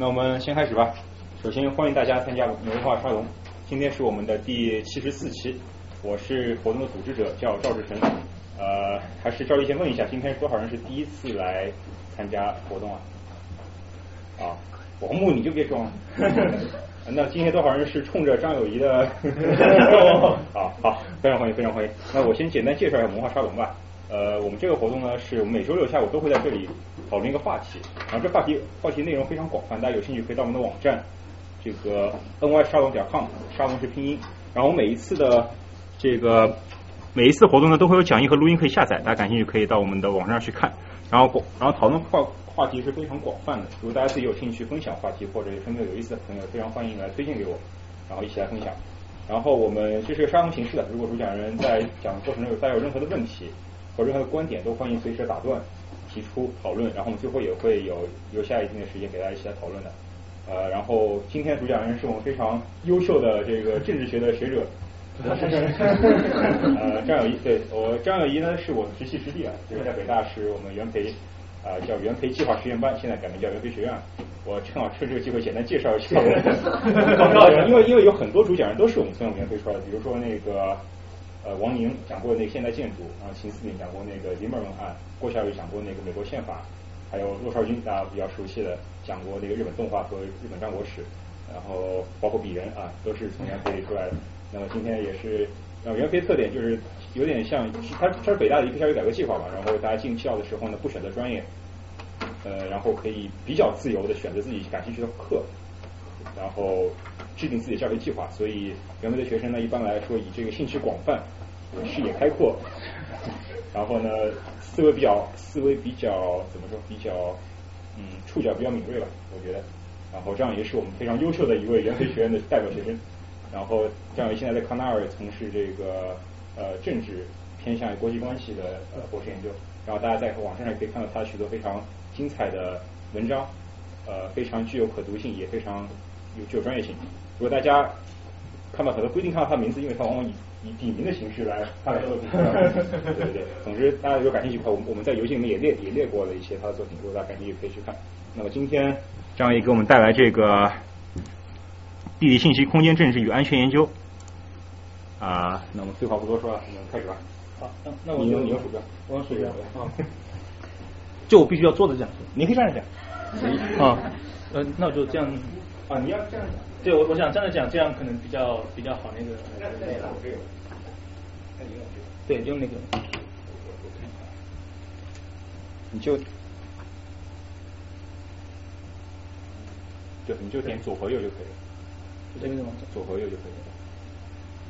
那我们先开始吧。首先欢迎大家参加文化沙龙，今天是我们的第七十四期，我是活动的组织者，叫赵志成。呃，还是赵丽先问一下，今天多少人是第一次来参加活动啊？啊，王木你就别装了。那今天多少人是冲着张友谊的？好好，非常欢迎，非常欢迎。那我先简单介绍一下文化沙龙吧。呃，我们这个活动呢，是我们每周六下午都会在这里讨论一个话题，然后这话题话题内容非常广泛，大家有兴趣可以到我们的网站，这个 n y 沙龙点 com，沙龙是拼音。然后我每一次的这个每一次活动呢，都会有讲义和录音可以下载，大家感兴趣可以到我们的网站上去看。然后然后讨论话话题是非常广泛的，如果大家自己有兴趣分享话题，或者有身边有意思的朋友，非常欢迎来推荐给我，然后一起来分享。然后我们这是沙龙形式的，如果主讲人在讲的过程中有大家有任何的问题。或任何的观点都欢迎随时打断提出讨论，然后我们最后也会有留下一定的时间给大家一起来讨论的。呃，然后今天主讲人是我们非常优秀的这个政治学的学者，呃，张友谊，对我张友谊呢是我的直系师弟啊，就是在北大是我们元培啊叫元培计划实验班，现在改名叫元培学院。我正好趁这个机会简单介绍一下，因为因为有很多主讲人都是我们从元培出来的，比如说那个。呃，王宁讲过那个现代建筑，啊秦思敏讲过那个《林门文案》，郭晓宇讲过那个美国宪法，还有骆少军大家比较熟悉的讲过那个日本动画和日本战国史，然后包括鄙人啊，都是从元培出来的。那么今天也是，呃，元培特点就是有点像，它它是北大的一个教育改革计划嘛，然后大家进校的时候呢，不选择专业，呃，然后可以比较自由的选择自己感兴趣的课，然后。制定自己的教学计划，所以原培的学生呢，一般来说以这个兴趣广泛、视野开阔，然后呢思维比较思维比较怎么说比较嗯触角比较敏锐吧，我觉得。然后这样也是我们非常优秀的一位原培学院的代表学生。然后这样现在在康奈尔从事这个呃政治偏向于国际关系的呃博士研究。然后大家在网上也可以看到他许多非常精彩的文章，呃非常具有可读性，也非常有具有专业性。如果大家看到很多不一定看到他名字，因为他往往以以笔名的形式来发表作品。对对对，总之大家如果感兴趣的话，我们我们在游戏里面也列也列过了一些他的作品，如果大家感兴趣可以去看。那么今天张毅给我们带来这个地理信息空间政治与安全研究啊，那我们废话不多说了，我们开始吧。好，那那我你用你用鼠标，我用鼠标啊。就我必须要坐着讲，你可以站着讲。啊，呃，那我就这样啊，你要这样讲。对，我我想这样讲，这样可能比较比较好。那个，对，用那个，你就，对，你就点左和右就可以了，就这个吗？左和右就可以了。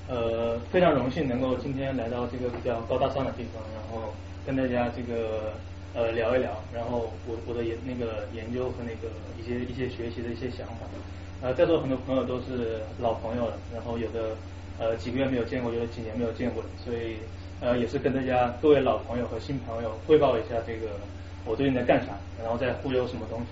呃，非常荣幸能够今天来到这个比较高大上的地方，然后跟大家这个呃聊一聊，然后我我的研那个研究和那个一些一些学习的一些想法。呃，在座很多朋友都是老朋友了，然后有的呃几个月没有见过，有的几年没有见过了，所以呃也是跟大家各位老朋友和新朋友汇报一下这个我最近在干啥，然后在忽悠什么东西。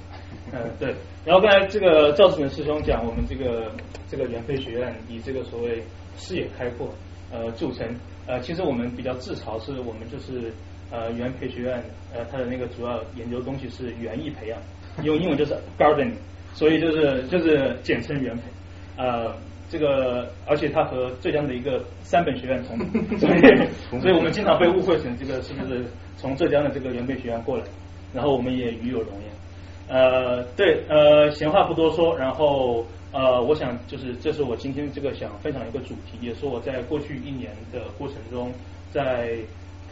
嗯，对。然后刚才这个赵志成师兄讲，我们这个这个元培学院以这个所谓视野开阔呃著称，呃其实我们比较自嘲，是我们就是呃元培学院呃它的那个主要研究东西是园艺培养，用英文就是 gardening。所以就是就是简称园培，呃，这个而且它和浙江的一个三本学院同，所以所以我们经常被误会成这个是不是从浙江的这个原培学院过来，然后我们也与有荣焉。呃，对，呃，闲话不多说，然后呃，我想就是这是我今天这个想分享一个主题，也是我在过去一年的过程中在。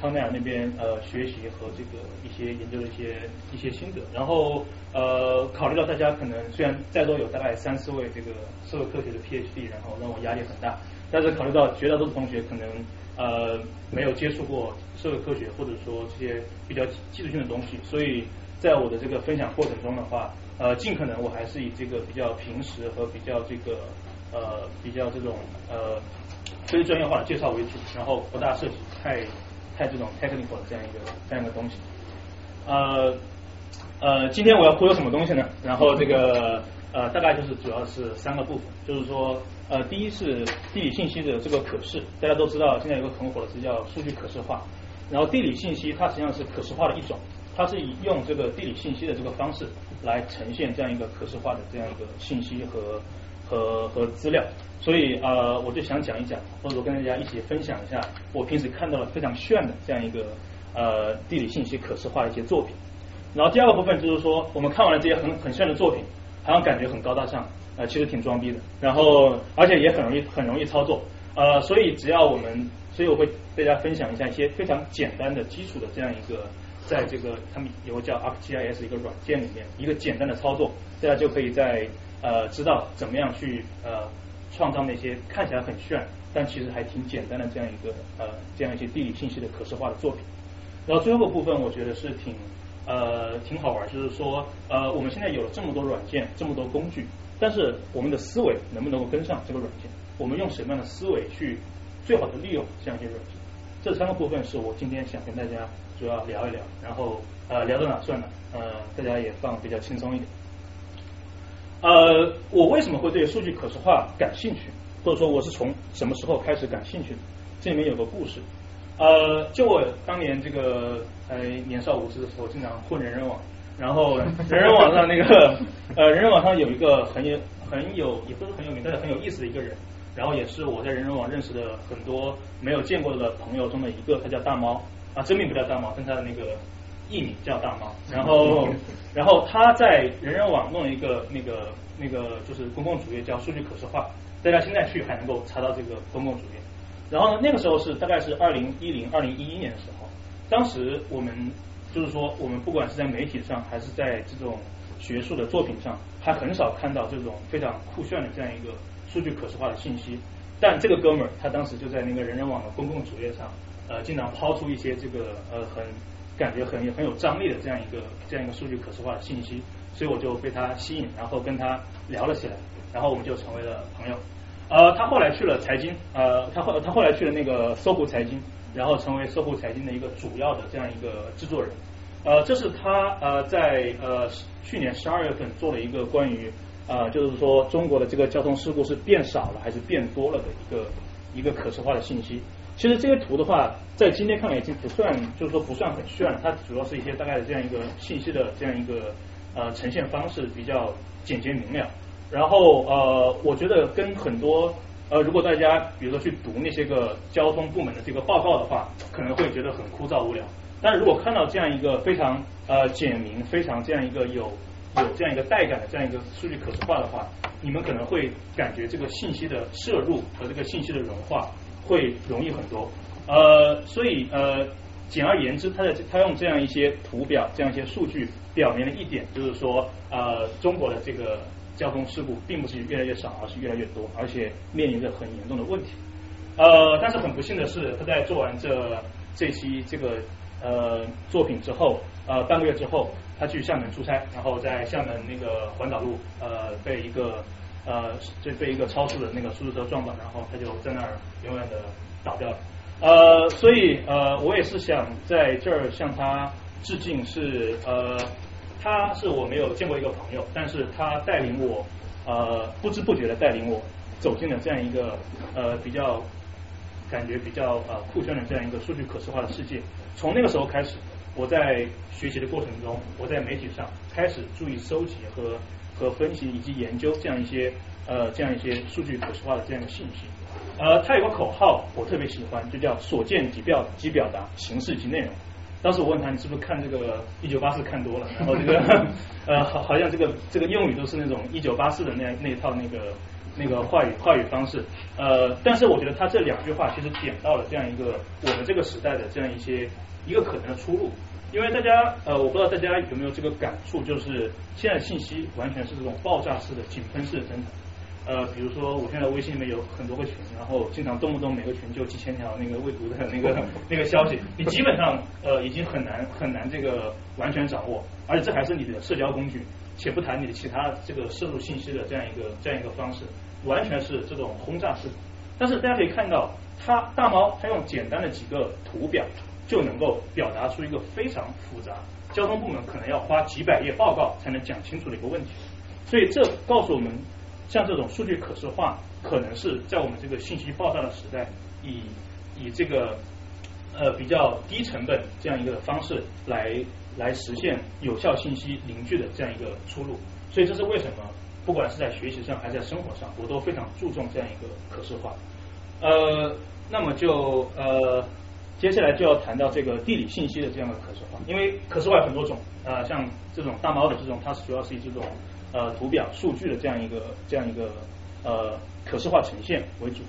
康奈尔那边呃学习和这个一些研究的一些一些心得，然后呃考虑到大家可能虽然在座有大概三四位这个社会科学的 PhD，然后让我压力很大，但是考虑到绝大多数同学可能呃没有接触过社会科学或者说这些比较技术性的东西，所以在我的这个分享过程中的话，呃尽可能我还是以这个比较平时和比较这个呃比较这种呃非专业化的介绍为主，然后不大涉及太。太这种 technical 的这样一个这样一个东西，呃呃，今天我要忽悠什么东西呢？然后这个呃，大概就是主要是三个部分，就是说呃，第一是地理信息的这个可视，大家都知道现在有个很火的词叫数据可视化，然后地理信息它实际上是可视化的一种，它是以用这个地理信息的这个方式来呈现这样一个可视化的这样一个信息和和和资料。所以呃，我就想讲一讲，或者说跟大家一起分享一下我平时看到了非常炫的这样一个呃地理信息可视化的一些作品。然后第二个部分就是说，我们看完了这些很很炫的作品，好像感觉很高大上，呃，其实挺装逼的。然后而且也很容易很容易操作，呃，所以只要我们，所以我会大家分享一下一些非常简单的基础的这样一个，在这个他们有个叫 ArcGIS 一个软件里面，一个简单的操作，大家就可以在呃知道怎么样去呃创造那些看起来很炫，但其实还挺简单的这样一个呃这样一些地理信息的可视化的作品。然后最后个部分，我觉得是挺。呃，挺好玩，就是说，呃，我们现在有了这么多软件，这么多工具，但是我们的思维能不能够跟上这个软件？我们用什么样的思维去最好的利用这样一些软件？这三个部分是我今天想跟大家主要聊一聊，然后呃，聊到哪算哪，呃，大家也放比较轻松一点。呃，我为什么会对数据可视化感兴趣？或者说我是从什么时候开始感兴趣的？这里面有个故事。呃，就我当年这个呃年少无知的时候，经常混人人网，然后人人网上那个 呃人人网上有一个很有很有也不是很有名，但是很有意思的一个人，然后也是我在人人网认识的很多没有见过的朋友中的一个，他叫大猫啊，真名不叫大猫，但他的那个艺名叫大猫，然后 然后他在人人网弄了一个那个那个就是公共主页叫数据可视化，大家现在去还能够查到这个公共主页。然后呢，那个时候是大概是二零一零、二零一一年的时候，当时我们就是说，我们不管是在媒体上，还是在这种学术的作品上，还很少看到这种非常酷炫的这样一个数据可视化的信息。但这个哥们儿他当时就在那个人人网的公共主页上，呃，经常抛出一些这个呃很感觉很很有张力的这样一个这样一个数据可视化的信息，所以我就被他吸引，然后跟他聊了起来，然后我们就成为了朋友。呃，他后来去了财经，呃，他后他后来去了那个搜狐财经，然后成为搜狐财经的一个主要的这样一个制作人。呃，这是他呃在呃去年十二月份做了一个关于呃就是说中国的这个交通事故是变少了还是变多了的一个一个可视化的信息。其实这些图的话，在今天看来已经不算，就是说不算很炫了。它主要是一些大概的这样一个信息的这样一个呃呈现方式比较简洁明了。然后呃，我觉得跟很多呃，如果大家比如说去读那些个交通部门的这个报告的话，可能会觉得很枯燥无聊。但是如果看到这样一个非常呃简明、非常这样一个有有这样一个带感的这样一个数据可视化的话，你们可能会感觉这个信息的摄入和这个信息的融化会容易很多。呃，所以呃，简而言之，他的他用这样一些图表、这样一些数据，表明了一点，就是说呃，中国的这个。交通事故并不是越来越少，而是越来越多，而且面临着很严重的问题。呃，但是很不幸的是，他在做完这这期这个呃作品之后，呃半个月之后，他去厦门出差，然后在厦门那个环岛路呃被一个呃这被一个超速的那个出租车撞到，然后他就在那儿永远的倒掉了。呃，所以呃我也是想在这儿向他致敬，是呃。他是我没有见过一个朋友，但是他带领我，呃，不知不觉的带领我走进了这样一个呃比较感觉比较呃酷炫的这样一个数据可视化的世界。从那个时候开始，我在学习的过程中，我在媒体上开始注意收集和和分析以及研究这样一些呃这样一些数据可视化的这样一个信息。呃，他有个口号我特别喜欢，就叫所见即表即表达，形式即内容。当时我问他，你是不是看这个一九八四看多了？然后这个 呃，好，好像这个这个用语都是那种一九八四的那那一套那个那个话语话语方式。呃，但是我觉得他这两句话其实点到了这样一个我们这个时代的这样一些一个可能的出路。因为大家呃，我不知道大家有没有这个感触，就是现在信息完全是这种爆炸式的井喷式的增长。呃，比如说我现在微信里面有很多个群，然后经常动不动每个群就几千条那个未读的那个 那个消息，你基本上呃已经很难很难这个完全掌握，而且这还是你的社交工具，且不谈你的其他这个摄入信息的这样一个这样一个方式，完全是这种轰炸式。但是大家可以看到，它大猫它用简单的几个图表就能够表达出一个非常复杂，交通部门可能要花几百页报告才能讲清楚的一个问题，所以这告诉我们。像这种数据可视化，可能是在我们这个信息爆炸的时代，以以这个呃比较低成本这样一个方式来来实现有效信息凝聚的这样一个出路。所以这是为什么，不管是在学习上还是在生活上，我都非常注重这样一个可视化。呃，那么就呃，接下来就要谈到这个地理信息的这样的可视化，因为可视化有很多种，呃，像这种大猫的这种，它主要是以这种呃图表数据的这样一个这样一个呃可视化呈现为主。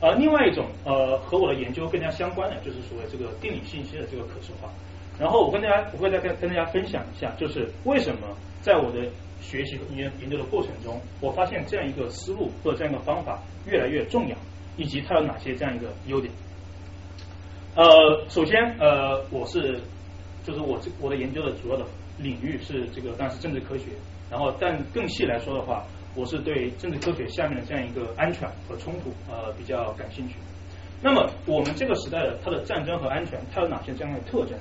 呃，另外一种呃和我的研究更加相关的，就是所谓这个地理信息的这个可视化。然后我跟大家我会再跟跟大家分享一下，就是为什么在我的学习和研研究的过程中，我发现这样一个思路或者这样一个方法越来越重要，以及它有哪些这样一个优点。呃，首先呃，我是就是我这我的研究的主要的领域是这个当然是政治科学，然后但更细来说的话，我是对政治科学下面的这样一个安全和冲突呃比较感兴趣。那么我们这个时代的它的战争和安全，它有哪些这样的特征？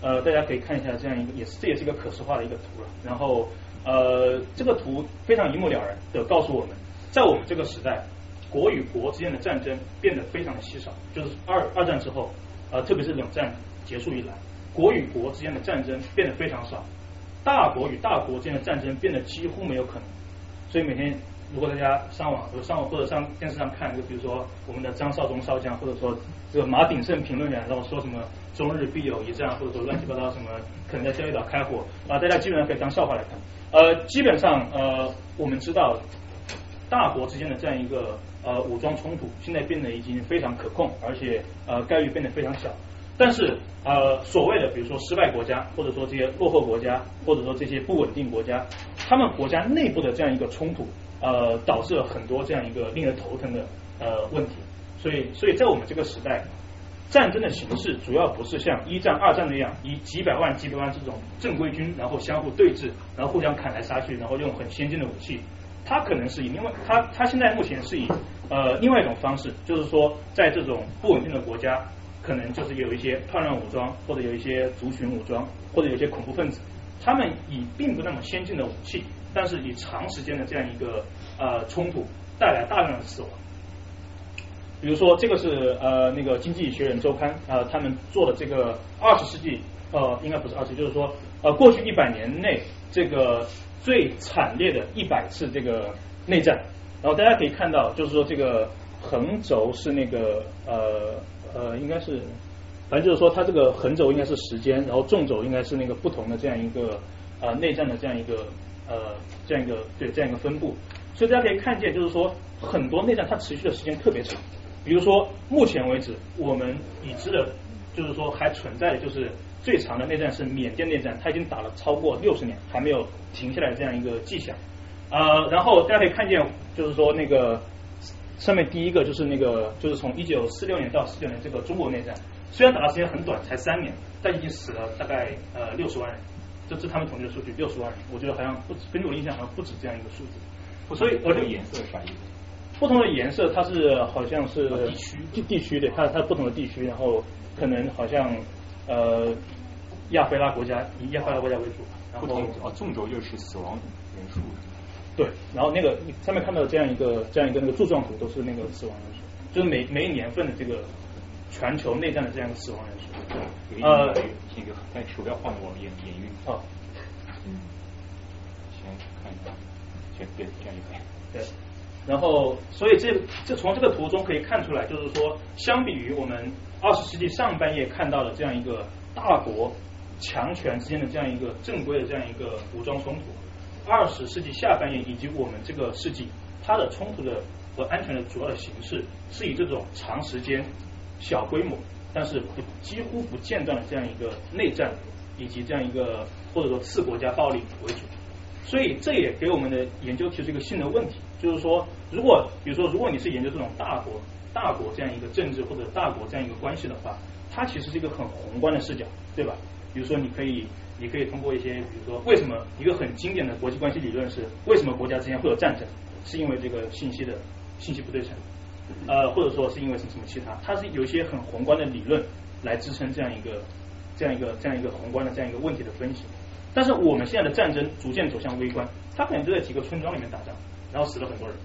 呃，大家可以看一下这样一个，也是这也是一个可视化的一个图了。然后呃，这个图非常一目了然的告诉我们，在我们这个时代，国与国之间的战争变得非常的稀少。就是二二战之后，呃，特别是冷战结束以来，国与国之间的战争变得非常少，大国与大国之间的战争变得几乎没有可能。所以每天。如果大家上网，或者上网或者上电视上看，就比如说我们的张少忠少将，或者说这个马鼎盛评论员，然后说什么中日必有一战，或者说乱七八糟什么可能在钓鱼岛开火啊，大家基本上可以当笑话来看。呃，基本上呃，我们知道大国之间的这样一个呃武装冲突，现在变得已经非常可控，而且呃概率变得非常小。但是呃，所谓的比如说失败国家，或者说这些落后国家，或者说这些不稳定国家，他们国家内部的这样一个冲突。呃，导致了很多这样一个令人头疼的呃问题，所以，所以在我们这个时代，战争的形式主要不是像一战、二战那样以几百万、几百万这种正规军，然后相互对峙，然后互相砍来杀去，然后用很先进的武器，它可能是以另外，它它现在目前是以呃另外一种方式，就是说在这种不稳定的国家，可能就是有一些叛乱武装，或者有一些族群武装，或者有些恐怖分子，他们以并不那么先进的武器。但是以长时间的这样一个呃冲突带来大量的死亡，比如说这个是呃那个经济学人周刊呃他们做的这个二十世纪呃应该不是二十，就是说呃过去一百年内这个最惨烈的一百次这个内战，然后大家可以看到就是说这个横轴是那个呃呃应该是反正就是说它这个横轴应该是时间，然后纵轴应该是那个不同的这样一个呃内战的这样一个。呃，这样一个对这样一个分布，所以大家可以看见，就是说很多内战它持续的时间特别长。比如说，目前为止我们已知的，就是说还存在的就是最长的内战是缅甸内战，它已经打了超过六十年，还没有停下来这样一个迹象。呃，然后大家可以看见，就是说那个上面第一个就是那个就是从一九四六年到四九年这个中国内战，虽然打的时间很短，才三年，但已经死了大概呃六十万人。这是他们统计的数据，六十万人，我觉得好像不止，根据我印象好像不止这样一个数字。所以，我这个颜色啥意思？不同的颜色，它是好像是地区地地区的，它它不同的地区，然后可能好像呃亚非拉国家以亚非拉国家为主，然后哦纵轴就是死亡人数。对，然后那个上面看到的这样一个这样一个那个柱状图都是那个死亡人数，就是每每一年份的这个全球内战的这样一个死亡人数。呃。那个，但鼠标换我眼眼晕。哦。嗯。先看一下，先对，这样就可以。对。然后，所以这这从这个图中可以看出来，就是说，相比于我们二十世纪上半叶看到的这样一个大国强权之间的这样一个正规的这样一个武装冲突，二十世纪下半叶以及我们这个世纪，它的冲突的和安全的主要的形式是以这种长时间、小规模。但是不几乎不间断的这样一个内战，以及这样一个或者说次国家暴力为主，所以这也给我们的研究提出一个新的问题，就是说，如果比如说如果你是研究这种大国大国这样一个政治或者大国这样一个关系的话，它其实是一个很宏观的视角，对吧？比如说你可以你可以通过一些比如说为什么一个很经典的国际关系理论是为什么国家之间会有战争，是因为这个信息的信息不对称。呃，或者说是因为什么什么其他，它是有一些很宏观的理论来支撑这样一个这样一个这样一个宏观的这样一个问题的分析。但是我们现在的战争逐渐走向微观，它可能就在几个村庄里面打仗，然后死了很多人。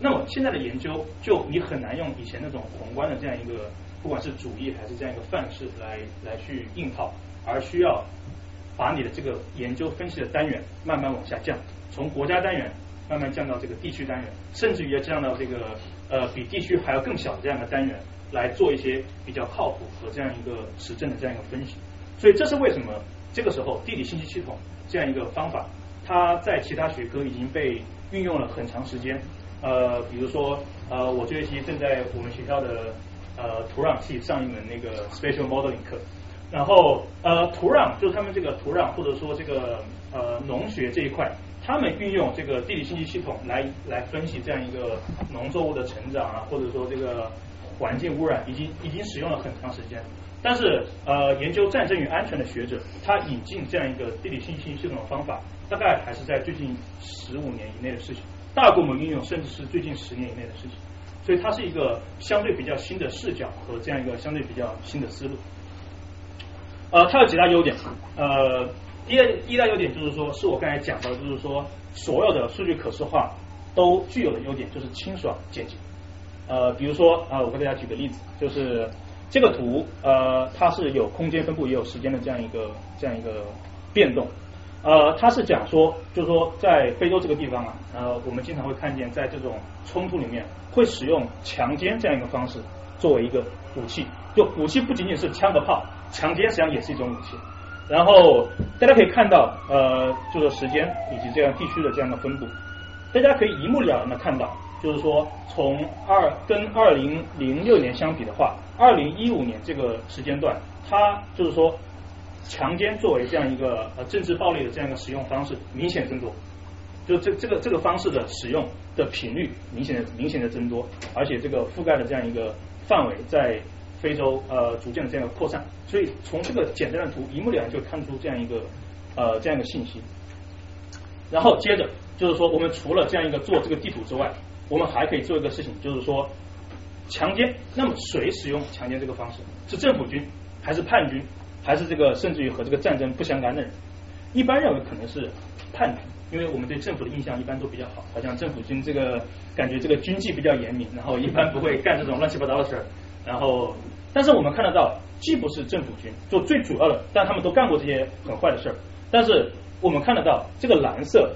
那么现在的研究就你很难用以前那种宏观的这样一个不管是主义还是这样一个范式来来去硬套，而需要把你的这个研究分析的单元慢慢往下降，从国家单元慢慢降到这个地区单元，甚至于要降到这个呃比地区还要更小的这样的单元，来做一些比较靠谱和这样一个实证的这样一个分析。所以这是为什么这个时候地理信息系统这样一个方法，它在其他学科已经被运用了很长时间。呃，比如说呃，我这学期正在我们学校的呃土壤系上一门那个 Spatial Modeling 课，然后呃土壤就是他们这个土壤或者说这个呃农学这一块，他们运用这个地理信息系统来来分析这样一个农作物的成长啊，或者说这个环境污染，已经已经使用了很长时间。但是呃，研究战争与安全的学者，他引进这样一个地理信息系统的方法，大概还是在最近十五年以内的事情。大规模应用甚至是最近十年以内的事情，所以它是一个相对比较新的视角和这样一个相对比较新的思路。呃，它有几大优点。呃，第一大优点就是说，是我刚才讲到的，就是说所有的数据可视化都具有的优点，就是清爽简洁。呃，比如说啊，我给大家举个例子，就是这个图，呃，它是有空间分布也有时间的这样一个这样一个变动。呃，他是讲说，就是说，在非洲这个地方啊，呃，我们经常会看见，在这种冲突里面，会使用强奸这样一个方式作为一个武器。就武器不仅仅是枪和炮，强奸实际上也是一种武器。然后大家可以看到，呃，就是时间以及这样地区的这样的分布，大家可以一目了然的看到，就是说，从二跟二零零六年相比的话，二零一五年这个时间段，它就是说。强奸作为这样一个呃政治暴力的这样一个使用方式明显增多，就这这个这个方式的使用的频率明显的明显的增多，而且这个覆盖的这样一个范围在非洲呃逐渐的这样一个扩散，所以从这个简单的图一目了然就看出这样一个呃这样一个信息。然后接着就是说，我们除了这样一个做这个地图之外，我们还可以做一个事情，就是说强奸，那么谁使用强奸这个方式？是政府军还是叛军？还是这个，甚至于和这个战争不相干的人，一般认为可能是叛军，因为我们对政府的印象一般都比较好，好像政府军这个感觉这个军纪比较严明，然后一般不会干这种乱七八糟的事儿。然后，但是我们看得到，既不是政府军，就最主要的，但他们都干过这些很坏的事儿。但是我们看得到，这个蓝色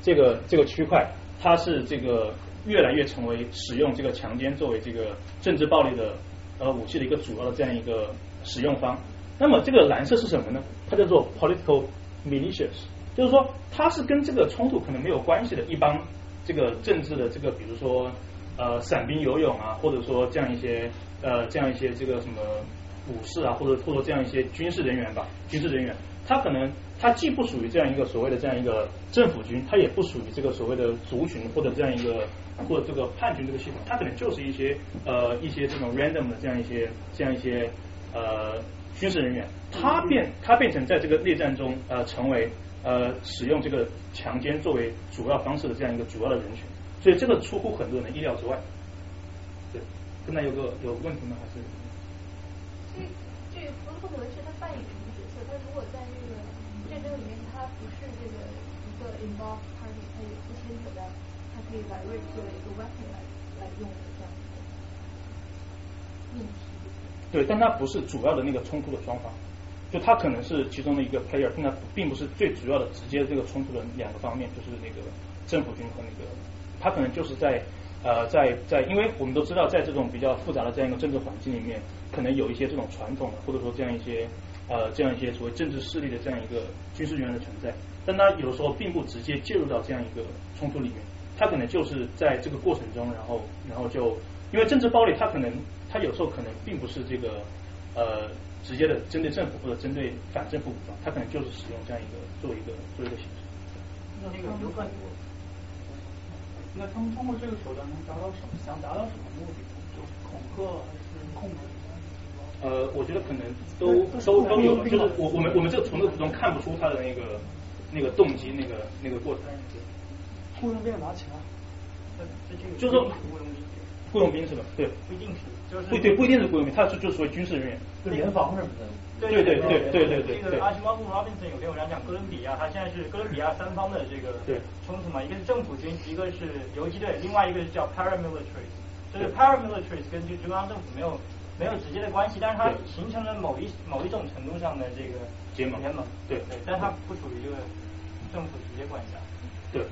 这个这个区块，它是这个越来越成为使用这个强奸作为这个政治暴力的呃武器的一个主要的这样一个使用方。那么这个蓝色是什么呢？它叫做 political militias，就是说它是跟这个冲突可能没有关系的一帮这个政治的这个，比如说呃伞兵游泳啊，或者说这样一些呃这样一些这个什么武士啊，或者或者这样一些军事人员吧，军事人员，他可能他既不属于这样一个所谓的这样一个政府军，他也不属于这个所谓的族群或者这样一个或者这个叛军这个系统，他可能就是一些呃一些这种 random 的这样一些这样一些呃。军事人员，他变他变成在这个内战中呃成为呃使用这个强奸作为主要方式的这样一个主要的人群，所以这个出乎很多人的意料之外。对，跟他有个有问题吗？还是？所以这个不不可能是他扮演什么角色？他如果在这个战争里面，他不是这个一个 involved party，他也不牵扯在，他可以把 rape 作为一个 weapon 来来用的这样一个命题。对，但它不是主要的那个冲突的双方，就它可能是其中的一个 player，但它并不是最主要的直接这个冲突的两个方面，就是那个政府军和那个，它可能就是在呃在在，因为我们都知道，在这种比较复杂的这样一个政治环境里面，可能有一些这种传统的或者说这样一些呃这样一些所谓政治势力的这样一个军事人员的存在，但它有的时候并不直接介入到这样一个冲突里面，它可能就是在这个过程中，然后然后就因为政治暴力，它可能。他有时候可能并不是这个呃直接的针对政府或者针对反政府武装，他可能就是使用这样一个作为一个作为一个形式。那那个有很多，那他们通过这个手段能达到什么？想达到什么目的？就恐吓还是控制？呃，我觉得可能都都都有，就是我我们我们这从这个图中看不出他的那个那个动机那个那个过程。雇佣兵拿钱，就是说雇佣兵是吧？对，不一定是。就是不对，不一定是雇佣兵，他是就属于军事人员，就联防什么的。对对对对对对。这个阿西莫夫·罗宾森有跟我讲讲哥伦比亚，他现在是哥伦比亚三方的这个冲突嘛，一个是政府军，一个是游击队，另外一个是叫 paramilitaries，就是 paramilitaries 跟就中央政府没有没有直接的关系，但是它形成了某一某一种程度上的这个结盟联盟，对对，但它不属于这个政府直接管辖。对，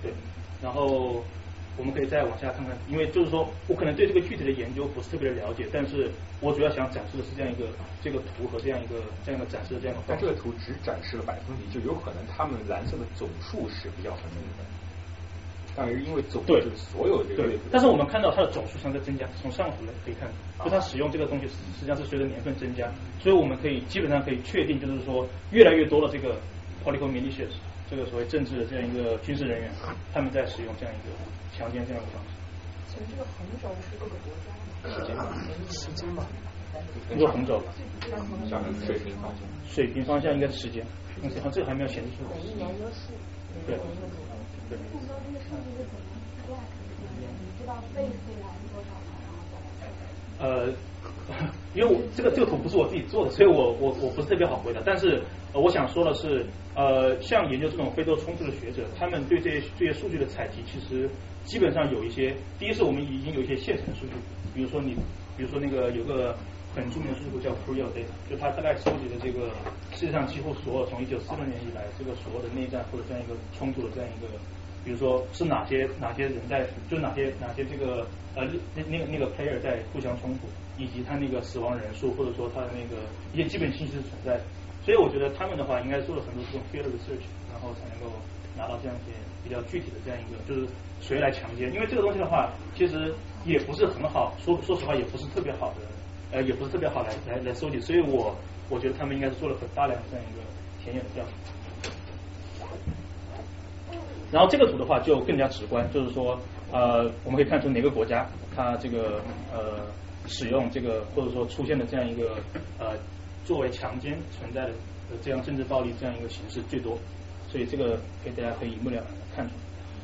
对，然后我们可以再往下看看，因为就是说我可能对这个具体的研究不是特别的了解，但是我主要想展示的是这样一个这个图和这样一个这样一个展示的这样一个但这个图只展示了百分比，就有可能他们蓝色的总数是比较很明的。但是因为总对所有这个对，但是我们看到它的总数上在增加，从上图来可以看，就它使用这个东西实际上是随着年份增加，所以我们可以基本上可以确定，就是说越来越多的这个 political militias，这个所谓政治的这样一个军事人员，他们在使用这样一个强奸这样一个方式。其实这个横轴是各个国家的时间吧，时间吧，你说横轴，像水平方向，水平方向应该是时间，嗯，好像这个还没有显示出来。每一年对。对。呃，因为我这个这个图不是我自己做的，所以我我我不是特别好回答。但是、呃、我想说的是，呃，像研究这种非洲冲突的学者，他们对这些这些数据的采集，其实基本上有一些，第一是我们已经有一些现成的数据，比如说你，比如说那个有个很著名的数据库叫 p r e o Data，就它大概收集的这个世界上几乎所有从一九四六年以来这个所有的内战或者这样一个冲突的这样一个。比如说是哪些哪些人在，就哪些哪些这个呃那那个那个 player 在互相冲突，以及他那个死亡人数，或者说他的那个一些基本信息是存在的。所以我觉得他们的话应该做了很多这种 field research，然后才能够拿到这样一些比较具体的这样一个，就是谁来强奸。因为这个东西的话，其实也不是很好，说说实话也不是特别好的，呃也不是特别好来来来收集。所以我我觉得他们应该是做了很大量的这样一个田野的调查。然后这个图的话就更加直观，就是说，呃，我们可以看出哪个国家它这个呃使用这个或者说出现的这样一个呃作为强奸存在的这样政治暴力这样一个形式最多，所以这个可以大家可以一目了然的看出。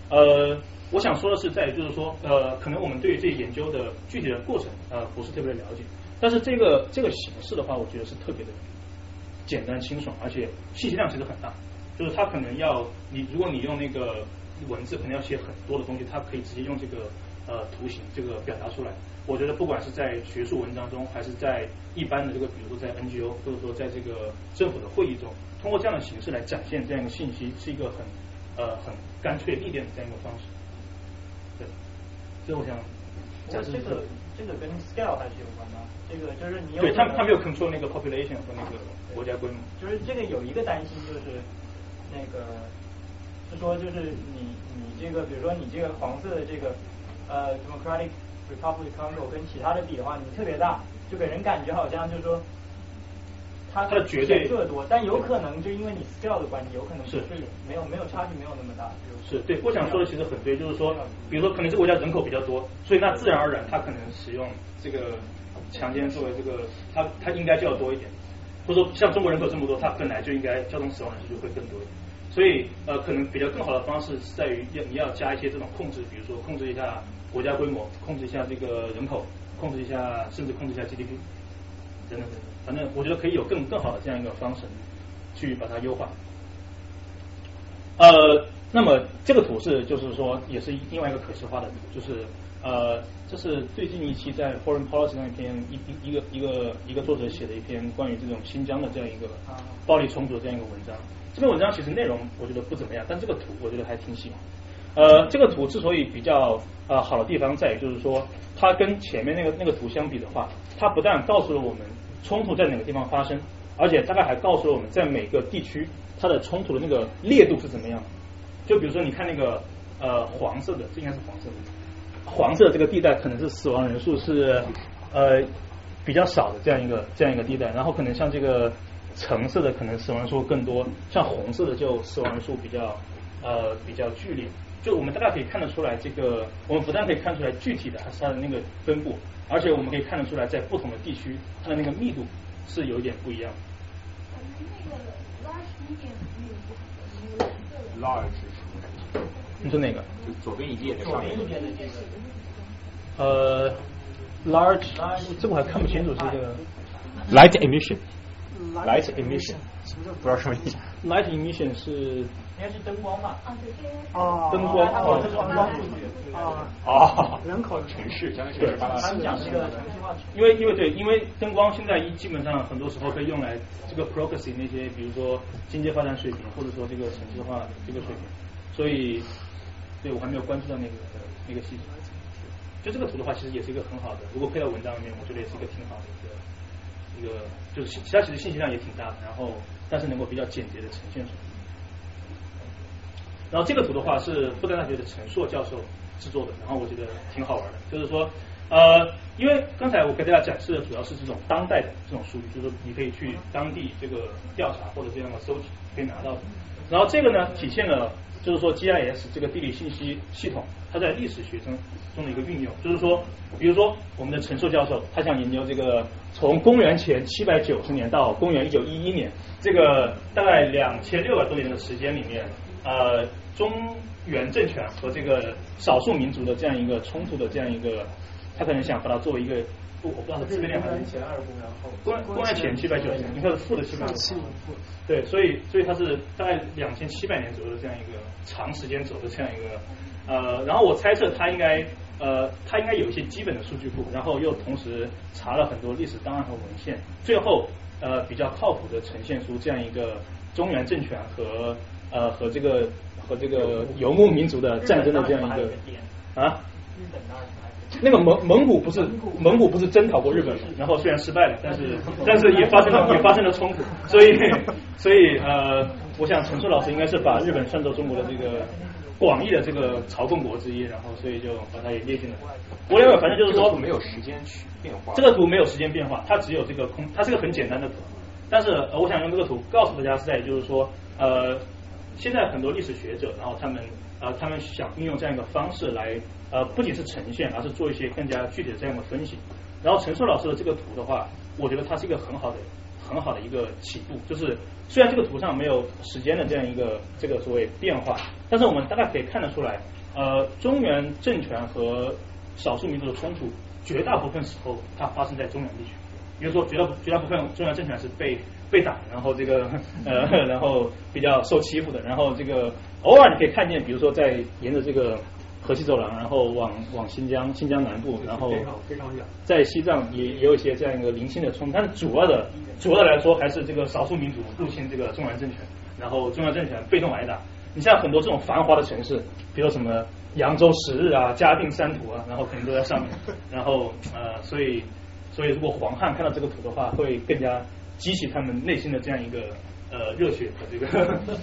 呃，我想说的是在于就是说，呃，可能我们对于这研究的具体的过程呃不是特别的了解，但是这个这个形式的话，我觉得是特别的简单清爽，而且信息量其实很大。就是它可能要你，如果你用那个文字，可能要写很多的东西，它可以直接用这个呃图形这个表达出来。我觉得不管是在学术文章中，还是在一般的这个，比如说在 NGO，或者说在这个政府的会议中，通过这样的形式来展现这样一个信息，是一个很呃很干脆利点的这样一个方式。对，所以我想展示这个这个跟 scale 还是有关的。这个就是你对他他没有 control 那个 population 和那个国家规模。就是这个有一个担心就是。那个是说，就是你你这个，比如说你这个黄色的这个呃 Democratic Republic Congo 跟其他的比的话，你特别大，就给人感觉好像就是说它它的绝对个多，但有可能就因为你 scale 的关系，有可能是没有没有差距没有那么大。是对，我想说的其实很对，就是说，比如说可能这个国家人口比较多，所以那自然而然它可能使用这个强奸作为这个，它它应该就要多一点。或者说像中国人口这么多，它本来就应该交通死亡人数就会更多一点。所以呃，可能比较更好的方式是在于要你要加一些这种控制，比如说控制一下国家规模，控制一下这个人口，控制一下甚至控制一下 GDP 等等等等。反正我觉得可以有更更好的这样一个方式去把它优化。呃，那么这个图是就是说也是另外一个可视化的图，就是呃，这是最近一期在 Foreign Policy 上一篇一一一个一个一个作者写的一篇关于这种新疆的这样一个暴力冲突的这样一个文章。这篇文章其实内容我觉得不怎么样，但这个图我觉得还挺喜欢。呃，这个图之所以比较呃好的地方在于，就是说它跟前面那个那个图相比的话，它不但告诉了我们冲突在哪个地方发生，而且大概还告诉了我们在每个地区它的冲突的那个烈度是怎么样。就比如说你看那个呃黄色的，这应该是黄色的，黄色这个地带可能是死亡人数是呃比较少的这样一个这样一个地带，然后可能像这个。橙色的可能死亡人数更多，像红色的就死亡人数比较呃比较剧烈。就我们大概可以看得出来，这个我们不但可以看出来具体的还是它的那个分布，而且我们可以看得出来，在不同的地区，它的那个密度是有一点不一样。那个 large？你说哪个？就左边一列的上面。一边的这个。呃，large，这我还看不清楚是这个。Light emission。Light emission，不知道什么意思。Light emission 是应该是灯光吧？啊，对，这些哦灯光它哦这是灯光数据。啊，哦，人口城市将近是他们斯讲那个城市化因为因为对，因为灯光现在一基本上很多时候被用来这个 proxy 那些，比如说经济发展水平，或者说这个城市化这个水平，所以对我还没有关注到那个那个系统。就这个图的话，其实也是一个很好的，如果配到文章里面，我觉得也是一个挺好的一个一个，就是其他其实信息量也挺大的，然后但是能够比较简洁的呈现出来。然后这个图的话是复旦大学的陈硕教授制作的，然后我觉得挺好玩的，就是说，呃，因为刚才我给大家展示的主要是这种当代的这种数据，就是说你可以去当地这个调查或者这样的搜集可以拿到的。然后这个呢体现了就是说 GIS 这个地理信息系统它在历史学中中的一个运用，就是说，比如说我们的陈硕教授他想研究这个从公元前七百九十年到公元一九一一年这个大概两千六百多年的时间里面。呃中原政权和这个少数民族的这样一个冲突的这样一个，他可能想把它作为一个，不我不知道是自编链还是前二公元后，公公元前七百九十年，应该是负的七百七对，所以所以它是大概两千七百年左右的这样一个长时间走的这样一个呃，然后我猜测它应该呃他应该有一些基本的数据库，然后又同时查了很多历史档案和文献，最后呃比较靠谱的呈现出这样一个中原政权和呃和这个和这个游牧民族的战争的这样一个啊。日本那个蒙蒙古不是蒙古不是征讨过日本吗？然后虽然失败了，但是但是也发生了 也发生了冲突，所以所以呃，我想陈硕老师应该是把日本算作中国的这个广义的这个朝贡国之一，然后所以就把它也列进来。我认为反正就是说没有时间去变化。这个图没有时间变化，它只有这个空，它是个很简单的图。但是呃，我想用这个图告诉大家是在就是说呃，现在很多历史学者，然后他们呃他们想运用这样一个方式来呃不仅是呈现，而是做一些更加具体的这样的分析。然后陈硕老师的这个图的话，我觉得它是一个很好的很好的一个起步，就是虽然这个图上没有时间的这样一个这个所谓变化，但是我们大概可以看得出来，呃，中原政权和少数民族的冲突，绝大部分时候它发生在中原地区。比如说，绝大绝大部分中原政权是被被打，然后这个呃，然后比较受欺负的，然后这个偶尔你可以看见，比如说在沿着这个河西走廊，然后往往新疆新疆南部，然后非常非常远。在西藏也也有一些这样一个零星的冲突，但是主要的主要的来说还是这个少数民族入侵这个中原政权，然后中原政权被动挨打。你像很多这种繁华的城市，比如什么扬州十日啊、嘉定三屠啊，然后可能都在上面，然后呃，所以所以如果黄汉看到这个图的话，会更加激起他们内心的这样一个呃热血和这个对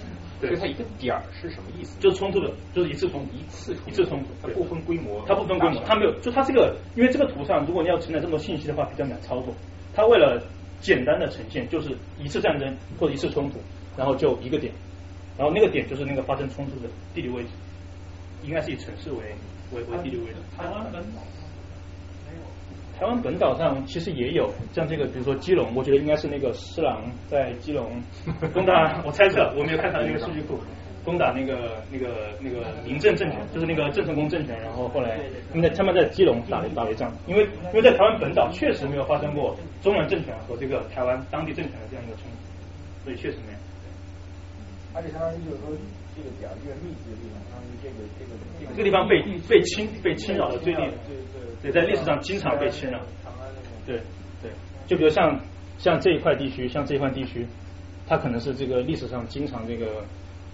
所以它一个点儿是什么意思？就是冲突的，就是一次冲突，一次一次冲突，它不分规模，它不分规模，它没有，就它这个，因为这个图上，如果你要承载这么多信息的话，比较难操作。它为了简单的呈现，就是一次战争或者一次冲突，然后就一个点，然后那个点就是那个发生冲突的地理位置，应该是以城市为为为地理位置。台湾。台湾本岛上其实也有，像这个，比如说基隆，我觉得应该是那个施琅在基隆攻打，我猜测，我没有看他那个数据库，攻打那个那个那个民政政权，就是那个郑成功政权，然后后来他们在他们在基隆打了打了一仗，因为因为在台湾本岛确实没有发生过中原政权和这个台湾当地政权的这样一个冲突，所以确实没有。而且相当于就是说，这个点儿越密集的地方，他们这个这个这个地方被被侵被侵扰的最厉害，对对对，在历史上经常被侵扰。对对，就比如像像这一块地区，像这一块地区，它可能是这个历史上经常这个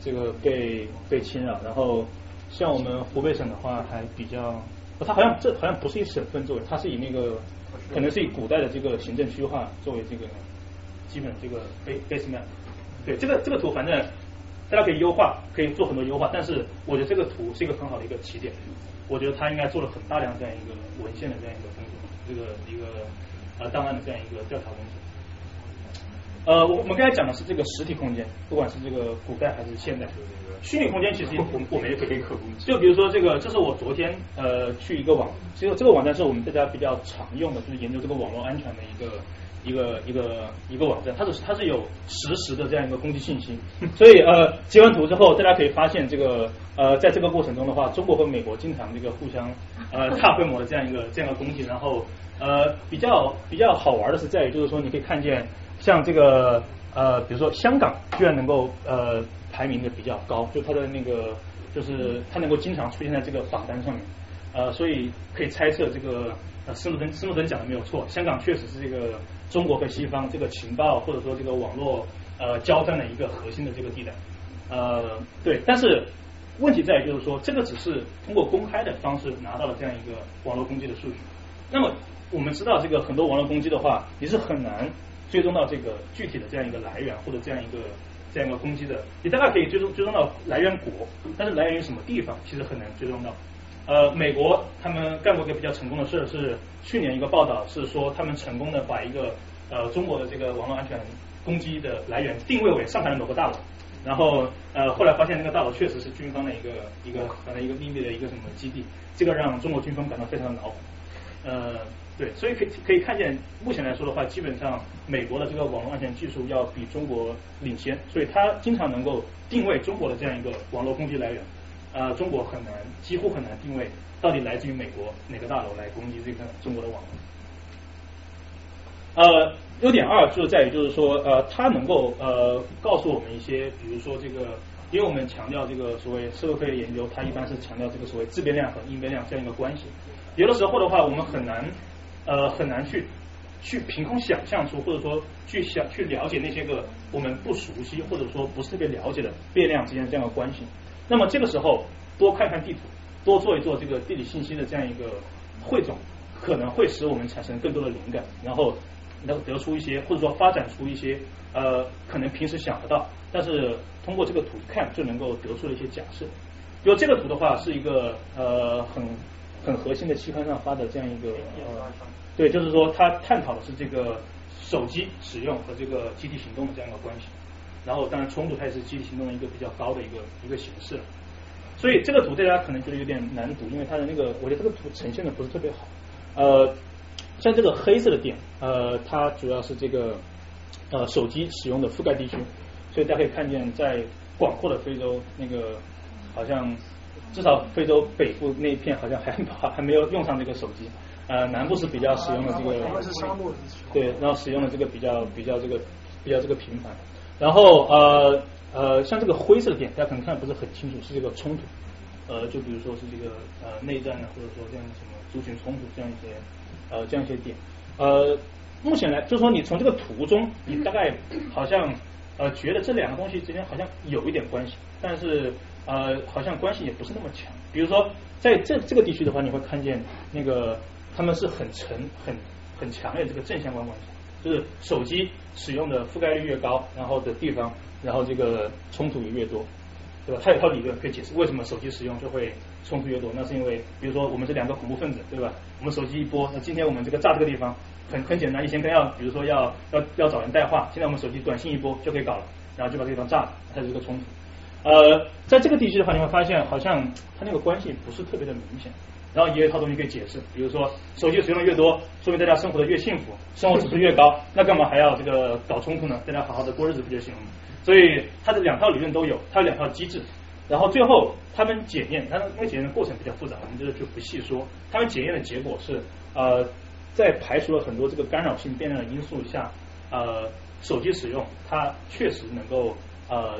这个被被侵扰，然后像我们湖北省的话，还比较，哦它好像这好像不是以省份作为，它是以那个可能是以古代的这个行政区划作为这个基本这个 base base map。对，这个这个图反正大家可以优化，可以做很多优化，但是我觉得这个图是一个很好的一个起点。我觉得他应该做了很大量这样一个文献的这样一个工作，这个一个呃档案的这样一个调查工作。呃，我我们刚才讲的是这个实体空间，不管是这个古代还是现代，虚拟空间其实我 我们也可以可攻击。就比如说这个，这是我昨天呃去一个网，其实这个网站是我们大家比较常用的，就是研究这个网络安全的一个。一个一个一个网站，它是它是有实时的这样一个攻击信息，所以呃截完图之后，大家可以发现这个呃在这个过程中的话，中国和美国经常这个互相呃大规模的这样一个这样一个攻击，然后呃比较比较好玩的是在于就是说你可以看见像这个呃比如说香港居然能够呃排名的比较高，就它的那个就是它能够经常出现在这个榜单上面，呃，所以可以猜测这个呃斯诺登斯诺登讲的没有错，香港确实是这个中国和西方这个情报或者说这个网络呃交战的一个核心的这个地带，呃，对，但是问题在于就是说这个只是通过公开的方式拿到了这样一个网络攻击的数据，那么我们知道这个很多网络攻击的话，你是很难追踪到这个具体的这样一个来源或者这样一个这样一个攻击的，你大概可以追踪追踪到来源国，但是来源于什么地方其实很难追踪到。呃，美国他们干过一个比较成功的事是去年一个报道是说他们成功的把一个呃中国的这个网络安全攻击的来源定位为上海的某个大楼。然后呃，后来发现那个大楼确实是军方的一个一个可能一个秘密的一个什么基地，这个让中国军方感到非常的恼火。呃，对，所以可以可以看见，目前来说的话，基本上美国的这个网络安全技术要比中国领先，所以它经常能够定位中国的这样一个网络攻击来源。呃，中国很难，几乎很难定位到底来自于美国哪个大楼来攻击这个中国的网络。呃，优点二就在于就是说，呃，它能够呃告诉我们一些，比如说这个，因为我们强调这个所谓社会科学研究，它一般是强调这个所谓自变量和因变量这样一个关系。有的时候的话，我们很难呃很难去去凭空想象出，或者说去想去了解那些个我们不熟悉或者说不是特别了解的变量之间的这样的关系。那么这个时候多看看地图，多做一做这个地理信息的这样一个汇总，可能会使我们产生更多的灵感，然后能得出一些或者说发展出一些呃可能平时想不到，但是通过这个图一看就能够得出的一些假设。比如这个图的话是一个呃很很核心的期刊上发的这样一个呃对，就是说它探讨的是这个手机使用和这个集体行动的这样一个关系。然后当然冲突它也是集体行动的一个比较高的一个一个形式，所以这个图大家可能觉得有点难读，因为它的那个我觉得这个图呈现的不是特别好。呃，像这个黑色的点，呃，它主要是这个呃手机使用的覆盖地区，所以大家可以看见在广阔的非洲那个好像至少非洲北部那一片好像还还没有用上这个手机，呃，南部是比较使用的这个对，然后使用的这个比较比较这个比较这个频繁。然后呃呃，像这个灰色的点，大家可能看的不是很清楚，是这个冲突。呃，就比如说是这个呃内战啊，或者说这样什么族群冲突这样一些呃这样一些点。呃，目前来就说你从这个图中，你大概好像呃觉得这两个东西之间好像有一点关系，但是呃好像关系也不是那么强。比如说在这这个地区的话，你会看见那个他们是很沉很很强烈这个正相关关系。就是手机使用的覆盖率越高，然后的地方，然后这个冲突也越多，对吧？它有套理论可以解释为什么手机使用就会冲突越多。那是因为，比如说我们这两个恐怖分子，对吧？我们手机一拨，那今天我们这个炸这个地方很很简单，以前跟要比如说要要要找人带话，现在我们手机短信一拨就可以搞了，然后就把这地方炸了，它是一个冲突。呃，在这个地区的话，你会发现好像它那个关系不是特别的明显。然后也有一套东西可以解释，比如说手机使用的越多，说明大家生活的越幸福，生活指数越高，那干嘛还要这个搞冲突呢？大家好好的过日子不就行了吗？所以它的两套理论都有，它有两套机制。然后最后他们检验，它因为检验的过程比较复杂，我们这个就不细说。他们检验的结果是，呃，在排除了很多这个干扰性变量的因素下，呃，手机使用它确实能够呃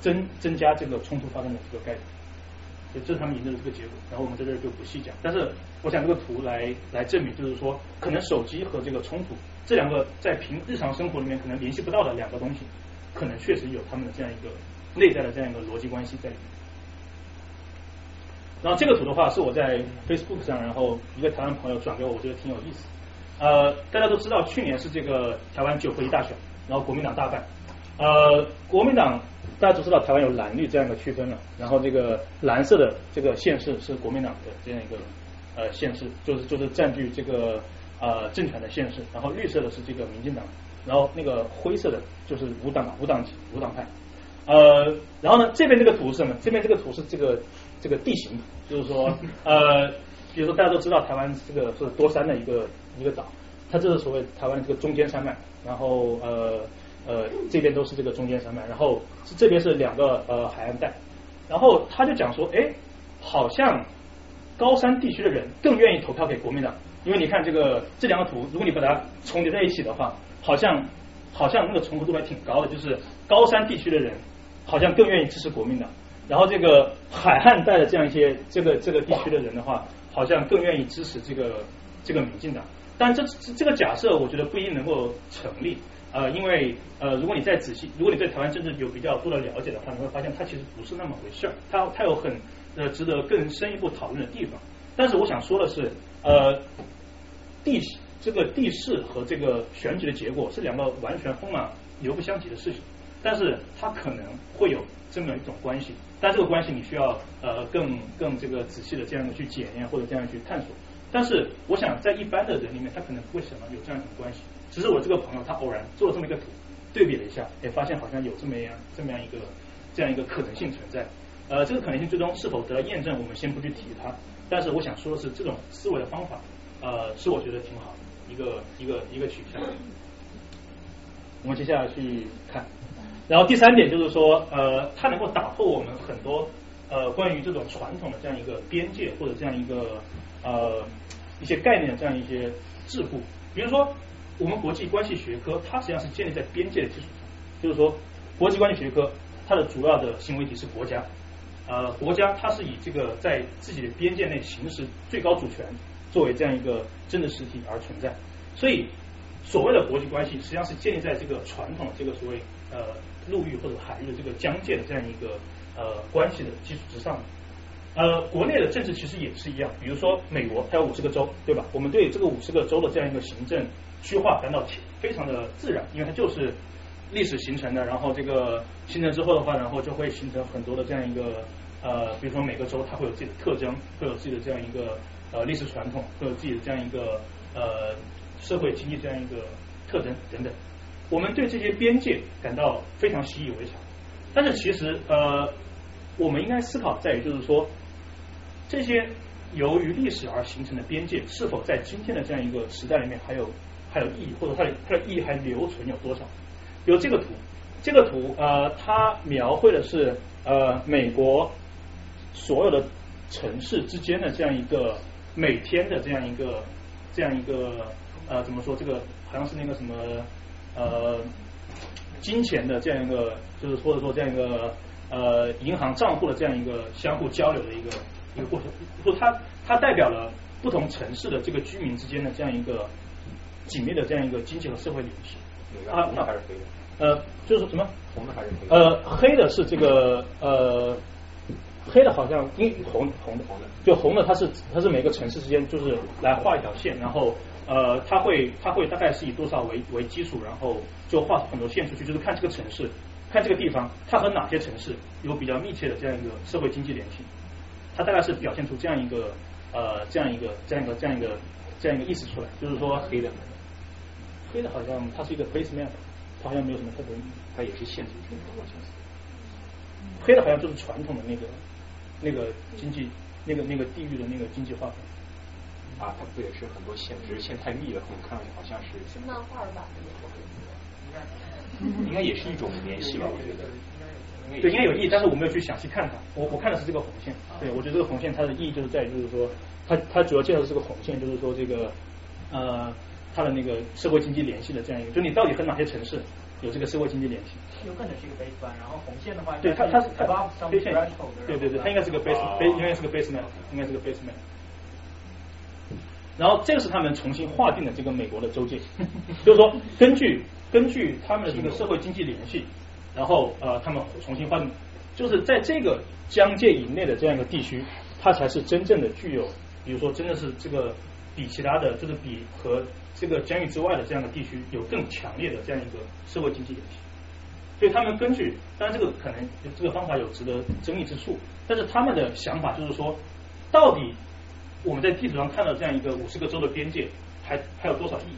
增增加这个冲突发生的这个概率。这是他们研究的这个结果，然后我们在这儿就不细讲。但是我想这个图来来证明，就是说可能手机和这个冲突这两个在平日常生活里面可能联系不到的两个东西，可能确实有他们的这样一个内在的这样一个逻辑关系在里面。然后这个图的话是我在 Facebook 上，然后一个台湾朋友转给我，我觉得挺有意思。呃，大家都知道去年是这个台湾九合一大选，然后国民党大败。呃，国民党。大家都知道台湾有蓝绿这样一个区分了，然后这个蓝色的这个县市是国民党的这样一个呃县市，就是就是占据这个呃政权的县市，然后绿色的是这个民进党，然后那个灰色的就是无党无党籍无党派，呃，然后呢这边这个图是什么？这边这个图是这个这个地形，就是说呃，比如说大家都知道台湾这个是多山的一个一个岛，它这是所谓台湾这个中间山脉，然后呃。呃，这边都是这个中间山脉，然后这边是两个呃海岸带，然后他就讲说，哎，好像高山地区的人更愿意投票给国民党，因为你看这个这两个图，如果你把它重叠在一起的话，好像好像那个重合度还挺高的，就是高山地区的人好像更愿意支持国民党。然后这个海汉带的这样一些这个这个地区的人的话，好像更愿意支持这个这个民进党。但这这个假设，我觉得不一定能够成立。呃，因为呃，如果你再仔细，如果你对台湾政治有比较多的了解的话，你会发现它其实不是那么回事儿，它它有很呃值得更深一步讨论的地方。但是我想说的是，呃，地这个地势和这个选举的结果是两个完全风马牛不相及的事情，但是它可能会有这么一种关系，但这个关系你需要呃更更这个仔细的这样的去检验或者这样去探索。但是我想在一般的人里面，他可能不会想到有这样一种关系。只是我这个朋友他偶然做了这么一个图，对比了一下，也发现好像有这么样这么样一个这样一个可能性存在。呃，这个可能性最终是否得到验证，我们先不去提它。但是我想说的是，这种思维的方法，呃，是我觉得挺好的一个一个一个取向。我们接下来去看，然后第三点就是说，呃，它能够打破我们很多呃关于这种传统的这样一个边界或者这样一个呃一些概念这样一些桎梏，比如说。我们国际关系学科，它实际上是建立在边界的基础。就是说，国际关系学科它的主要的行为体是国家，呃，国家它是以这个在自己的边界内行使最高主权作为这样一个政治实体而存在。所以，所谓的国际关系实际上是建立在这个传统这个所谓呃陆域或者海域的这个疆界的这样一个呃关系的基础之上。呃，国内的政治其实也是一样。比如说，美国它有五十个州，对吧？我们对这个五十个州的这样一个行政。区划感到非常的自然，因为它就是历史形成的。然后这个形成之后的话，然后就会形成很多的这样一个呃，比如说每个州它会有自己的特征，会有自己的这样一个呃历史传统，会有自己的这样一个呃社会经济这样一个特征等等。我们对这些边界感到非常习以为常，但是其实呃，我们应该思考在于就是说这些由于历史而形成的边界，是否在今天的这样一个时代里面还有。还有意义，或者它的它的意义还留存有多少？有这个图，这个图呃，它描绘的是呃美国所有的城市之间的这样一个每天的这样一个这样一个呃怎么说？这个好像是那个什么呃金钱的这样一个，就是或者说这样一个呃银行账户的这样一个相互交流的一个一个过程。说它它代表了不同城市的这个居民之间的这样一个。紧密的这样一个经济和社会联系。啊，红的还是黑的？呃，就是什么？红的还是黑？的？呃，黑的是这个呃，黑的好像因红红的红的，就红的它是它是每个城市之间就是来画一条线，然后呃，它会它会大概是以多少为为基础，然后就画很多线出去，就是看这个城市，看这个地方它和哪些城市有比较密切的这样一个社会经济联系，它大概是表现出这样一个呃这样一个这样一个这样一个这样一个意思出来，就是说黑的。黑的好像它是一个 base map，它好像没有什么特别，它也是线组成的，好像是。黑的好像就是传统的那个那个经济那个那个地域的那个经济划分。啊，它不也是很多线，只是线太密了，我们看上去好像是。是漫画版的应该也是一种联系吧，我觉得。对，应该有意义，但是我没有去详细看它。我我看的是这个红线，对我觉得这个红线它的意义就是在于，就是说，它它主要介绍的是个红线，就是说这个呃。它的那个社会经济联系的这样一个，就你到底和哪些城市有这个社会经济联系？有可能是一个 base line，然后红线的话，对它它是对对对，它应该是个 base base，应该是个 base man，应该是个 base man。然后这个是他们重新划定的这个美国的州界，就是说根据根据他们的这个社会经济联系，然后呃他们重新划定，就是在这个疆界以内的这样一个地区，它才是真正的具有，比如说真的是这个比其他的就是比和这个监狱之外的这样的地区有更强烈的这样一个社会经济联系，所以他们根据，当然这个可能这个方法有值得争议之处，但是他们的想法就是说，到底我们在地图上看到这样一个五十个州的边界还还有多少亿？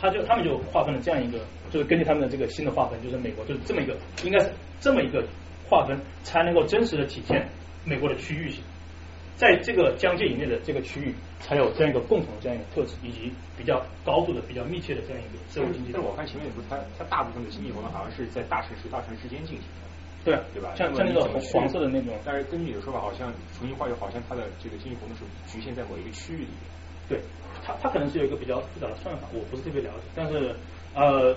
他就他们就划分了这样一个，就是根据他们的这个新的划分，就是美国就是这么一个，应该是这么一个划分，才能够真实的体现美国的区域性。在这个疆界以内的这个区域，才有这样一个共同的这样一个特质，以及比较高度的、比较密切的这样一个社会经济。但我看前面也不是它，它大部分的经济活动好像是在大城市、大城市之间进行的。对，对吧？像像那个黄黄色的那种。但是根据你的说法，好像重新划又好像它的这个经济活动是局限在某一个区域里面。对，它它可能是有一个比较复杂的算法，我不是特别了解。但是呃，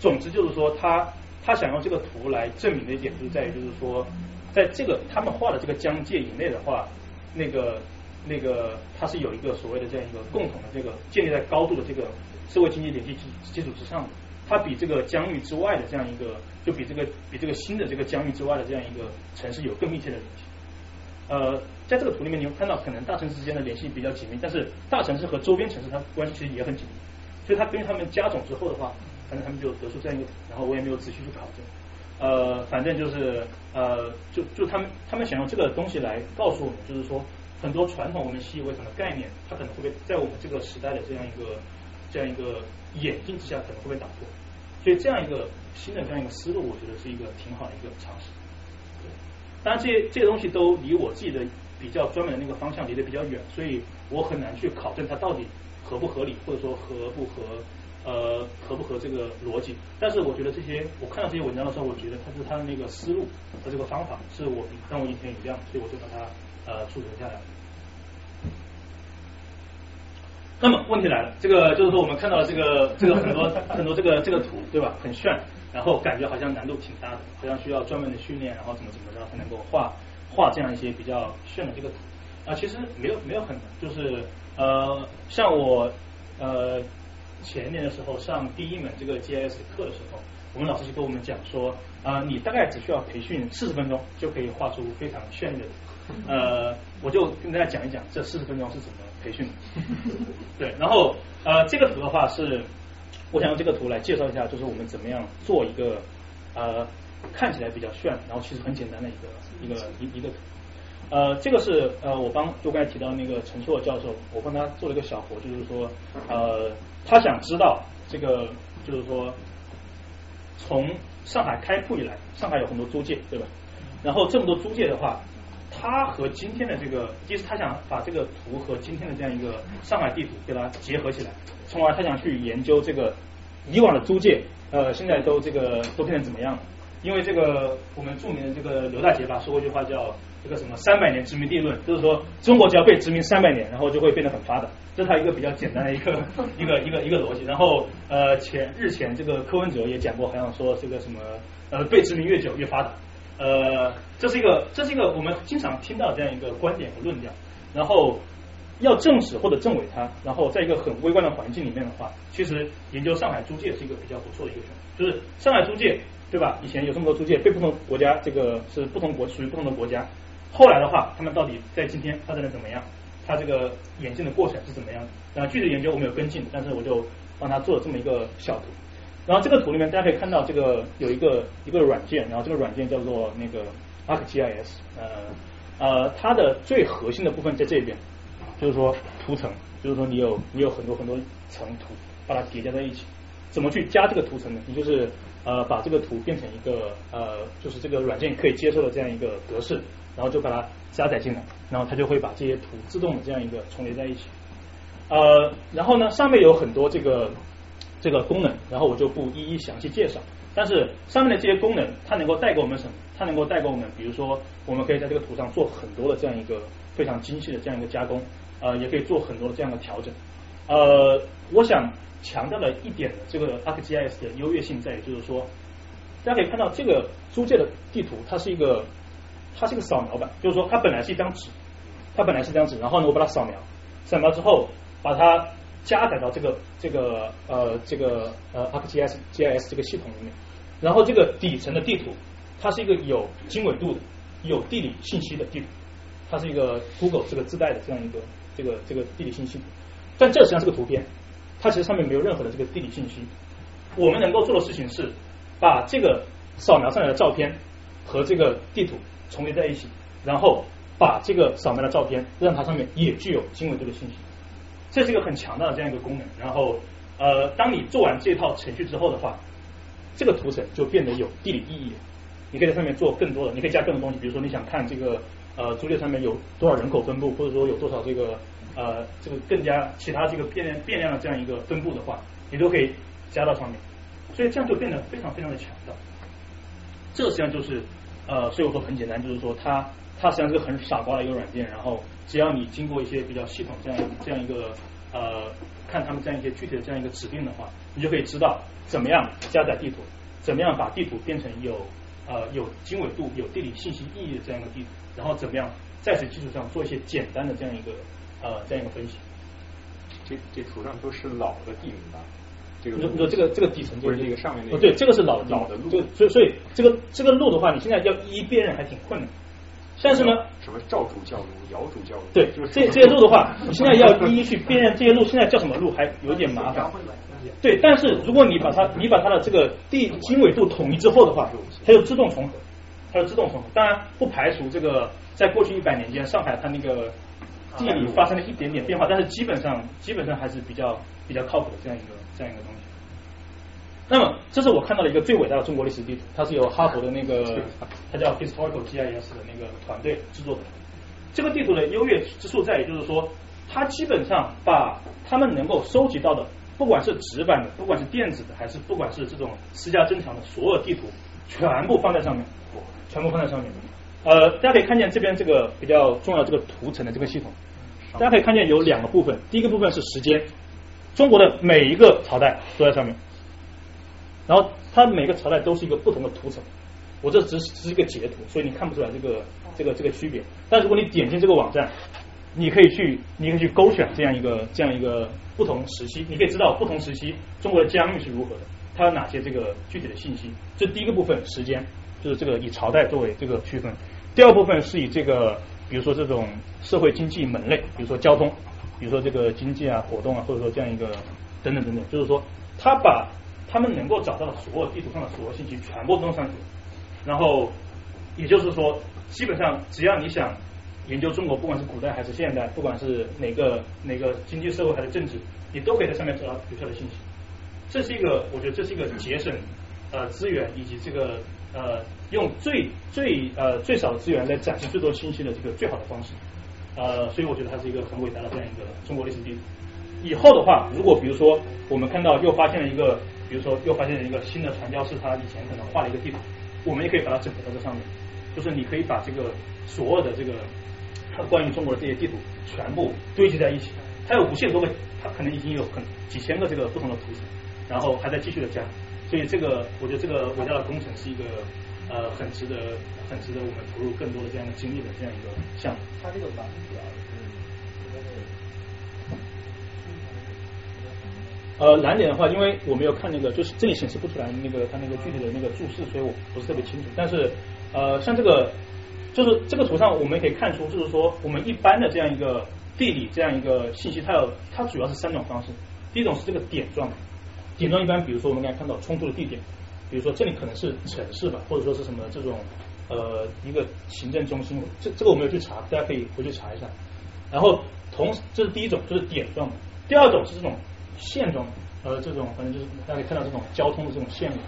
总之就是说，它他想用这个图来证明的一点，就是在于就是说，在这个他们画的这个疆界以内的话，那个那个它是有一个所谓的这样一个共同的这个建立在高度的这个社会经济联系基基础之上的，它比这个疆域之外的这样一个，就比这个比这个新的这个疆域之外的这样一个城市有更密切的联系。呃，在这个图里面，你会看到可能大城市之间的联系比较紧密，但是大城市和周边城市它关系其实也很紧密。所以它根据他们加总之后的话，反正他们就得出这样一个，然后我也没有仔细去考证。呃，反正就是呃，就就他们他们想用这个东西来告诉我们，就是说很多传统我们习以为常的概念，它可能会被在我们这个时代的这样一个这样一个眼镜之下，可能会被打破。所以这样一个新的这样一个思路，我觉得是一个挺好的一个尝试。当然，这些这些东西都离我自己的比较专门的那个方向离得比较远，所以我很难去考证它到底合不合理，或者说合不合呃合不合这个逻辑。但是我觉得这些我看到这些文章的时候，我觉得它是它的那个思路和这个方法是我比让我眼前一亮，所以我就把它呃储存下来。那么问题来了，这个就是说我们看到了这个这个 很多很多这个这个图对吧？很炫，然后感觉好像难度挺大的，好像需要专门的训练，然后怎么怎么着才能够画画这样一些比较炫的这个图啊。其实没有没有很难，就是呃像我呃前年的时候上第一门这个 GIS 课的时候，我们老师就跟我们讲说啊，你大概只需要培训四十分钟就可以画出非常炫丽的图。呃，我就跟大家讲一讲这四十分钟是怎么培训的。对，然后呃，这个图的话是，我想用这个图来介绍一下，就是我们怎么样做一个呃看起来比较炫，然后其实很简单的一个 一个一一个图。呃，这个是呃我帮就刚才提到那个陈硕教授，我帮他做了一个小活，就是说呃他想知道这个就是说从上海开埠以来，上海有很多租界，对吧？然后这么多租界的话。他和今天的这个，其实他想把这个图和今天的这样一个上海地图给它结合起来，从而他想去研究这个以往的租界，呃，现在都这个都变成怎么样了？因为这个我们著名的这个刘大姐吧说过一句话叫这个什么三百年殖民地论，就是说中国只要被殖民三百年，然后就会变得很发达，这是他一个比较简单的一个一个 一个一个逻辑。然后呃前日前这个柯文哲也讲过，好像说这个什么呃被殖民越久越发达。呃，这是一个，这是一个我们经常听到这样一个观点和论调。然后要证实或者证伪它，然后在一个很微观的环境里面的话，其实研究上海租界是一个比较不错的一个选择。就是上海租界，对吧？以前有这么多租界，被不同国家这个是不同国属于不同的国家。后来的话，他们到底在今天发展的怎么样？它这个演进的过程是怎么样的？那具体研究我没有跟进，但是我就帮他做了这么一个小图。然后这个图里面大家可以看到，这个有一个一个软件，然后这个软件叫做那个 ArcGIS，呃呃，它的最核心的部分在这边，就是说图层，就是说你有你有很多很多层图，把它叠加在一起，怎么去加这个图层呢？你就是呃把这个图变成一个呃就是这个软件可以接受的这样一个格式，然后就把它加载进来，然后它就会把这些图自动的这样一个重叠在一起，呃，然后呢上面有很多这个。这个功能，然后我就不一一详细介绍。但是上面的这些功能，它能够带给我们什么？它能够带给我们，比如说，我们可以在这个图上做很多的这样一个非常精细的这样一个加工，呃，也可以做很多的这样的调整。呃，我想强调的一点这个 ArcGIS 的优越性在于，就是说，大家可以看到这个租界的地图，它是一个，它是一个扫描版，就是说它本来是一张纸，它本来是一张纸，然后呢，我把它扫描，扫描之后把它。加载到这个这个呃这个呃 ArcGIS GIS 这个系统里面，然后这个底层的地图，它是一个有经纬度的、有地理信息的地图，它是一个 Google 这个自带的这样一个这个这个地理信息，但这实际上是个图片，它其实上面没有任何的这个地理信息。我们能够做的事情是把这个扫描上来的照片和这个地图重叠在一起，然后把这个扫描的照片让它上面也具有经纬度的信息。这是一个很强大的这样一个功能，然后呃，当你做完这套程序之后的话，这个图层就变得有地理意义了。你可以在上面做更多的，你可以加更多东西，比如说你想看这个呃租界上面有多少人口分布，或者说有多少这个呃这个更加其他这个变变量的这样一个分布的话，你都可以加到上面，所以这样就变得非常非常的强大。这实际上就是呃，所以我说很简单，就是说它它实际上是很傻瓜的一个软件，然后。只要你经过一些比较系统这样这样一个呃看他们这样一些具体的这样一个指令的话，你就可以知道怎么样加载地图，怎么样把地图变成有呃有经纬度、有地理信息意义的这样一个地图，然后怎么样在此基础上做一些简单的这样一个呃这样一个分析。这这图上都是老的地名吧？这个你说这个这个底层不是这个上面那个哦对，这个是老老的路就所以所以这个这个路的话，你现在要一一辨认还挺困难。但是呢，什么赵主教路、姚主教路，对就是这这些路的话，你现在要一一去辨认这些路现在叫什么路，还有点麻烦。对，但是如果你把它你把它的这个地经纬度统一之后的话，它就自动重合，它就自动重合。当然不排除这个在过去一百年间，上海它那个地理发生了一点点变化，但是基本上基本上还是比较比较靠谱的这样一个这样一个东西。那么，这是我看到的一个最伟大的中国历史地图，它是由哈佛的那个，它叫 Historical GIS 的那个团队制作的。这个地图的优越之处在于，就是说，它基本上把他们能够收集到的，不管是纸版的，不管是电子的，还是不管是这种私家珍藏的所有地图，全部放在上面，全部放在上面。呃，大家可以看见这边这个比较重要这个图层的这个系统，大家可以看见有两个部分，第一个部分是时间，中国的每一个朝代都在上面。然后它每个朝代都是一个不同的图层，我这只是只是一个截图，所以你看不出来这个这个这个区别。但如果你点进这个网站，你可以去你可以去勾选这样一个这样一个不同时期，你可以知道不同时期中国的疆域是如何的，它有哪些这个具体的信息。这第一个部分时间，就是这个以朝代作为这个区分。第二部分是以这个比如说这种社会经济门类，比如说交通，比如说这个经济啊活动啊，或者说这样一个等等等等，就是说他把他们能够找到的所有地图上的所有信息全部弄上去，然后也就是说，基本上只要你想研究中国，不管是古代还是现代，不管是哪个哪个经济社会还是政治，你都可以在上面找到有效的信息。这是一个，我觉得这是一个节省呃资源以及这个呃用最最呃最少的资源来展示最多信息的这个最好的方式。呃，所以我觉得它是一个很伟大的这样一个中国历史地图。以后的话，如果比如说我们看到又发现了一个，比如说又发现了一个新的传教士，他以前可能画了一个地图，我们也可以把它整合到这上面，就是你可以把这个所有的这个关于中国的这些地图全部堆积在一起，它有无限多个，它可能已经有很几千个这个不同的图层，然后还在继续的加，所以这个我觉得这个伟大的工程是一个呃很值得很值得我们投入更多的这样的精力的这样一个项目。它这个版表是呃，蓝点的话，因为我没有看那个，就是这里显示不出来那个它那个具体的那个注释，所以我不是特别清楚。但是呃，像这个，就是这个图上我们可以看出，就是说我们一般的这样一个地理这样一个信息，它有它主要是三种方式。第一种是这个点状，点状一般，比如说我们刚才看到冲突的地点，比如说这里可能是城市吧，或者说是什么这种呃一个行政中心，这这个我没有去查，大家可以回去查一下。然后同这是第一种，就是点状的；第二种是这种线状的，呃，这种反正就是大家可以看到这种交通的这种线路，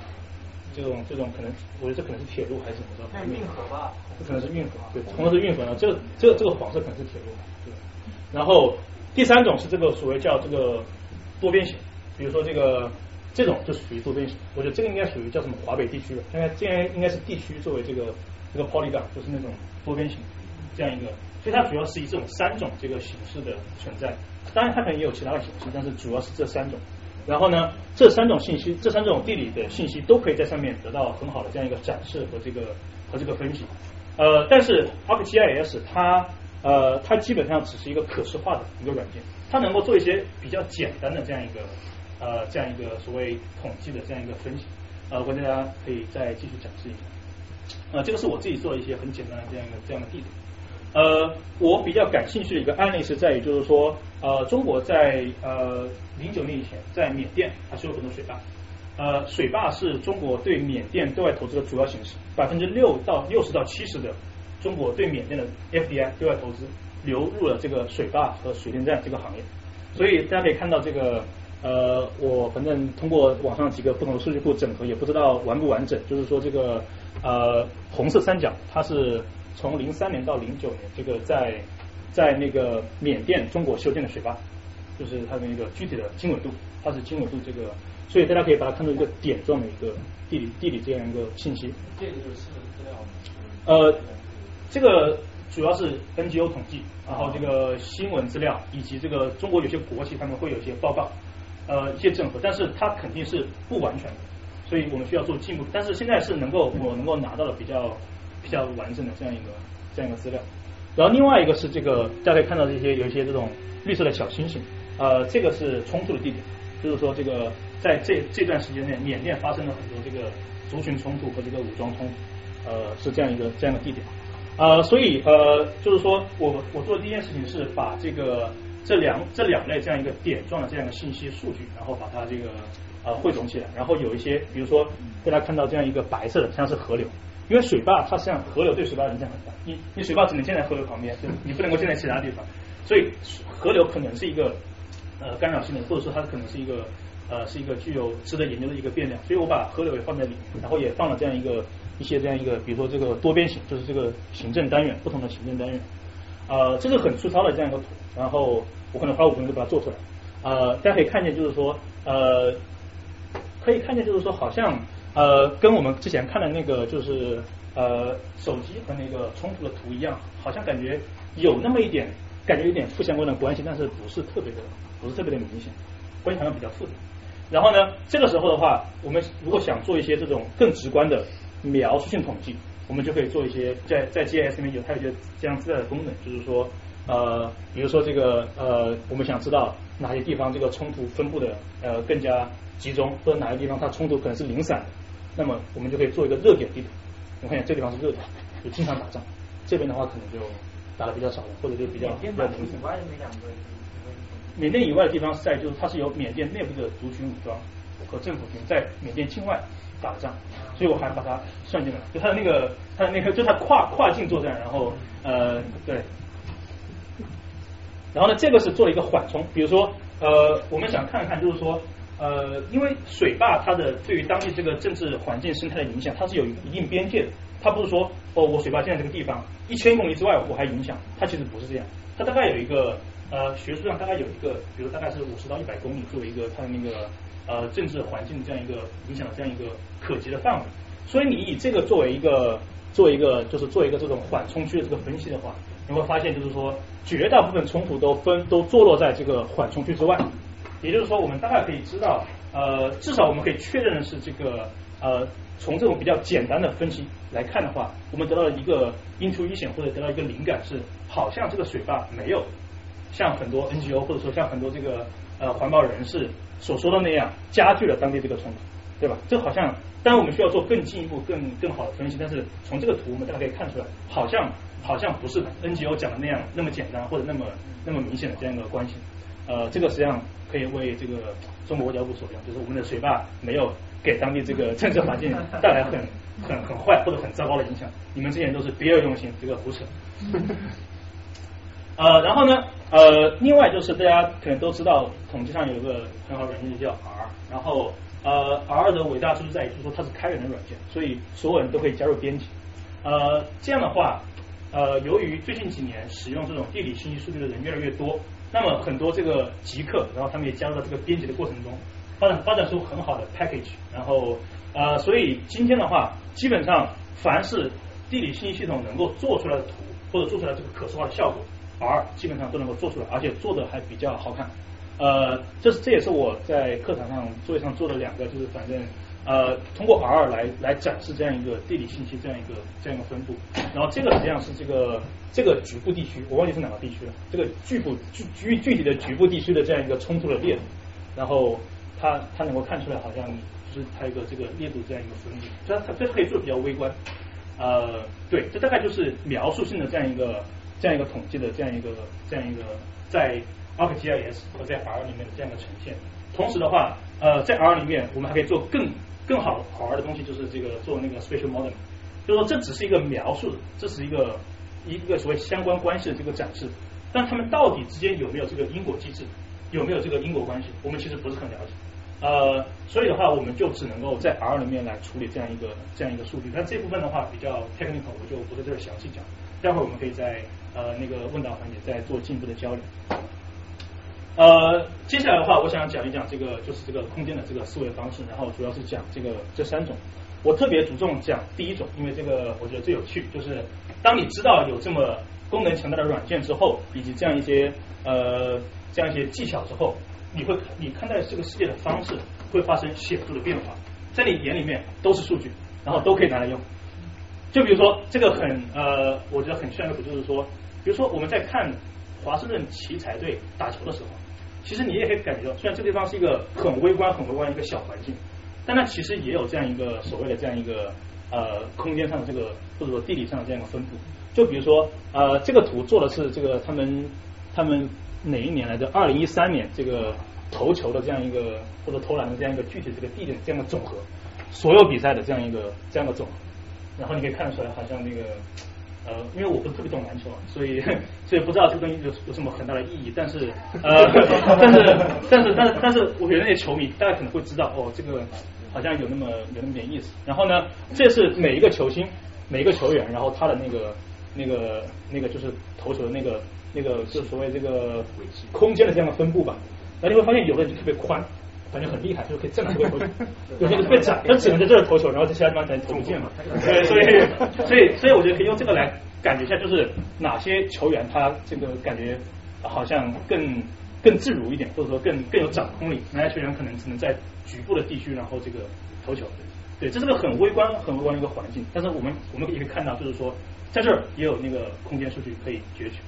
这种这种可能，我觉得这可能是铁路还是怎么着？运河吧？这可能是运河，对，同样是运河呢。这个这个这个黄色可能是铁路，对。然后第三种是这个所谓叫这个多边形，比如说这个这种就属于多边形，我觉得这个应该属于叫什么华北地区的，应该这样应该是地区作为这个这个 polygon，就是那种多边形这样一个，所以它主要是以这种三种这个形式的存在，当然它可能也有其他的形式，但是主要是这三种。然后呢，这三种信息，这三种地理的信息都可以在上面得到很好的这样一个展示和这个和这个分析。呃，但是 ArcGIS 它呃它基本上只是一个可视化的一个软件，它能够做一些比较简单的这样一个呃这样一个所谓统计的这样一个分析。呃，我跟大家可以再继续展示一下。呃，这个是我自己做的一些很简单的这样一个这样的地图。呃，我比较感兴趣的一个案例是在于，就是说，呃，中国在呃零九年以前，在缅甸它是有很多水坝，呃，水坝是中国对缅甸对外投资的主要形式，百分之六到六十到七十的中国对缅甸的 FDI 对外投资流入了这个水坝和水电站这个行业，所以大家可以看到这个。呃，我反正通过网上几个不同的数据库整合，也不知道完不完整。就是说，这个呃红色三角，它是从零三年到零九年，这个在在那个缅甸中国修建的水坝，就是它的那个具体的经纬度，它是经纬度这个，所以大家可以把它看作一个点状的一个地理地理这样一个信息。这个就是新闻资料？呃，这个主要是 NGO 统计，然后这个新闻资料以及这个中国有些国企他们会有一些报告。呃，一些整合，但是它肯定是不完全的，所以我们需要做进步。但是现在是能够我能够拿到了比较比较完整的这样一个这样一个资料。然后另外一个是这个大家可以看到这些有一些这种绿色的小星星，呃，这个是冲突的地点，就是说这个在这这段时间内，缅甸发生了很多这个族群冲突和这个武装冲突，呃，是这样一个这样的地点。呃，所以呃，就是说我我做的第一件事情是把这个这两这两类这样一个点状的这样一个信息数据，然后把它这个呃汇总起来，然后有一些比如说大家看到这样一个白色的，像是河流，因为水坝它实际上河流对水坝影响很大，你你水坝只能建在河流旁边，就你不能够建在其他地方，所以河流可能是一个呃干扰性的，或者说它可能是一个呃是一个具有值得研究的一个变量，所以我把河流也放在里面，然后也放了这样一个一些这样一个，比如说这个多边形，就是这个行政单元不同的行政单元，呃，这是很粗糙的这样一个图，然后我可能花五分钟就把它做出来，呃，大家可以看见就是说呃可以看见就是说好像呃跟我们之前看的那个就是呃手机和那个冲突的图一样，好像感觉有那么一点感觉有点负相关的关系，但是不是特别的不是特别的明显，关系好像比较复杂。然后呢，这个时候的话，我们如果想做一些这种更直观的描述性统计，我们就可以做一些在在 GIS 里面有它有一些这样自带的功能，就是说呃，比如说这个呃，我们想知道哪些地方这个冲突分布的呃更加集中，或者哪些地方它冲突可能是零散的，那么我们就可以做一个热点地图。我看见这地方是热点，就经常打仗；这边的话可能就打的比较少了，或者就比较比较零散。缅甸以外的地方是在就是它是由缅甸内部的族群武装和政府军在缅甸境外打仗，所以我还把它算进来，就它的那个它的那个就它跨跨境作战，然后呃对，然后呢这个是做了一个缓冲，比如说呃我们想看一看就是说呃因为水坝它的对于当地这个政治环境生态的影响，它是有一定边界的，它不是说哦我水坝建在这个地方一千公里之外我还影响，它其实不是这样，它大概有一个。呃，学术上大概有一个，比如大概是五十到一百公里作为一个它的那个呃政治环境这样一个影响的这样一个可及的范围，所以你以这个作为一个作为一个就是做一个这种缓冲区的这个分析的话，你会发现就是说绝大部分冲突都分都坐落在这个缓冲区之外，也就是说我们大概可以知道，呃，至少我们可以确认的是这个呃从这种比较简单的分析来看的话，我们得到一个 intuition 或者得到一个灵感是，好像这个水坝没有。像很多 NGO 或者说像很多这个呃环保人士所说的那样，加剧了当地这个冲突，对吧？这好像，当然我们需要做更进一步、更更好的分析。但是从这个图我们大家可以看出来，好像好像不是 NGO 讲的那样那么简单或者那么那么明显的这样一个关系。呃，这个实际上可以为这个中国外交部所用，就是我们的水坝没有给当地这个政治环境带来很很很坏或者很糟糕的影响。你们之前都是别有用心，这个胡扯。呃，然后呢，呃，另外就是大家可能都知道，统计上有个很好的软件叫 R，然后呃，R 的伟大之处在于，就是说它是开源的软件，所以所有人都可以加入编辑。呃，这样的话，呃，由于最近几年使用这种地理信息数据的人越来越多，那么很多这个极客，然后他们也加入到这个编辑的过程中，发展发展出很好的 package，然后呃，所以今天的话，基本上凡是地理信息系统能够做出来的图，或者做出来这个可视化的效果。R 基本上都能够做出来，而且做的还比较好看。呃，这是这也是我在课堂上作业上做的两个，就是反正呃通过 R 来来展示这样一个地理信息这样一个这样一个分布。然后这个实际上是这个这个局部地区，我忘记是哪个地区了。这个局部具具具体的局部地区的这样一个冲突的列，然后它它能够看出来，好像就是它一个这个烈度这样一个分布。它它这可以做的比较微观。呃，对，这大概就是描述性的这样一个。这样一个统计的这样一个这样一个在 ArcGIS 和在 R 里面的这样一个呈现。同时的话，呃，在 R 里面我们还可以做更更好好玩的东西，就是这个做那个 Spatial Modeling。就是说这只是一个描述，这是一个一个所谓相关关系的这个展示，但他们到底之间有没有这个因果机制，有没有这个因果关系，我们其实不是很了解。呃，所以的话，我们就只能够在 R 里面来处理这样一个这样一个数据。但这部分的话比较 technical，我就不在这儿详细讲。待会儿我们可以在呃那个问答环节再做进一步的交流。呃，接下来的话，我想讲一讲这个就是这个空间的这个思维方式，然后主要是讲这个这三种。我特别着重讲第一种，因为这个我觉得最有趣，就是当你知道有这么功能强大的软件之后，以及这样一些呃这样一些技巧之后，你会你看待这个世界的方式会发生显著的变化。在你眼里面都是数据，然后都可以拿来用。就比如说这个很呃，我觉得很炫酷，就是说，比如说我们在看华盛顿奇才队打球的时候，其实你也可以感觉到，虽然这地方是一个很微观、很微观一个小环境，但它其实也有这样一个所谓的这样一个呃空间上的这个或者说地理上的这样一个分布。就比如说呃，这个图做的是这个他们他们哪一年来着？二零一三年这个投球的这样一个或者投篮的这样一个具体这个地点这样的总和，所有比赛的这样一个这样的总和。然后你可以看得出来，好像那个呃，因为我不是特别懂篮球，所以所以不知道这个东西有有什么很大的意义。但是呃，但是但是但是但是，我觉得那些球迷大家可能会知道，哦，这个好像有那么有那么点意思。然后呢，这是每一个球星、每一个球员，然后他的那个那个那个就是投球的那个那个就是所谓这个空间的这样的分布吧。然后你会发现，有的人就特别宽。感觉很厉害，就是可以这么投球，有些特别窄，他只能在这儿投球，然后在其他地方才投不进嘛。对，所以所以所以我觉得可以用这个来感觉一下，就是哪些球员他这个感觉好像更更自如一点，或者说更更有掌控力，哪些球员可能只能在局部的地区然后这个投球。对，这是个很微观很微观的一个环境，但是我们我们也可以看到，就是说在这儿也有那个空间数据可以攫取。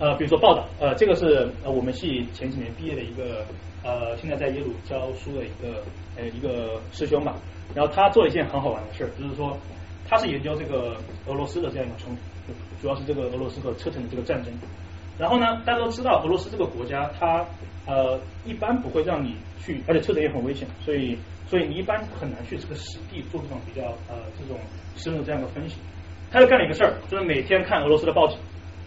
呃，比如说报道，呃，这个是呃我们系前几年毕业的一个。呃，现在在耶鲁教书的一个呃一个师兄吧，然后他做了一件很好玩的事儿，就是说他是研究这个俄罗斯的这样一个冲突，主要是这个俄罗斯和车臣的这个战争。然后呢，大家都知道俄罗斯这个国家，它呃一般不会让你去，而且车臣也很危险，所以所以你一般很难去这个实地做这种比较呃这种深入这样的分析。他就干了一个事儿，就是每天看俄罗斯的报纸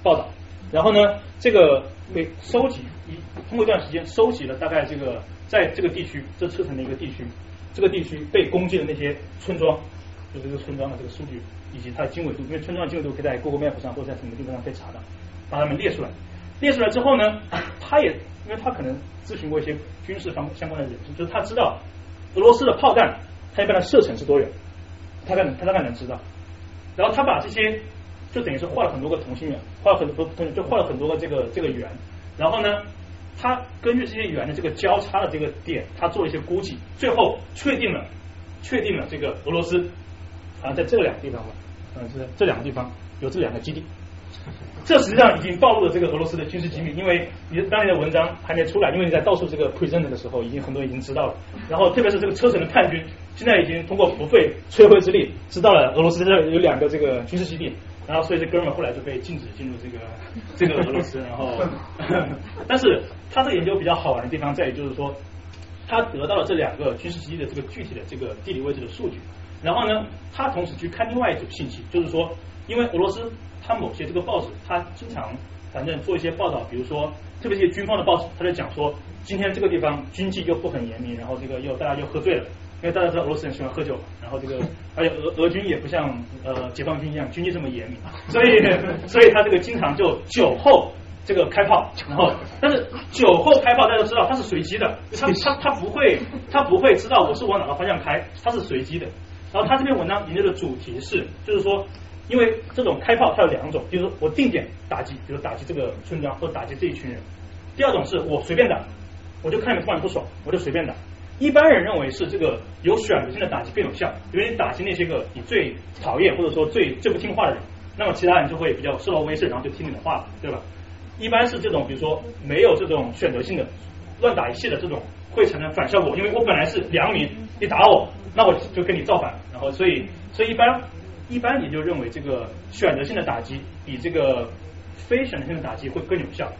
报道，然后呢，这个被收集一。通过一段时间收集了大概这个在这个地区这车城的一个地区，这个地区被攻击的那些村庄，就这个村庄的这个数据以及它的经纬度，因为村庄的经纬度可以在 Google Map 上或者在什么地方上可以查到，把它们列出来。列出来之后呢，他也因为他可能咨询过一些军事方相关的人，就是他知道俄罗斯的炮弹它一般的射程是多远，他大概他大概能知道。然后他把这些就等于是画了很多个同心圆，画了很多同就画了很多个这个这个圆。然后呢，他根据这些圆的这个交叉的这个点，他做一些估计，最后确定了，确定了这个俄罗斯啊在这两个地方吧，嗯，是这两个地方有这两个基地。这实际上已经暴露了这个俄罗斯的军事机密，因为你的当年的文章还没出来，因为你在到处这个 present 的时候，已经很多已经知道了。然后特别是这个车臣的叛军，现在已经通过不费吹灰之力知道了俄罗斯这有两个这个军事基地。然后，所以这哥们后来就被禁止进入这个这个俄罗斯。然后，但是他这个研究比较好玩的地方在于，就是说他得到了这两个军事基地的这个具体的这个地理位置的数据。然后呢，他同时去看另外一组信息，就是说，因为俄罗斯它某些这个报纸，它经常反正做一些报道，比如说特别是军方的报纸，他在讲说今天这个地方军纪又不很严明，然后这个又大家又喝醉了。因为大家知道俄罗斯人喜欢喝酒嘛，然后这个而且俄俄军也不像呃解放军一样军纪这么严明，所以 所以他这个经常就酒后这个开炮，然后但是酒后开炮大家都知道它是随机的，他他他不会他不会知道我是往哪个方向开，它是随机的。然后他这篇文章研究的主题是，就是说因为这种开炮它有两种，就是我定点打击，比如打击这个村庄或者打击这一群人；第二种是我随便打，我就看你突然不爽，我就随便打。一般人认为是这个有选择性的打击更有效，因为你打击那些个你最讨厌或者说最最不听话的人，那么其他人就会比较受到威慑，然后就听你的话了，对吧？一般是这种，比如说没有这种选择性的乱打一气的这种，会产生反效果，因为我本来是良民，你打我，那我就跟你造反，然后所以所以一般一般你就认为这个选择性的打击比这个非选择性的打击会更有效。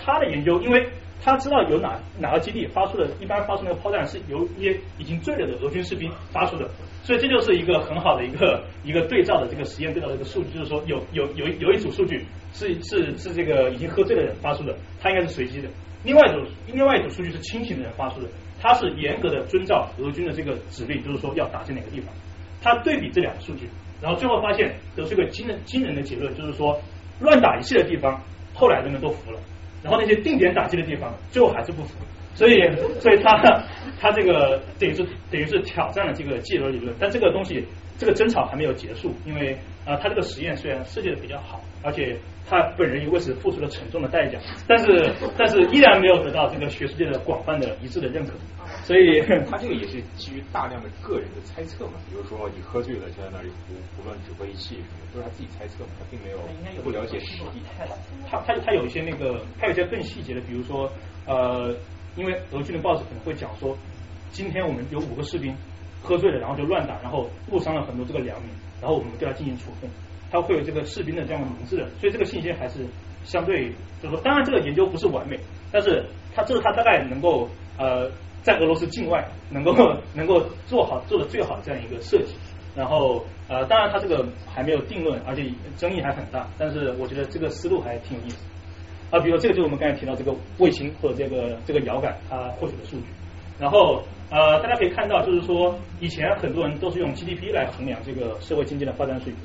他的研究，因为。他知道有哪哪个基地发出的，一般发出那个炮弹是由一些已经醉了的俄军士兵发出的，所以这就是一个很好的一个一个对照的这个实验对照的一个数据，就是说有有有有一组数据是是是这个已经喝醉的人发出的，他应该是随机的；另外一组另外一组数据是清醒的人发出的，他是严格的遵照俄军的这个指令，就是说要打进哪个地方。他对比这两个数据，然后最后发现得出一个惊人惊人的结论，就是说乱打一气的地方，后来人们都服了。然后那些定点打击的地方，最后还是不服，所以，所以他 他这个等于是等于是挑战了这个继而理论，但这个东西这个争吵还没有结束，因为啊，他这个实验虽然设计的比较好，而且他本人也为此付出了沉重的代价，但是但是依然没有得到这个学术界的广泛的一致的认可，所以 他这个也是基于大量的个人的猜测嘛，比如说你喝醉了就在那里胡胡乱指挥气什么，都是他自己猜测嘛，他并没有不了解实地。他他他有一些那个，他有一些更细节的，比如说呃，因为俄军的报纸可能会讲说，今天我们有五个士兵喝醉了，然后就乱打，然后误伤了很多这个良民，然后我们对他进行处分，他会有这个士兵的这样的名字的，所以这个信息还是相对，就是说，当然这个研究不是完美，但是他这是他大概能够呃在俄罗斯境外能够 能够做好做的最好的这样一个设计。然后呃，当然他这个还没有定论，而且争议还很大，但是我觉得这个思路还挺有意思。啊，比如这个就是我们刚才提到这个卫星或者这个这个遥感它获取的数据。然后呃，大家可以看到，就是说以前很多人都是用 GDP 来衡量这个社会经济的发展水平。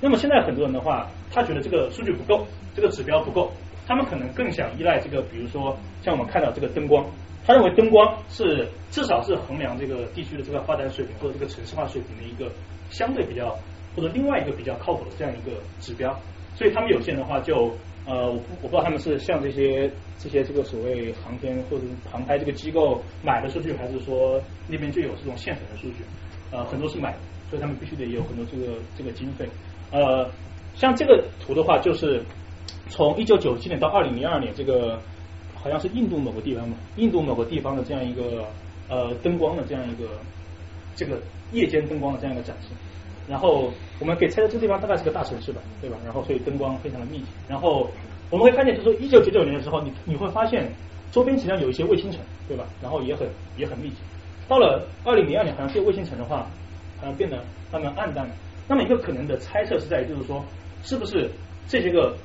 那么现在很多人的话，他觉得这个数据不够，这个指标不够，他们可能更想依赖这个，比如说像我们看到这个灯光，他认为灯光是至少是衡量这个地区的这个发展水平或者这个城市化水平的一个相对比较或者另外一个比较靠谱的这样一个指标。所以他们有些人的话就呃，我不我不知道他们是向这些这些这个所谓航天或者航拍这个机构买的数据，还是说那边就有这种现成的数据？呃，很多是买的，所以他们必须得有很多这个这个经费。呃，像这个图的话，就是从一九九七年到二零零二年，这个好像是印度某个地方嘛，印度某个地方的这样一个呃灯光的这样一个这个夜间灯光的这样一个展示。然后我们可以猜到这个地方大概是个大城市吧，对吧？然后所以灯光非常的密集。然后我们会看见，就是说一九九九年的时候，你你会发现周边实际上有一些卫星城，对吧？然后也很也很密集。到了二零零二年，好像这个卫星城的话，好像变得慢慢暗淡了。那么一个可能的猜测是在于，就是说，是不是这些个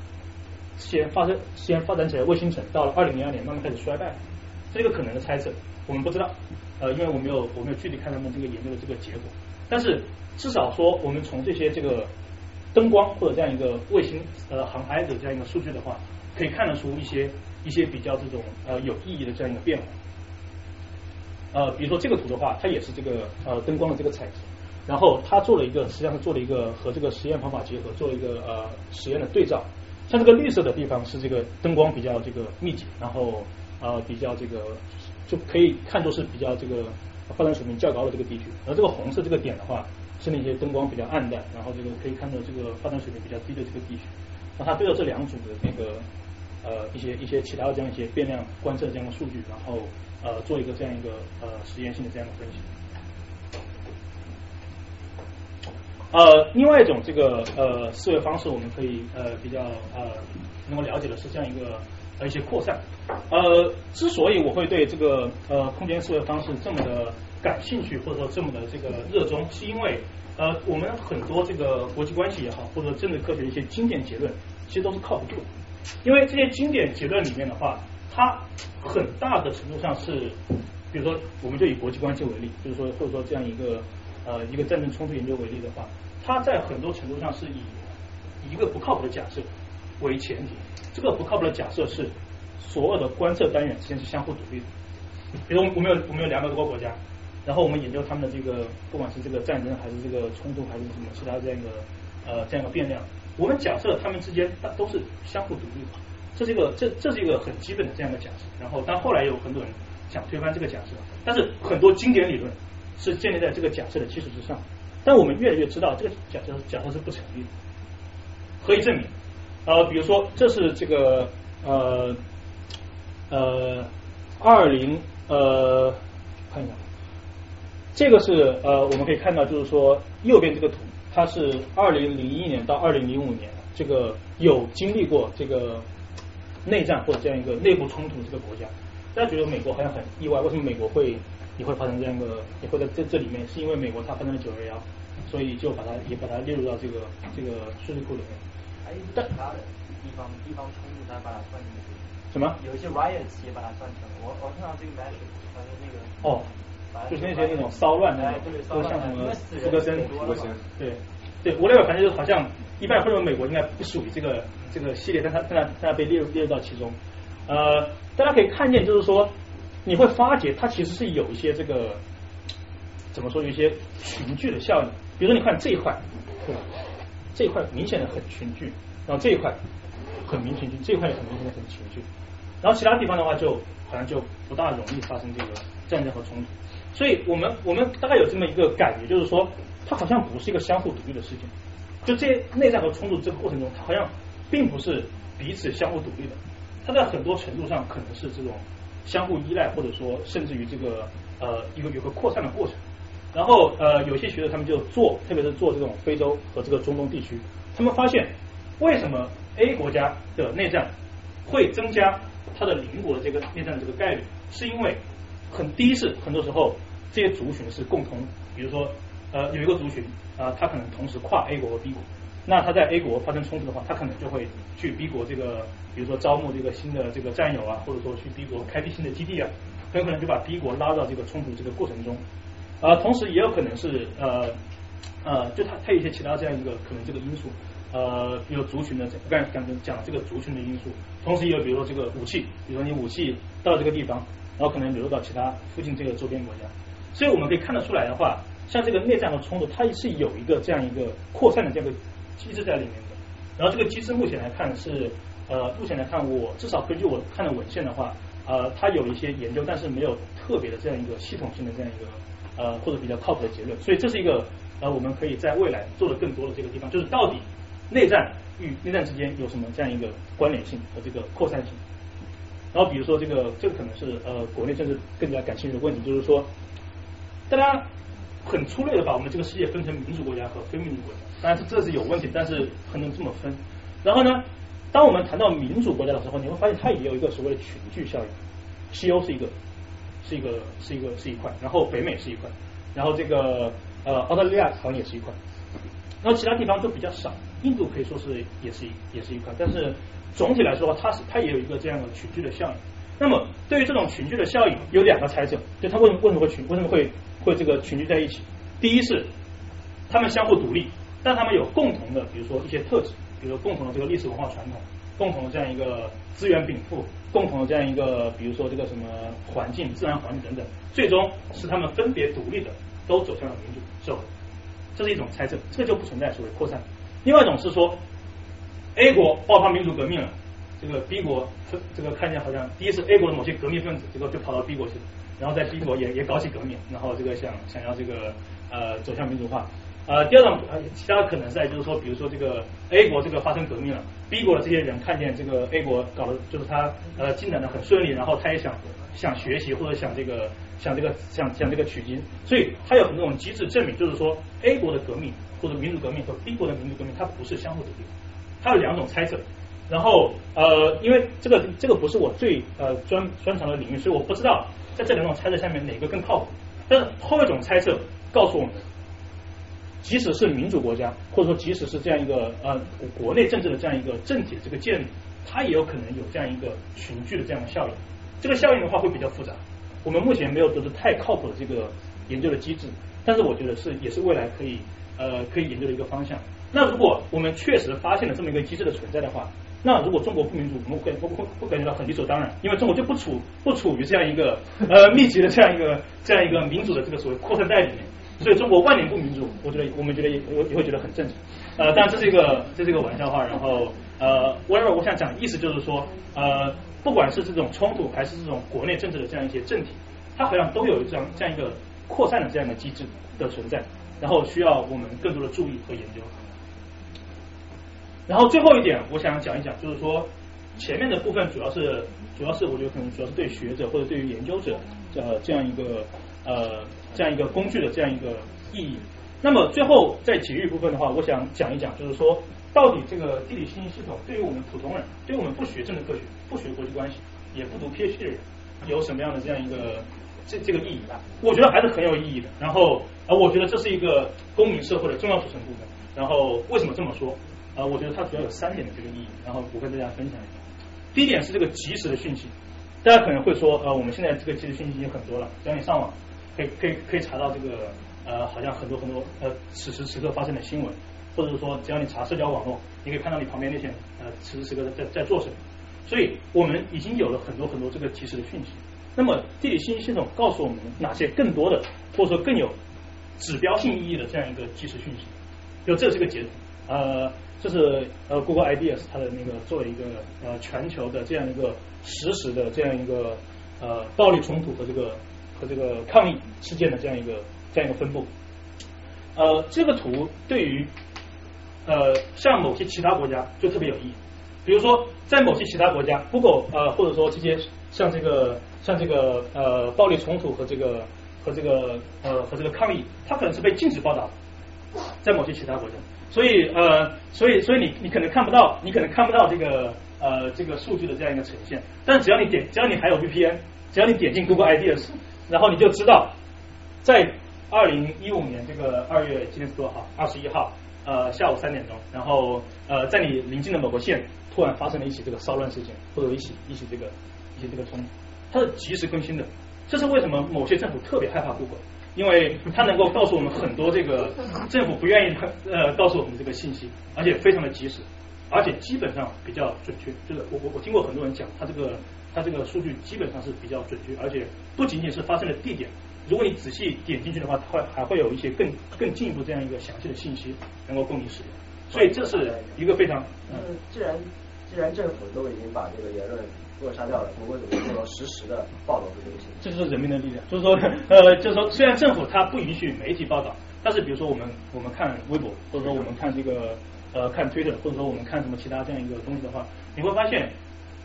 先发生先发展起来卫星城，到了二零零二年慢慢开始衰败，这个可能的猜测，我们不知道，呃，因为我没有我没有具体看他们这个研究的这个结果，但是至少说，我们从这些这个灯光或者这样一个卫星呃航拍的这样一个数据的话，可以看得出一些一些比较这种呃有意义的这样一个变化。呃，比如说这个图的话，它也是这个呃灯光的这个采集。然后他做了一个，实际上是做了一个和这个实验方法结合，做了一个呃实验的对照。像这个绿色的地方是这个灯光比较这个密集，然后呃比较这个就可以看作是比较这个发展水平较高的这个地区。而这个红色这个点的话，是那些灯光比较暗淡，然后这个可以看到这个发展水平比较低的这个地区。那它对照这两组的那个呃一些一些其他的这样一些变量观测这样的数据，然后呃做一个这样一个呃实验性的这样的分析。呃，另外一种这个呃思维方式，我们可以呃比较呃能够了解的是这样一个呃一些扩散。呃，之所以我会对这个呃空间思维方式这么的感兴趣，或者说这么的这个热衷，是因为呃我们很多这个国际关系也好，或者政治科学一些经典结论，其实都是靠不住。因为这些经典结论里面的话，它很大的程度上是，比如说我们就以国际关系为例，就是说或者说这样一个呃一个战争冲突研究为例的话。它在很多程度上是以一个不靠谱的假设为前提，这个不靠谱的假设是所有的观测单元之间是相互独立的。比如我们有我们有两百多个国家，然后我们研究他们的这个不管是这个战争还是这个冲突还是什么其他这样一个呃这样一个变量，我们假设他们之间都是相互独立的，这是一个这这是一个很基本的这样的假设。然后但后来有很多人想推翻这个假设，但是很多经典理论是建立在这个假设的基础之上。但我们越来越知道，这个假设假设是不成立的。可以证明，呃，比如说，这是这个呃呃二零呃看一下，这个是呃我们可以看到，就是说右边这个图，它是二零零一年到二零零五年，这个有经历过这个内战或者这样一个内部冲突这个国家。大家觉得美国好像很意外，为什么美国会？也会发生这样一个，也会在这这里面，是因为美国它发生了九二幺，所以就把它也把它列入到这个这个数据库里面。还有其他的地方地方冲突，它把它算进去。什么？有一些 riots 也把它算成。我我看到这个 message，反正那个。哦。就是那些那种骚乱的，都像什么福格森，福格森。对对，我那个反正就是好像一般会认为美国应该不属于这个这个系列，但它但它但它被列入列入到其中。呃，大家可以看见，就是说。你会发觉它其实是有一些这个怎么说，有一些群聚的效应。比如说，你看这一块，对吧？这一块明显的很群聚，然后这一块很明群聚，这一块也很明显的很群聚。然后其他地方的话，就好像就不大容易发生这个战争和冲突。所以我们我们大概有这么一个感觉，就是说它好像不是一个相互独立的事情。就这内战和冲突这个过程中，它好像并不是彼此相互独立的，它在很多程度上可能是这种相互依赖，或者说甚至于这个呃一个有个扩散的过程。然后呃有些学者他们就做，特别是做这种非洲和这个中东地区，他们发现为什么 A 国家的内战会增加它的邻国的这个内战的这个概率，是因为很第一是很多时候这些族群是共同，比如说呃有一个族群啊，他可能同时跨 A 国和 B 国，那他在 A 国发生冲突的话，他可能就会去 B 国这个，比如说招募这个新的这个战友啊，或者说去 B 国开辟新的基地啊，很有可能就把 B 国拉到这个冲突这个过程中。呃，同时也有可能是呃呃，就它它有一些其他这样一个可能这个因素，呃，比如族群的，刚才讲讲这个族群的因素，同时也有比如说这个武器，比如说你武器到这个地方，然后可能流入到其他附近这个周边国家，所以我们可以看得出来的话，像这个内战和冲突，它是有一个这样一个扩散的这样一个机制在里面的。然后这个机制目前来看是呃，目前来看我至少根据我看的文献的话，呃，它有一些研究，但是没有特别的这样一个系统性的这样一个。呃，或者比较靠谱的结论，所以这是一个呃，我们可以在未来做的更多的这个地方，就是到底内战与内战之间有什么这样一个关联性和这个扩散性。然后比如说这个，这个可能是呃国内政治更加感兴趣的问题，就是说大家很粗略的把我们这个世界分成民主国家和非民主国家，当然是这是有问题，但是很能这么分。然后呢，当我们谈到民主国家的时候，你会发现它也有一个所谓的群聚效应，西欧是一个。是一个是一个是一块，然后北美是一块，然后这个呃澳大利亚好像也是一块，然后其他地方都比较少，印度可以说是也是一也是一块，但是总体来说，它是它也有一个这样的群聚的效应。那么对于这种群聚的效应，有两个猜测，就它为什么为什么会群为什么会会这个群聚在一起？第一是他们相互独立，但他们有共同的，比如说一些特质，比如说共同的这个历史文化传统。共同的这样一个资源禀赋，共同的这样一个，比如说这个什么环境、自然环境等等，最终使他们分别独立的都走向了民主社会，这是一种猜测，这个就不存在所谓扩散。另外一种是说，A 国爆发民主革命了，这个 B 国这个看见好像第一是 A 国的某些革命分子，结果就跑到 B 国去了，然后在 B 国也也搞起革命，然后这个想想要这个呃走向民主化。呃，第二种呃，其他可能在就是说，比如说这个 A 国这个发生革命了，B 国的这些人看见这个 A 国搞的，就是他呃进展的很顺利，然后他也想想学习或者想这个想这个想想这个取经，所以他有很多种机制证明，就是说 A 国的革命或者民主革命和 B 国的民主革命它不是相互独立，它有两种猜测。然后呃，因为这个这个不是我最呃专专长的领域，所以我不知道在这两种猜测下面哪个更靠谱。但是后一种猜测告诉我们。即使是民主国家，或者说即使是这样一个呃国内政治的这样一个政体的这个建立，它也有可能有这样一个群聚的这样的效应。这个效应的话会比较复杂，我们目前没有得出太靠谱的这个研究的机制，但是我觉得是也是未来可以呃可以研究的一个方向。那如果我们确实发现了这么一个机制的存在的话，那如果中国不民主，我们会会会会感觉到很理所当然，因为中国就不处不处于这样一个呃密集的这样一个这样一个民主的这个所谓扩散带里面。所以中国万年不民主，我觉得我们觉得也也会觉得很正常。呃，但这是一个这是一个玩笑话。然后呃，whatever，我想讲的意思就是说，呃，不管是这种冲突还是这种国内政治的这样一些政体，它好像都有这样这样一个扩散的这样的机制的存在，然后需要我们更多的注意和研究。然后最后一点，我想讲一讲，就是说前面的部分主要是主要是我觉得可能主要是对学者或者对于研究者呃这样一个呃。这样一个工具的这样一个意义。那么最后在结语部分的话，我想讲一讲，就是说到底这个地理信息系统对于我们普通人，对于我们不学政治科学、不学国际关系、也不读 PhD 的人，有什么样的这样一个这这个意义吧？我觉得还是很有意义的。然后啊，我觉得这是一个公民社会的重要组成部分。然后为什么这么说？啊，我觉得它主要有三点的这个意义。然后我跟大家分享一下。第一点是这个及时的讯息。大家可能会说，呃，我们现在这个即时讯息已经很多了，只要你上网。可以可以可以查到这个呃，好像很多很多呃，此时此刻发生的新闻，或者说，只要你查社交网络，你可以看到你旁边那些呃，此时此刻在在做什么。所以我们已经有了很多很多这个及时的讯息。那么地理信息系统告诉我们哪些更多的，或者说更有指标性意义的这样一个即时讯息？就这是个截图，呃，这是呃 Google Ideas 它的那个做了一个呃全球的这样一个实时的这样一个呃暴力冲突和这个。和这个抗议事件的这样一个这样一个分布。呃，这个图对于呃像某些其他国家就特别有意义。比如说，在某些其他国家，Google 呃或者说这些像这个像这个呃暴力冲突和这个和这个呃和这个抗议，它可能是被禁止报道，在某些其他国家。所以呃所以所以你你可能看不到，你可能看不到这个呃这个数据的这样一个呈现。但只要你点，只要你还有 VPN，只要你点进 Google Ideas，然后你就知道在二零一五年这个二月今天是多少号？二十一号。呃，下午三点钟，然后呃，在你临近的某个县，突然发生了一起这个骚乱事件，或者一起一起这个一起这个冲突，它是及时更新的。这是为什么某些政府特别害怕 Google，因为它能够告诉我们很多这个政府不愿意呃告诉我们这个信息，而且非常的及时，而且基本上比较准确。就是我我我听过很多人讲，他这个它这个数据基本上是比较准确，而且不仅仅是发生的地点。如果你仔细点进去的话，它会还会有一些更更进一步这样一个详细的信息能够供你使用，所以这是一个非常。嗯，既然既然政府都已经把这个言论扼杀掉了，我们怎么做到实时的报道这个东西？这就是人民的力量。就是说，呃，就是说，虽然政府它不允许媒体报道，但是比如说我们我们看微博，或者说我们看这个呃看 Twitter，或者说我们看什么其他这样一个东西的话，你会发现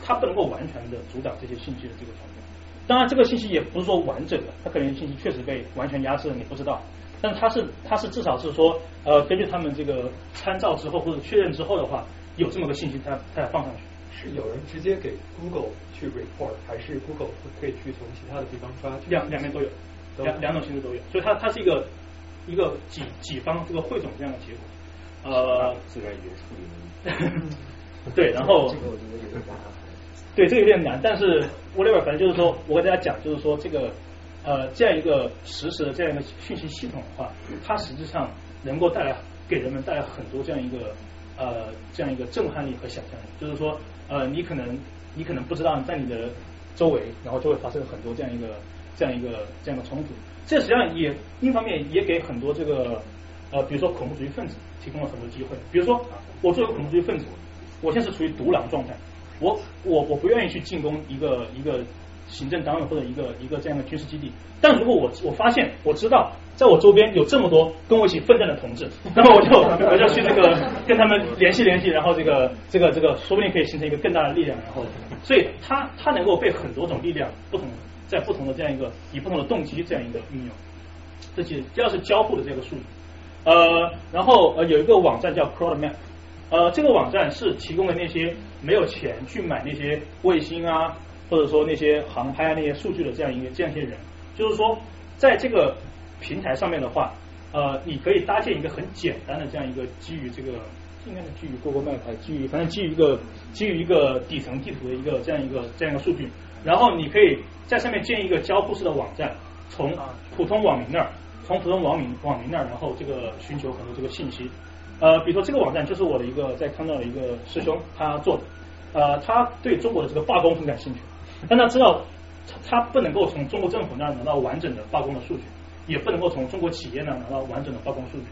它不能够完全的阻挡这些信息的这个传播。当然，这个信息也不是说完整的，它可能信息确实被完全压制了，你不知道。但是它是，它是至少是说，呃，根据他们这个参照之后或者确认之后的话，有这么个信息，它它放上去。是有人直接给 Google 去 report，还是 Google 可以去从其他的地方抓？两两边都有，两两种形式都有。所以它它是一个一个几几方这个汇总这样的结果。呃，自然语言处理。对，然后。这个我觉得有点难。对，这个有点难，但是 whatever，反正就是说，我跟大家讲，就是说这个呃这样一个实时的这样一个讯息系统的话，它实际上能够带来给人们带来很多这样一个呃这样一个震撼力和想象力。就是说呃你可能你可能不知道在你的周围，然后就会发生很多这样一个这样一个这样的冲突。这实际上也一方面也给很多这个呃比如说恐怖主义分子提供了很多机会。比如说我作为恐怖主义分子，我现在是处于独狼状态。我我我不愿意去进攻一个一个行政单位或者一个一个这样的军事基地，但如果我我发现我知道在我周边有这么多跟我一起奋战的同志，那么我就我就去这个跟他们联系联系，然后这个这个这个说不定可以形成一个更大的力量，然后所以它它能够被很多种力量不同在不同的这样一个以不同的动机这样一个运用，这些第二是交互的这个数据，呃，然后呃有一个网站叫 CrowdMap。呃，这个网站是提供了那些没有钱去买那些卫星啊，或者说那些航拍啊那些数据的这样一个这样一些人，就是说，在这个平台上面的话，呃，你可以搭建一个很简单的这样一个基于这个应该是基于 Google Map 还是基于反正基于一个基于一个底层地图的一个这样一个这样一个数据，然后你可以在上面建一个交互式的网站，从普通网民那儿，从普通网民网民那儿，然后这个寻求很多这个信息。呃，比如说这个网站就是我的一个在康奈的一个师兄他做的，呃，他对中国的这个罢工很感兴趣，但他知道他他不能够从中国政府那拿到完整的罢工的数据，也不能够从中国企业那拿到完整的罢工数据，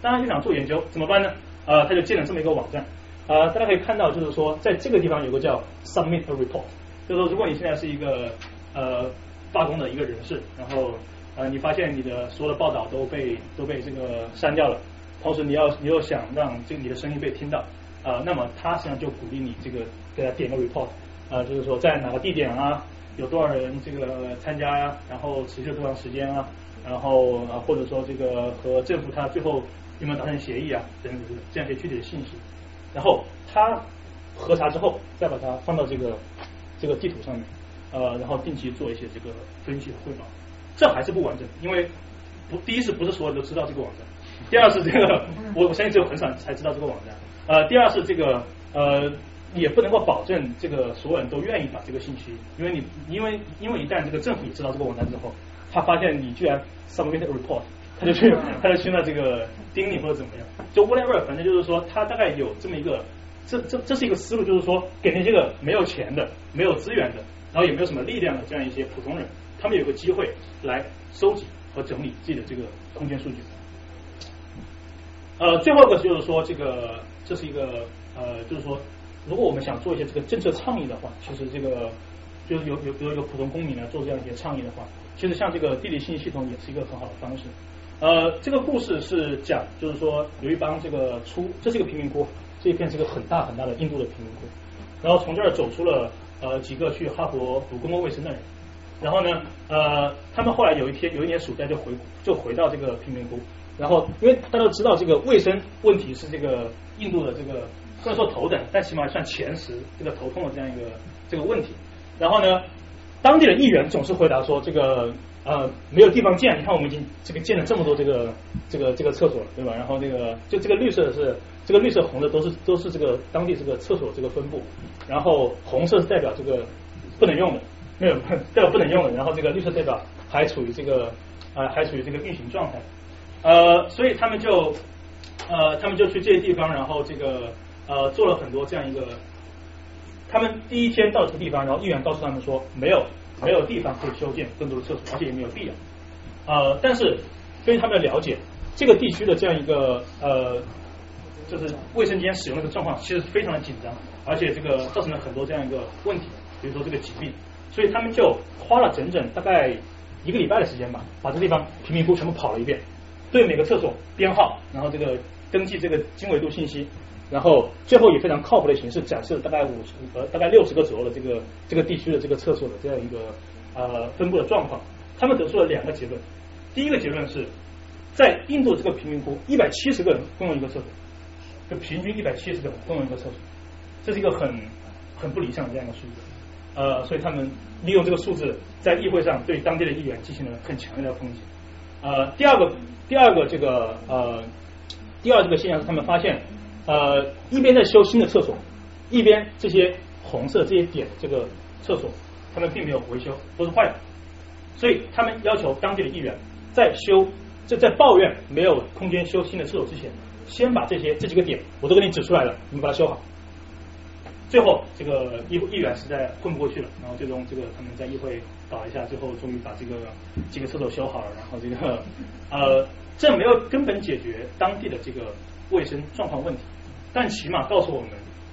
当然就想做研究，怎么办呢？呃，他就建了这么一个网站，呃，大家可以看到就是说在这个地方有个叫 Submit a Report，就是说如果你现在是一个呃罢工的一个人士，然后呃你发现你的所有的报道都被都被这个删掉了。同时，你要你又想让这个你的声音被听到啊，那么他实际上就鼓励你这个给他点个 report 啊，就是说在哪个地点啊，有多少人这个参加呀，然后持续多长时间啊，然后啊或者说这个和政府他最后有没有达成协议啊等等这样一些具体的信息，然后他核查之后再把它放到这个这个地图上面呃，然后定期做一些这个分析和汇报，这还是不完整，因为不第一是不是所有人都知道这个网站。第二是这个，我 我相信只有很少才知道这个网站。呃，第二是这个呃，也不能够保证这个所有人都愿意把这个信息，因为你因为因为一旦这个政府也知道这个网站之后，他发现你居然 submit a report，他就去他就去那这个盯你或者怎么样，就 whatever，反正就是说他大概有这么一个，这这这是一个思路，就是说给那些个没有钱的、没有资源的，然后也没有什么力量的这样一些普通人，他们有个机会来收集和整理自己的这个空间数据。呃，最后一个就是说，这个这是一个呃，就是说，如果我们想做一些这个政策倡议的话，其实这个就是有有比如有普通公民来做这样一些倡议的话，其实像这个地理信息系统也是一个很好的方式。呃，这个故事是讲，就是说有一帮这个出，这是一个贫民窟，这一片是个很大很大的印度的贫民窟，然后从这儿走出了呃几个去哈佛读公共卫生的人，然后呢呃他们后来有一天有一年暑假就回就回到这个贫民窟，然后因为大家都知道这个卫生问题是这个印度的这个虽然说头等，但起码算前十这个头痛的这样一个这个问题，然后呢当地的议员总是回答说这个。呃，没有地方建，你看我们已经这个建了这么多这个这个这个厕所了，对吧？然后那个就这个绿色的是这个绿色红的都是都是这个当地这个厕所这个分布，然后红色是代表这个不能用的，没有 代表不能用的，然后这个绿色代表还处于这个呃还处于这个运行状态，呃，所以他们就呃他们就去这些地方，然后这个呃做了很多这样一个，他们第一天到这个地方，然后议员告诉他们说没有。没有地方可以修建更多的厕所，而且也没有必要。呃，但是根据他们的了解，这个地区的这样一个呃，就是卫生间使用的状况，其实非常的紧张，而且这个造成了很多这样一个问题，比如说这个疾病。所以他们就花了整整大概一个礼拜的时间吧，把这地方贫民窟全部跑了一遍，对每个厕所编号，然后这个登记这个经纬度信息。然后最后以非常靠谱的形式展示了大概五十呃大概六十个左右的这个这个地区的这个厕所的这样一个呃分布的状况，他们得出了两个结论。第一个结论是在印度这个贫民窟，一百七十个人共用一个厕所，就平均一百七十个人共用一个厕所，这是一个很很不理想的这样一个数字。呃，所以他们利用这个数字在议会上对当地的议员进行了很强烈的抨击。呃，第二个第二个这个呃第二这个现象是他们发现。呃，一边在修新的厕所，一边这些红色这些点这个厕所，他们并没有维修，都是坏的。所以他们要求当地的议员在修，在在抱怨没有空间修新的厕所之前，先把这些这几个点我都给你指出来了，你们把它修好。最后这个议议员实在混不过去了，然后最终这个他们在议会搞一下，最后终于把这个几个厕所修好了。然后这个 呃，这没有根本解决当地的这个卫生状况问题。但起码告诉我们，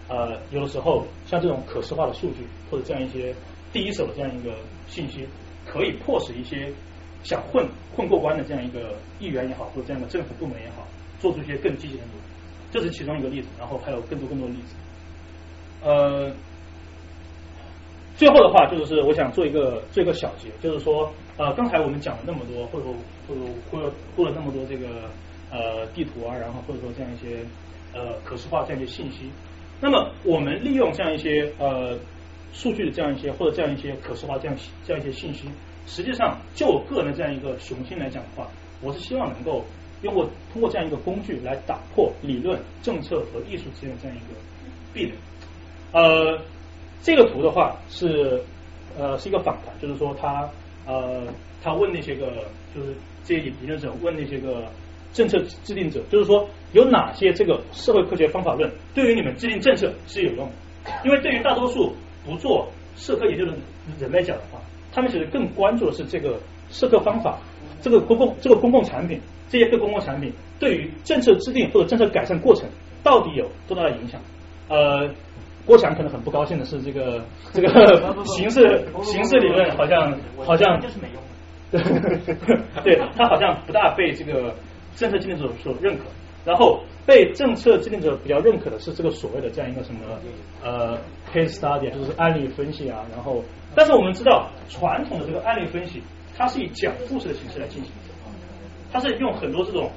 呃，有的时候像这种可视化的数据，或者这样一些第一手的这样一个信息，可以迫使一些想混混过关的这样一个议员也好，或者这样的政府部门也好，做出一些更积极的努力。这是其中一个例子，然后还有更多更多的例子。呃，最后的话就是我想做一个做一个小结，就是说，呃，刚才我们讲了那么多，或者或者或者或了那么多这个呃地图啊，然后或者说这样一些。呃，可视化这样一些信息，那么我们利用这样一些呃数据的这样一些或者这样一些可视化这样这样一些信息，实际上就我个人的这样一个雄心来讲的话，我是希望能够用过通过这样一个工具来打破理论、政策和艺术之间的这样一个壁垒。呃，这个图的话是呃是一个访谈，就是说他呃他问那些个就是这些研究者问那些个。政策制定者就是说，有哪些这个社会科学方法论对于你们制定政策是有用的？因为对于大多数不做社科研究的人来讲的话，他们其实更关注的是这个社科方法，这个公共这个公共产品，这些个公共产品对于政策制定或者政策改善过程到底有多大的影响？呃，郭强可能很不高兴的是，这个 这个形式形式理论好像好像就是没用 对他好像不大被这个。政策制定者所认可，然后被政策制定者比较认可的是这个所谓的这样一个什么呃 case study，就是案例分析啊。然后，但是我们知道传统的这个案例分析，它是以讲故事的形式来进行的，它是用很多这种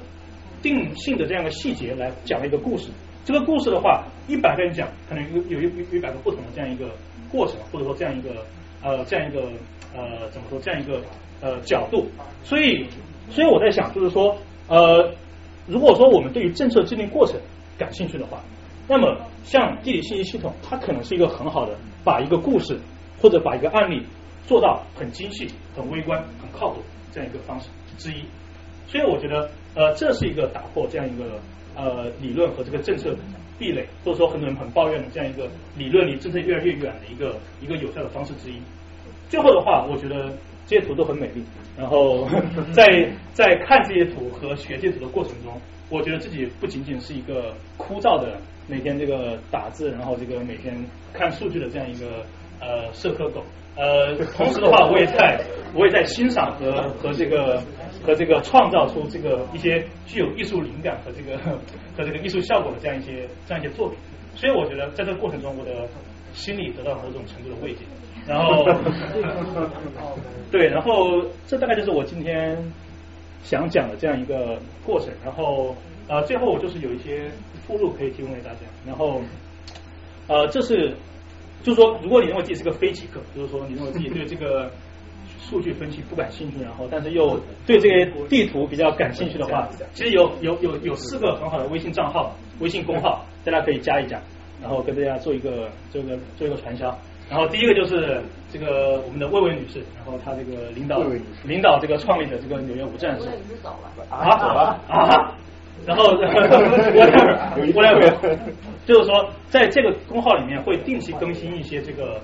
定性的这样的细节来讲一个故事。这个故事的话，一百个人讲，可能有有一有一百个不同的这样一个过程，或者说这样一个呃这样一个呃怎么说这样一个呃角度。所以，所以我在想，就是说。呃，如果说我们对于政策制定过程感兴趣的话，那么像地理信息系统，它可能是一个很好的把一个故事或者把一个案例做到很精细、很微观、很靠谱这样一个方式之一。所以我觉得，呃，这是一个打破这样一个呃理论和这个政策壁垒，或者说很多人很抱怨的这样一个理论离政策越来越远的一个一个有效的方式之一。最后的话，我觉得。这些图都很美丽，然后在 在看这些图和学这些图的过程中，我觉得自己不仅仅是一个枯燥的每天这个打字，然后这个每天看数据的这样一个呃社科狗，呃，同时的话，我也在我也在欣赏和和这个和这个创造出这个一些具有艺术灵感和这个 和这个艺术效果的这样一些这样一些作品，所以我觉得在这个过程中，我的心里得到某种程度的慰藉。然后，对，然后这大概就是我今天想讲的这样一个过程。然后呃，最后我就是有一些附录可以提供给大家。然后呃，这是就是说，如果你认为自己是个非极客，就是说你认为自己对这个数据分析不感兴趣，然后但是又对这个地图比较感兴趣的话，其实有有有有四个很好的微信账号、微信公号，大家可以加一加，然后跟大家做一个做一个做一个传销。然后第一个就是这个我们的魏魏女士，然后她这个领导领导这个创立的这个纽约无战士啊走了。啊，然后我来我就是说在这个公号里面会定期更新一些这个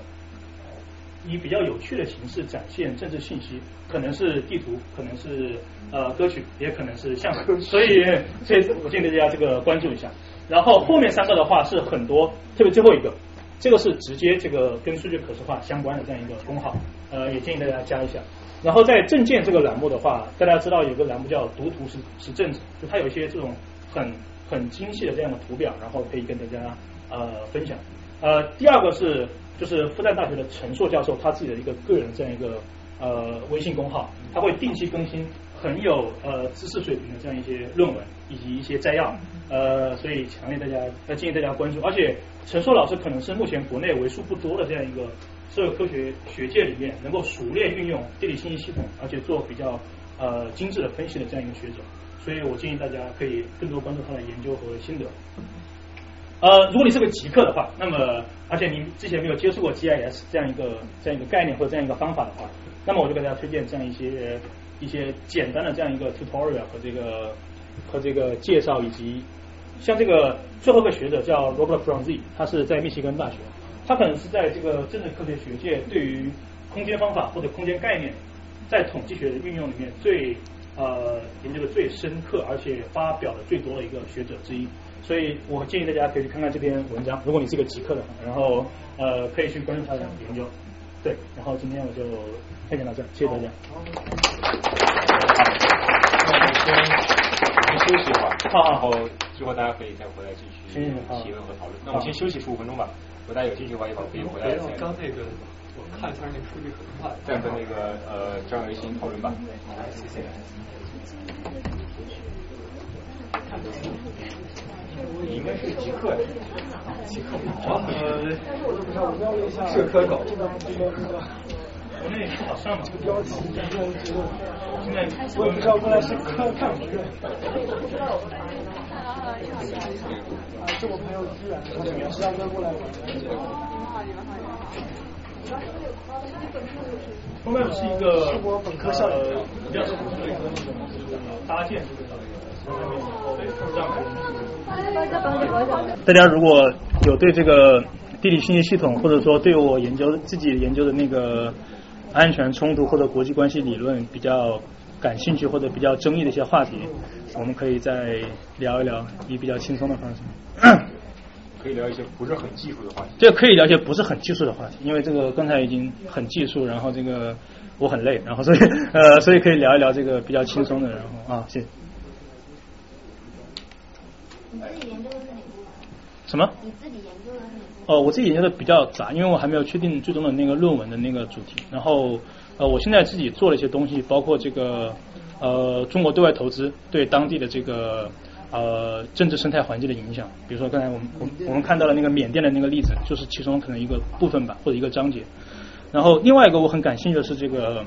以比较有趣的形式展现政治信息，可能是地图，可能是呃歌曲，也可能是相声，所以所以我建议大家这个关注一下。然后后面三个的话是很多，特别最后一个。这个是直接这个跟数据可视化相关的这样一个工号，呃，也建议大家加一下。然后在证件这个栏目的话，大家知道有个栏目叫读图是是政治，就它有一些这种很很精细的这样的图表，然后可以跟大家呃分享。呃，第二个是就是复旦大学的陈硕教授他自己的一个个人这样一个呃微信公号，他会定期更新很有呃知识水平的这样一些论文以及一些摘要，呃，所以强烈大家呃建议大家关注，而且。陈硕老师可能是目前国内为数不多的这样一个社会科学学界里面能够熟练运用地理信息系统，而且做比较呃精致的分析的这样一个学者，所以我建议大家可以更多关注他的研究和心得。呃，如果你是个极客的话，那么而且您之前没有接触过 GIS 这样一个这样一个概念或者这样一个方法的话，那么我就给大家推荐这样一些一些简单的这样一个 tutorial 和这个和这个介绍以及。像这个最后一个学者叫 Robert Franzi，他是在密歇根大学，他可能是在这个政治科学学界对于空间方法或者空间概念在统计学的运用里面最呃研究的最深刻，而且发表的最多的一个学者之一。所以我建议大家可以去看看这篇文章，如果你是个极客的话，然后呃可以去关注他的研究。对，然后今天我就分享到这，谢谢大家。好，那我们先休息一会儿，然后之后大家可以再回来继续提问和讨论。那我们先休息十五分钟吧，如果大家有兴趣的话，一会儿可以回来再。刚那个，我看一下那个数据很快，再跟那个呃张维新讨论吧。谢谢。你应该是极客呀，极客。呃，社科狗。国内不好上嘛，标题，我也不知道过来是看看不认。啊，是我朋友资源，是让他过来玩。后面是一个我本科校呃比较成熟的一个搭建这个。大家如果有对这个地理信息系统，或者说对我研究自己研究的那个。安全冲突或者国际关系理论比较感兴趣或者比较争议的一些话题，我们可以再聊一聊，以比较轻松的方式。可以聊一些不是很技术的话题。对 可以聊一些不是很技术的话题，因为这个刚才已经很技术，然后这个我很累，然后所以呃，所以可以聊一聊这个比较轻松的，然后啊，谢谢。你自己研究的是哪部什么？你自己研究的是哪部哦，我自己研究的比较杂，因为我还没有确定最终的那个论文的那个主题。然后呃，我现在自己做了一些东西，包括这个呃中国对外投资对当地的这个。呃，政治生态环境的影响，比如说刚才我们我我们看到了那个缅甸的那个例子，就是其中可能一个部分吧，或者一个章节。然后另外一个我很感兴趣的是这个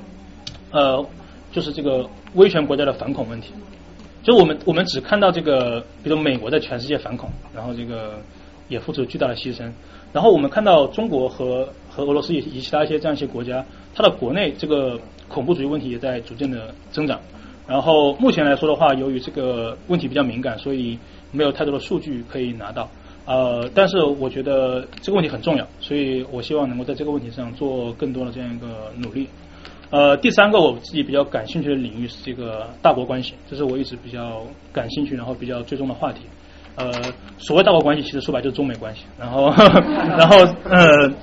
呃，就是这个威权国家的反恐问题。就我们我们只看到这个，比如美国在全世界反恐，然后这个也付出巨大的牺牲。然后我们看到中国和和俄罗斯以及其他一些这样一些国家，它的国内这个恐怖主义问题也在逐渐的增长。然后目前来说的话，由于这个问题比较敏感，所以没有太多的数据可以拿到。呃，但是我觉得这个问题很重要，所以我希望能够在这个问题上做更多的这样一个努力。呃，第三个我自己比较感兴趣的领域是这个大国关系，这是我一直比较感兴趣，然后比较追踪的话题。呃，所谓大国关系，其实说白就是中美关系。然后，然后呃，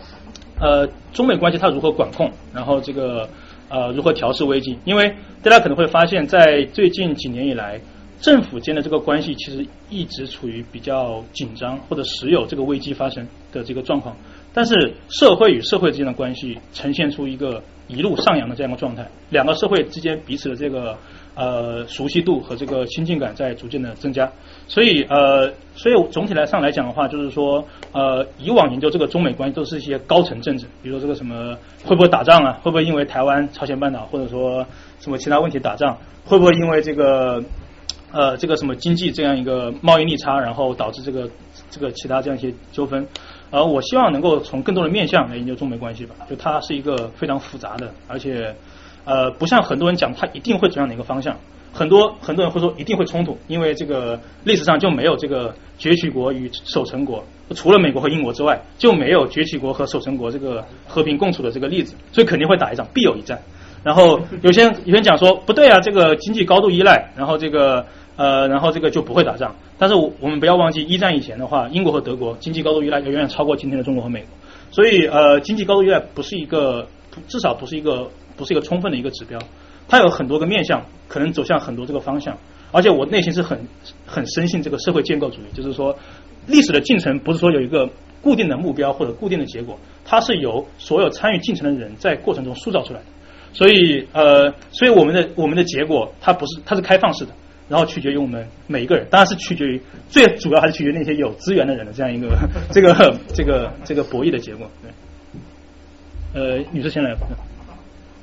呃中美关系它如何管控，然后这个呃如何调试危机？因为大家可能会发现，在最近几年以来，政府间的这个关系其实一直处于比较紧张或者时有这个危机发生的这个状况，但是社会与社会之间的关系呈现出一个一路上扬的这样一个状态，两个社会之间彼此的这个呃熟悉度和这个亲近感在逐渐的增加，所以呃，所以总体来上来讲的话，就是说呃，以往研究这个中美关系都是一些高层政治，比如说这个什么会不会打仗啊，会不会因为台湾、朝鲜半岛或者说什么其他问题打仗，会不会因为这个呃这个什么经济这样一个贸易逆差，然后导致这个这个其他这样一些纠纷。而我希望能够从更多的面向来研究中美关系吧，就它是一个非常复杂的，而且呃不像很多人讲它一定会走向哪个方向，很多很多人会说一定会冲突，因为这个历史上就没有这个崛起国与守成国，除了美国和英国之外，就没有崛起国和守成国这个和平共处的这个例子，所以肯定会打一仗，必有一战。然后有些有些人讲说不对啊，这个经济高度依赖，然后这个呃，然后这个就不会打仗。但是我我们不要忘记，一战以前的话，英国和德国经济高度依赖要远远超过今天的中国和美国。所以呃，经济高度依赖不是一个，至少不是一个不是一个充分的一个指标。它有很多个面向，可能走向很多这个方向。而且我内心是很很深信这个社会建构主义，就是说历史的进程不是说有一个固定的目标或者固定的结果，它是由所有参与进程的人在过程中塑造出来的。所以呃，所以我们的我们的结果它不是它是开放式的，然后取决于我们每一个人，当然是取决于最主要还是取决于那些有资源的人的这样一个这个这个这个博弈的结果。对，呃，女士先来。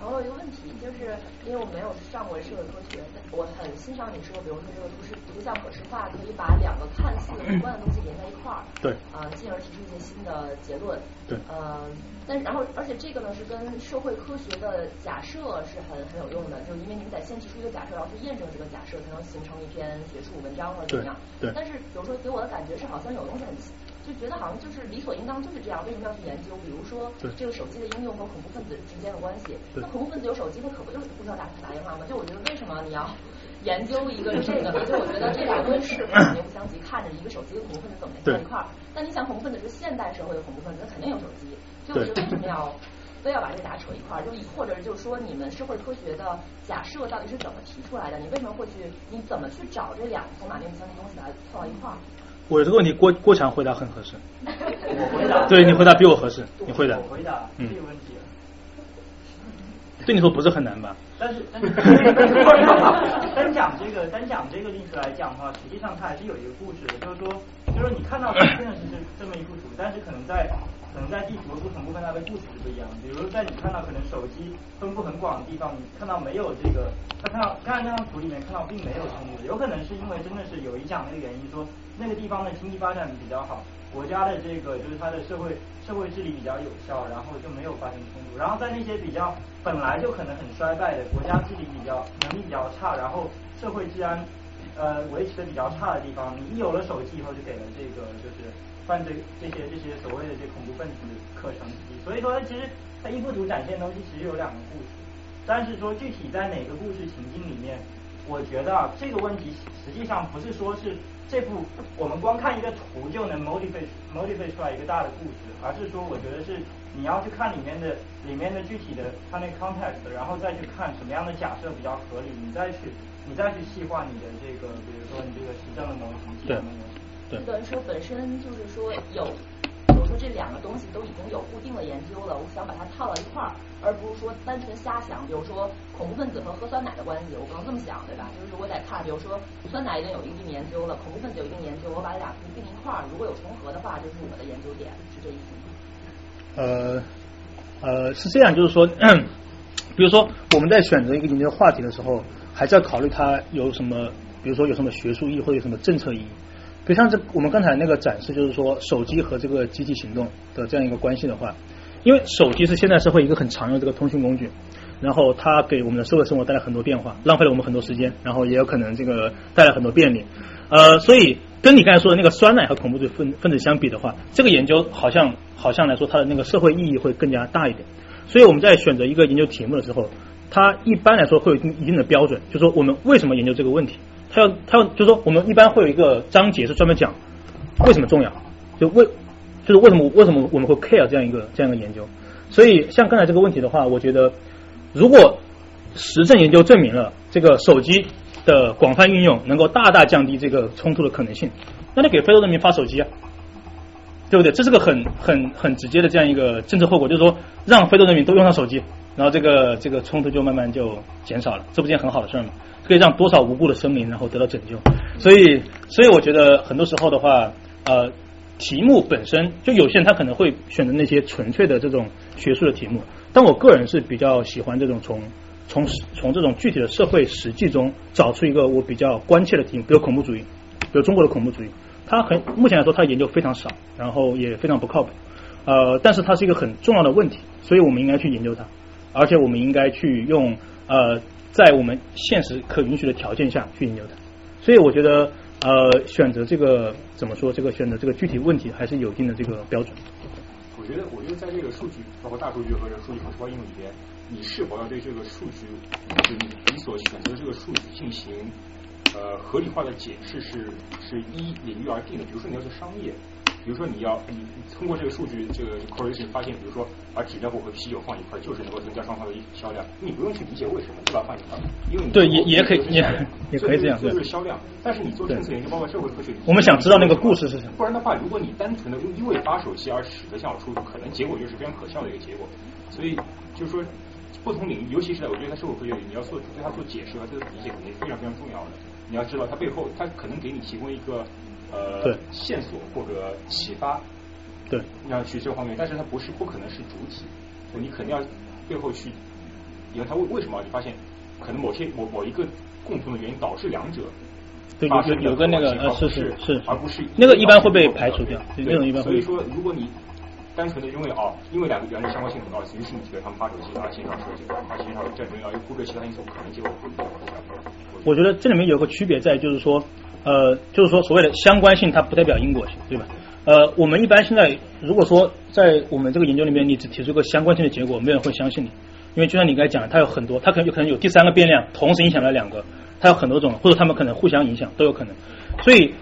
我有一个问题，就是因为我没有上过社会，我很欣赏你说，比如说这个图是图像可视化，可以把两个看似无关的东西连在一块儿，对，啊，进而提出一些新的结论，对，呃，但然后而且这个呢是跟社会科学的假设是很很有用的，就是因为你们得先提出一个假设，然后去验证这个假设，才能形成一篇学术文章或者怎么样，对，但是比如说给我的感觉是好像有东西很。就觉得好像就是理所应当就是这样，为什么要去研究？比如说这个手机的应用和恐怖分子之间的关系，那恐怖分子有手机，他可不就是互相打打电话吗？就我觉得为什么你要研究一个这个呢？就我觉得这两个是肯定不相及，看着一个手机和恐怖分子怎么在一块儿。但你想，恐怖分子是现代社会的恐怖分子，他肯定有手机，就是为什么要非要把这俩扯一块儿？就或者就是说，你们社会科学的假设到底是怎么提出来的？你为什么会去？你怎么去找这两个从马面不相及东西来凑到一块儿？我这个问题，郭郭强回答很合适。我回答。对你回答比我合适，你回答。我回答这个问题。对你说不是很难吧？但是但是 单讲这个单讲这个例子来讲的话，实际上它还是有一个故事的，就是说，就是说你看到真的是这么一幅图，但是可能在可能在地图的不同部分它的故事是不一样的。比如在你看到可能手机分布很广的地方，你看到没有这个，他看到看那张图里面看到并没有冲突，有可能是因为真的是有影响那个原因说。那个地方的经济发展比较好，国家的这个就是它的社会社会治理比较有效，然后就没有发生冲突。然后在那些比较本来就可能很衰败的国家治理比较能力比较差，然后社会治安呃维持的比较差的地方，你一有了手机以后，就给了这个就是犯罪这些这些所谓的这恐怖分子可乘之机。所以说它，其实它一幅图展现的东西其实有两个故事，但是说具体在哪个故事情境里面，我觉得啊这个问题实际上不是说是。这幅我们光看一个图就能 motivate motivate 出来一个大的故事，而是说我觉得是你要去看里面的里面的具体的它那 context，然后再去看什么样的假设比较合理，你再去你再去细化你的这个，比如说你这个实证的模型、计算的模。对。等于说本身就是说有。比如说这两个东西都已经有固定的研究了，我想把它套到一块儿，而不是说单纯瞎想。比如说恐怖分子和喝酸奶的关系，我不能这么想，对吧？就是我得看，比如说酸奶已经有一定研究了，恐怖分子有一定研究，我把这俩并一块儿，如果有重合的话，就是我的研究点，是这意思吗？呃呃，是这样，就是说，比如说我们在选择一个研究话题的时候，还是要考虑它有什么，比如说有什么学术意义或者有什么政策意义。就像这我们刚才那个展示，就是说手机和这个集体行动的这样一个关系的话，因为手机是现代社会一个很常用这个通讯工具，然后它给我们的社会生活带来很多变化，浪费了我们很多时间，然后也有可能这个带来很多便利。呃，所以跟你刚才说的那个酸奶和恐怖分分子相比的话，这个研究好像好像来说它的那个社会意义会更加大一点。所以我们在选择一个研究题目的时候，它一般来说会有一定的标准，就说我们为什么研究这个问题。他要他要就是说，我们一般会有一个章节是专门讲为什么重要，就为就是为什么为什么我们会 care 这样一个这样一个研究。所以像刚才这个问题的话，我觉得如果实证研究证明了这个手机的广泛运用能够大大降低这个冲突的可能性，那你给非洲人民发手机啊，对不对？这是个很很很直接的这样一个政策后果，就是说让非洲人民都用上手机，然后这个这个冲突就慢慢就减少了，这不是件很好的事儿吗？可以让多少无辜的生灵然后得到拯救。所以，所以我觉得很多时候的话，呃，题目本身就有些人他可能会选择那些纯粹的这种学术的题目，但我个人是比较喜欢这种从从从这种具体的社会实际中找出一个我比较关切的题目，比如恐怖主义，比如中国的恐怖主义，它很目前来说它研究非常少，然后也非常不靠谱，呃，但是它是一个很重要的问题，所以我们应该去研究它，而且我们应该去用呃。在我们现实可允许的条件下去研究它，所以我觉得呃选择这个怎么说这个选择这个具体问题还是有一定的这个标准。我觉得我觉得在这个数据包括大数据和这个数据可视化应用里边，你是否要对这个数据就是你所选择的这个数据进行呃合理化的解释是是依领域而定的。比如说你要做商业。比如说你要你通过这个数据这个 correlation 发现，比如说把纸尿裤和啤酒放一块，就是能够增加双方的销量。你不用去理解为什么，就把它放一块，因为你对也也可以也也可以这样，就是销量。但是你做政策研究，包括社会科学，我们想知道那个故事是什么。不然的话，如果你单纯的因为发手机而使得向出，可能结果就是非常可笑的一个结果。所以就是说，不同领域，尤其是在我觉得在社会科学里，你要做对它做解释和这个理解，肯定是非常非常重要的。你要知道它背后，它可能给你提供一个呃线索或者启发。对，你要去这方面，但是它不是不可能是主体，你肯定要背后去，因为它为为什么你发现可能某些某某一个共同的原因导致两者对有有有个那个呃是是是，而不是那个一般会被排除掉，那种一般所以说，如果你单纯的因为哦，因为两个原理相关性很高，于是你觉得他们发手机而线上设计，而减少战争，要又忽略其他因素，可能结果会我觉得这里面有个区别在，就是说呃，就是说所谓的相关性，它不代表因果性，对吧？呃，我们一般现在如果说在我们这个研究里面，你只提出个相关性的结果，没人会相信你，因为就像你刚才讲的，它有很多，它可能有可能有第三个变量同时影响了两个，它有很多种，或者它们可能互相影响都有可能。所以，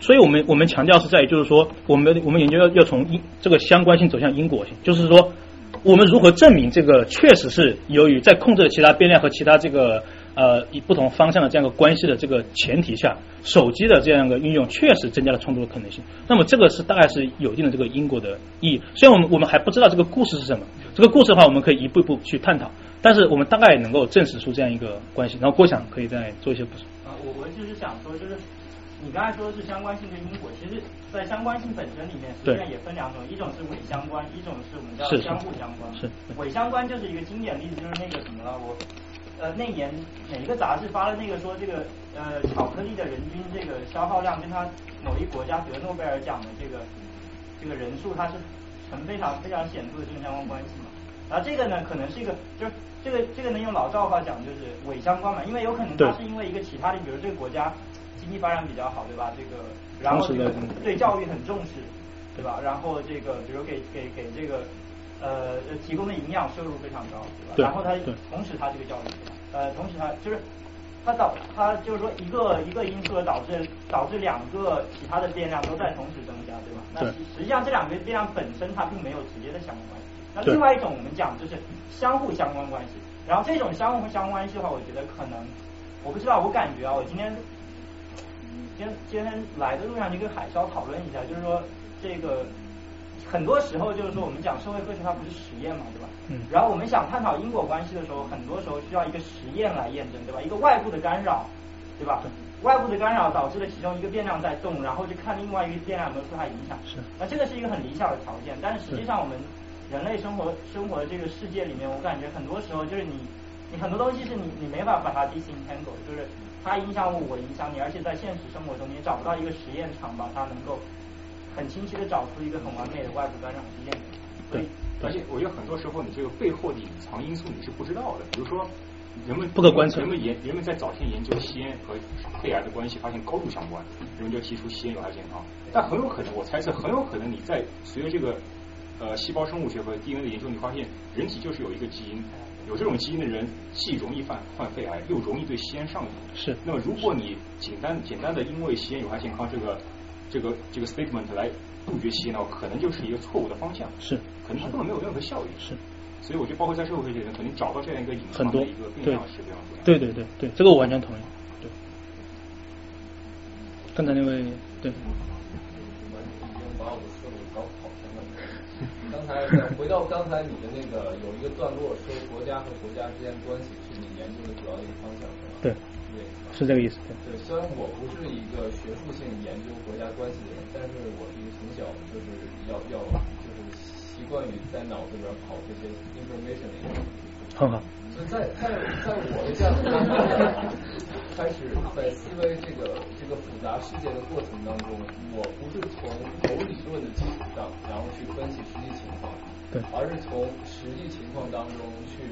所以我们我们强调是在于，就是说，我们我们研究要要从因这个相关性走向因果性，就是说，我们如何证明这个确实是由于在控制了其他变量和其他这个。呃，以不同方向的这样一个关系的这个前提下，手机的这样一个运用确实增加了冲突的可能性。那么这个是大概是有一定的这个因果的意义。虽然我们我们还不知道这个故事是什么，这个故事的话我们可以一步一步去探讨，但是我们大概能够证实出这样一个关系。然后郭想可以再做一些补充。啊，我我就是想说，就是你刚才说的是相关性跟因果，其实，在相关性本身里面，实际上也分两种，一种是伪相关，一种是我们叫相互相关。是伪相关就是一个经典例子，就是那个什么了，我。呃，那年哪一个杂志发了那个说这个呃巧克力的人均这个消耗量跟它某一国家得诺贝尔奖的这个这个人数，它是成非常非常显著的正相关关系嘛？然后这个呢，可能是一个就是这个这个呢用老赵话讲就是伪相关嘛，因为有可能它是因为一个其他的，比如这个国家经济发展比较好，对吧？这个然后这个对教育很重视，对吧？然后这个比如给给给这个。呃，提供的营养摄入非常高，对吧？然后它同时它这个教育，呃，同时它就是它导它就是说一个一个因素导致导致两个其他的变量都在同时增加，对吧？那实际上这两个变量本身它并没有直接的相关关系。那另外一种我们讲就是相互相关关系。然后这种相互相关关系的话，我觉得可能我不知道，我感觉啊，我今天今今天来的路上就跟海涛讨论一下，就是说这个。很多时候就是说，我们讲社会科学它不是实验嘛，对吧？嗯。然后我们想探讨因果关系的时候，很多时候需要一个实验来验证，对吧？一个外部的干扰，对吧？外部的干扰导致了其中一个变量在动，然后就看另外一个变量有没有受它影响。是。那这个是一个很理想的条件，但是实际上我们人类生活生活的这个世界里面，我感觉很多时候就是你你很多东西是你你没法把它 disentangle，就是它影响我，我影响你，而且在现实生活中你也找不到一个实验场把它能够。很清晰的找出一个很完美的外部干扰事件。对，而且我觉得很多时候你这个背后的隐藏因素你是不知道的。比如说，人们不可观测，人们研人们在早先研究吸烟和肺癌的关系，发现高度相关，人们就提出吸烟有害健康。但很有可能，我猜测很有可能你在随着这个呃细胞生物学和 DNA 的研究，你发现人体就是有一个基因，有这种基因的人既容易犯患肺癌，又容易对吸烟上瘾。是。那么如果你简单简单的因为吸烟有害健康这个。这个这个 statement 来杜绝洗脑，可能就是一个错误的方向。是，可能它根本没有任何效益。是，所以我觉得，包括在社会科学里面，肯定找到这样一个隐很多藏的一个变对量是非常重要的。对对对对，这个我完全同意。对，刚才那位对，已经把我的思路搞跑偏了。刚才回到刚才你的那个有一个段落说国家和国家之间关系是你研究的主要的一个方向，是吧？对对，是这个意思。对对，虽然我不是一个学术性研究国家关系的人，但是我是从小就是要要就是习惯于在脑子里边跑这些 information 的一个人。很好。所以在在在我的这样的开始在思维这个这个复杂世界的过程当中，我不是从某理论的基础上，然后去分析实际情况，对，而是从实际情况当中去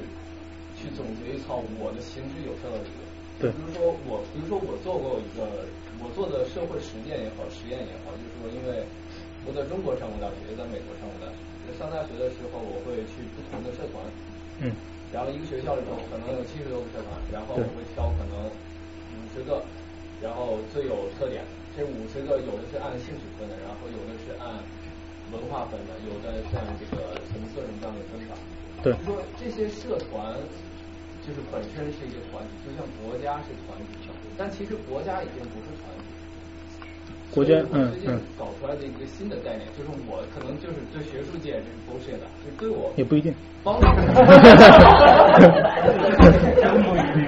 去总结一套我的行之有效的理论。对比如说我，比如说我做过一个我做的社会实践也好，实验也好，就是说，因为我在中国上过大学，也在美国上过大学。上大学的时候，我会去不同的社团，嗯，然后一个学校里头可能有七十多个社团，然后我会挑可能五十个，然后最有特点。这五十个有的是按兴趣分的，然后有的是按文化分的，有的是按这个层次什么这样的分法。对就说这些社团就是本身是一个团体，就像国家是团体，但其实国家已经不是团体。国家嗯嗯搞出来的一个新的概念，就是我可能就是对学术界这是 bullshit 的，就对我也不一定。帮助真不一定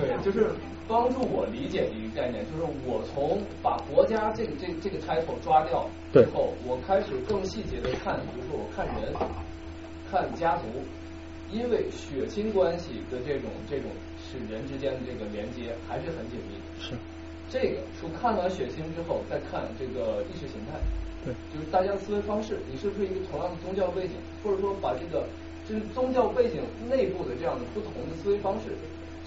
对，就是帮助我理解的一个概念，就是我从把国家这个这个这个 title 抓掉之对后，我开始更细节的看，比如说我看人，看家族，因为血亲关系的这种这种是人之间的这个连接还是很紧密的。是，这个说看完血亲之后，再看这个意识形态，对，就是大家的思维方式，你是不是一个同样的宗教背景，或者说把这个就是宗教背景内部的这样的不同的思维方式，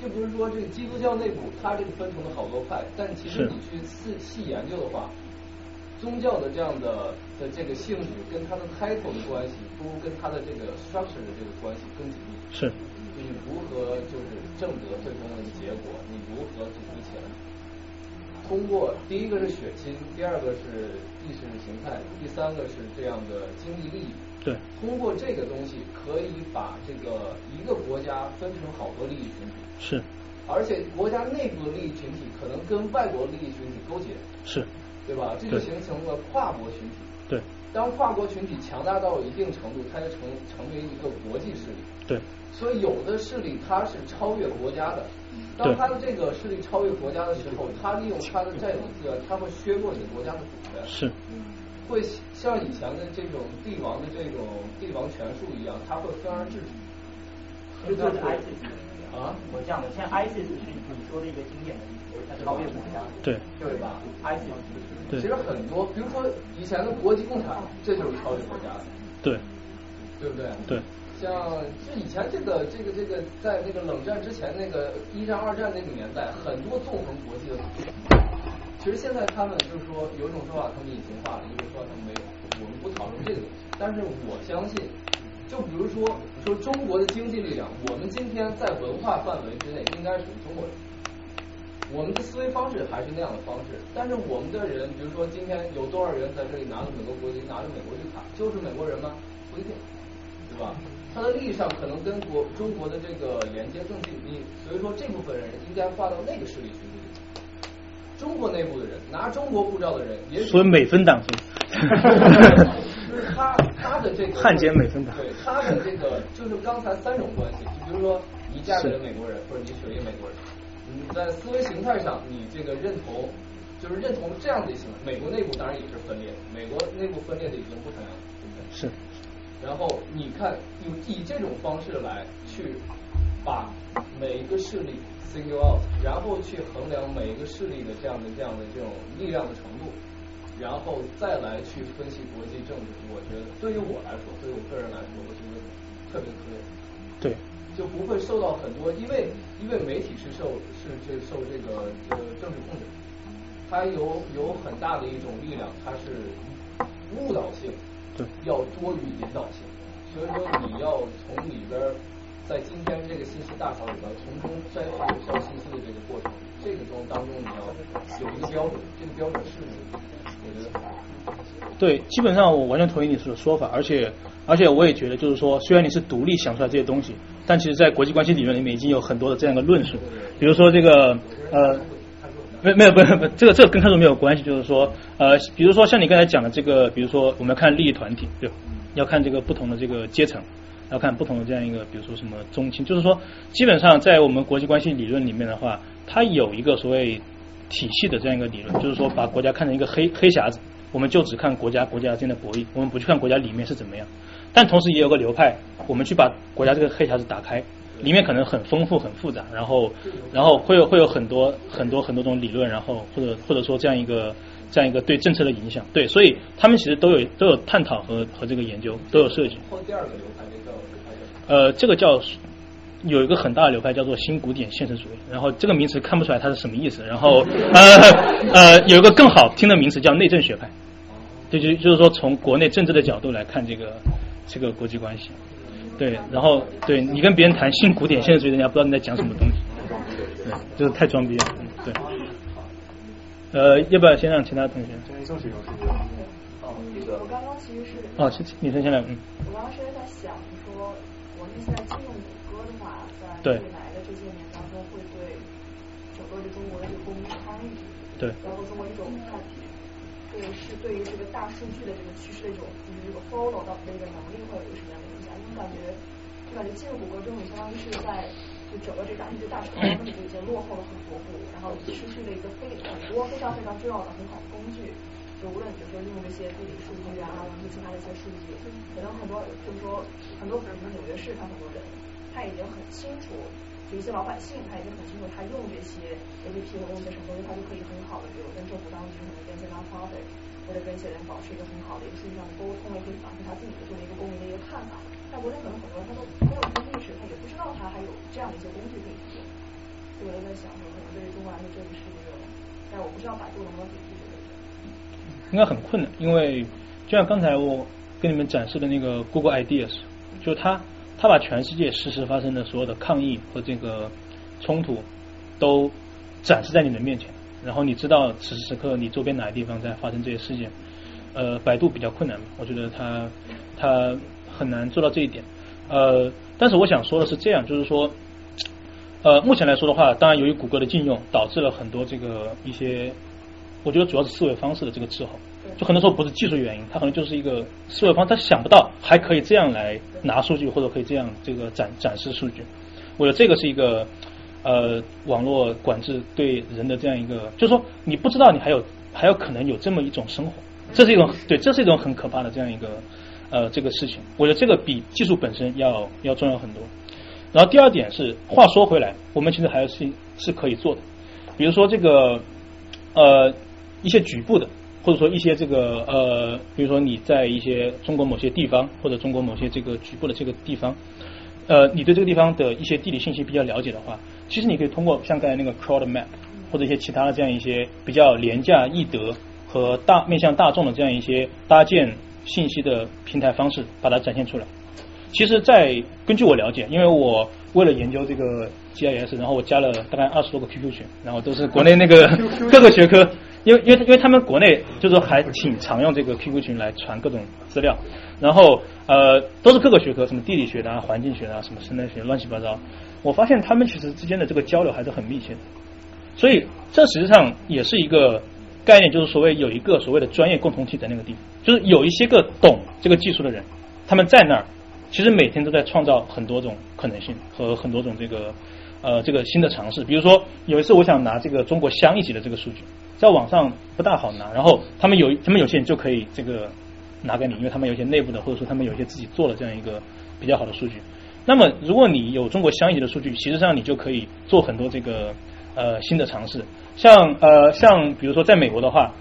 就比如说这个基督教内部，它这个分成了好多派，但其实你去细细研究的话，宗教的这样的的这个性质跟它的 title 的关系，不如跟它的这个 structure 的这个关系更紧密。是，就你如何就是挣得最终的结果，你如何组织起来。通过第一个是血亲，第二个是意识形态，第三个是这样的经济利益。对，通过这个东西，可以把这个一个国家分成好多利益群体，是而且国家内部的利益群体可能跟外国利益群体勾结，是，对吧？这就形成了跨国群体。对。当跨国群体强大到一定程度，它就成成为一个国际势力。对。所以有的势力它是超越国家的，当它的这个势力超越国家的时候，它利用它的占有资源，它会削弱你的国家的主权，是。会像以前的这种帝王的这种帝王权术一样，它会分而治之。这就是 ISIS 啊，我这样的，现在 ISIS 是你说的一个经典的例子，对对吧？ISIS 对其实很多，比如说以前的国际共产，这就是超越国家的，对对不对？对像就以前这个这个这个在那个冷战之前那个一战二战那个年代，很多纵横国际的其实现在他们就是说有一种说法他们隐形化了，有一种说法他们没有，我们不讨论这个。但是我相信，就比如说说中国的经济力量，我们今天在文化范围之内应该属于中国人。我们的思维方式还是那样的方式，但是我们的人，比如说今天有多少人在这里拿着美国国籍，拿着美国绿卡，就是美国人吗？不一定，对吧？他的利益上可能跟国中国的这个连接更紧密，所以说这部分人应该划到那个势力群体里。中国内部的人拿中国护照的人，也许所以美分党是就是 他他的这个汉奸美分党对他的这个就是刚才三种关系，就比如说你嫁给了美国人，或者你娶了一个美国人，你在思维形态上你这个认同就是认同这样的行为，美国内部当然也是分裂，美国内部分裂的已经不成样了，对不对？是然后你看，用以这种方式来去把每一个势力 single out，然后去衡量每一个势力的这样的这样的这种力量的程度，然后再来去分析国际政治。我觉得对于我来说，对于我个人来说，我觉得特别特别。对就不会受到很多，因为因为媒体是受是这受这个呃政治控制，它有有很大的一种力量，它是误导性，要多于引导性，所以说你要从里边儿，在今天这个信息大潮里边儿，从中摘取有效信息的这个过程，这个中当中你要有一个标准，这个标准是什么？对，基本上我完全同意你说的说法，而且而且我也觉得，就是说，虽然你是独立想出来这些东西，但其实在国际关系理论里面已经有很多的这样的论述，比如说这个呃。没没有不不，这个这个跟看书没有关系，就是说呃，比如说像你刚才讲的这个，比如说我们要看利益团体，对，要看这个不同的这个阶层，要看不同的这样一个，比如说什么中青，就是说基本上在我们国际关系理论里面的话，它有一个所谓体系的这样一个理论，就是说把国家看成一个黑黑匣子，我们就只看国家国家之间的博弈，我们不去看国家里面是怎么样，但同时也有个流派，我们去把国家这个黑匣子打开。里面可能很丰富、很复杂，然后，然后会有会有很多很多很多种理论，然后或者或者说这样一个这样一个对政策的影响，对，所以他们其实都有都有探讨和和这个研究都有设计。第二个流派叫呃，这个叫有一个很大的流派叫做新古典现实主义，然后这个名词看不出来它是什么意思，然后 呃呃有一个更好听的名词叫内政学派，就就就是说从国内政治的角度来看这个这个国际关系。对，然后对你跟别人谈新古典现实主义，人家不知道你在讲什么东西，对，就是太装逼了，对。呃，要不要先让其他同学？哦，这个我刚刚其实是哦，女生先来，嗯。我刚刚是在想说，我们现在禁用未来的这些年当中，会对整个的中国的这个公民参与，对，包括中国一种看，对是对于这个大数据的这个趋势的一种，就是这个 follow 到的一个能力，会有一个什么样的影响？因为？感觉，就感觉进入谷歌之后，你相当于是在就整个这大数据大厂，他们就已经落后了很多步，然后失去了一个非很多非常非常重要的很好的工具。就无论比如说用这些地理数据啊，或者其他的一些数据，可能很多就是说很多，比如说纽约市，上很多人他已经很清楚，就一些老百姓他已经很清楚，他用这些 A P P 或用一些什么东西，他就可以很好的，比如跟政府当局，可能跟一些 non-profit 或者跟一些人保持一个很好的一个数据上的沟通，也可以反映他自己的作为一个公民的一个看法。在国内可能很多人他都没有这个意识，他也不知道他还有这样的一些工具可以用。所以我就在想说，可能对于中国来说，这个是一个，但我不知道百度能不能抵制这个。应该很困难，因为就像刚才我跟你们展示的那个 Google Ideas，就是他他把全世界实时发生的所有的抗议和这个冲突都展示在你的面前，然后你知道此时此刻你周边哪个地方在发生这些事件。呃，百度比较困难，我觉得他他。很难做到这一点，呃，但是我想说的是这样，就是说，呃，目前来说的话，当然由于谷歌的禁用，导致了很多这个一些，我觉得主要是思维方式的这个滞后，就很多时候不是技术原因，它可能就是一个思维方，他想不到还可以这样来拿数据，或者可以这样这个展展示数据，我觉得这个是一个呃网络管制对人的这样一个，就是说你不知道你还有还有可能有这么一种生活，这是一种对，这是一种很可怕的这样一个。呃，这个事情，我觉得这个比技术本身要要重要很多。然后第二点是，话说回来，我们其实还是是可以做的。比如说这个呃一些局部的，或者说一些这个呃，比如说你在一些中国某些地方，或者中国某些这个局部的这个地方，呃，你对这个地方的一些地理信息比较了解的话，其实你可以通过像刚才那个 Crowd Map 或者一些其他的这样一些比较廉价易得和大面向大众的这样一些搭建。信息的平台方式把它展现出来。其实，在根据我了解，因为我为了研究这个 GIS，然后我加了大概二十多个 QQ 群，然后都是国内那个 各个学科，因为因为因为他们国内就是还挺常用这个 QQ 群来传各种资料，然后呃都是各个学科，什么地理学的啊、环境学的啊、什么生态学，乱七八糟。我发现他们其实之间的这个交流还是很密切的，所以这实际上也是一个。概念就是所谓有一个所谓的专业共同体在那个地方，就是有一些个懂这个技术的人，他们在那儿，其实每天都在创造很多种可能性和很多种这个呃这个新的尝试。比如说有一次我想拿这个中国乡一级的这个数据，在网上不大好拿，然后他们有他们有些人就可以这个拿给你，因为他们有些内部的或者说他们有一些自己做了这样一个比较好的数据。那么如果你有中国乡一级的数据，其实上你就可以做很多这个呃新的尝试。像呃像比如说在美国的话，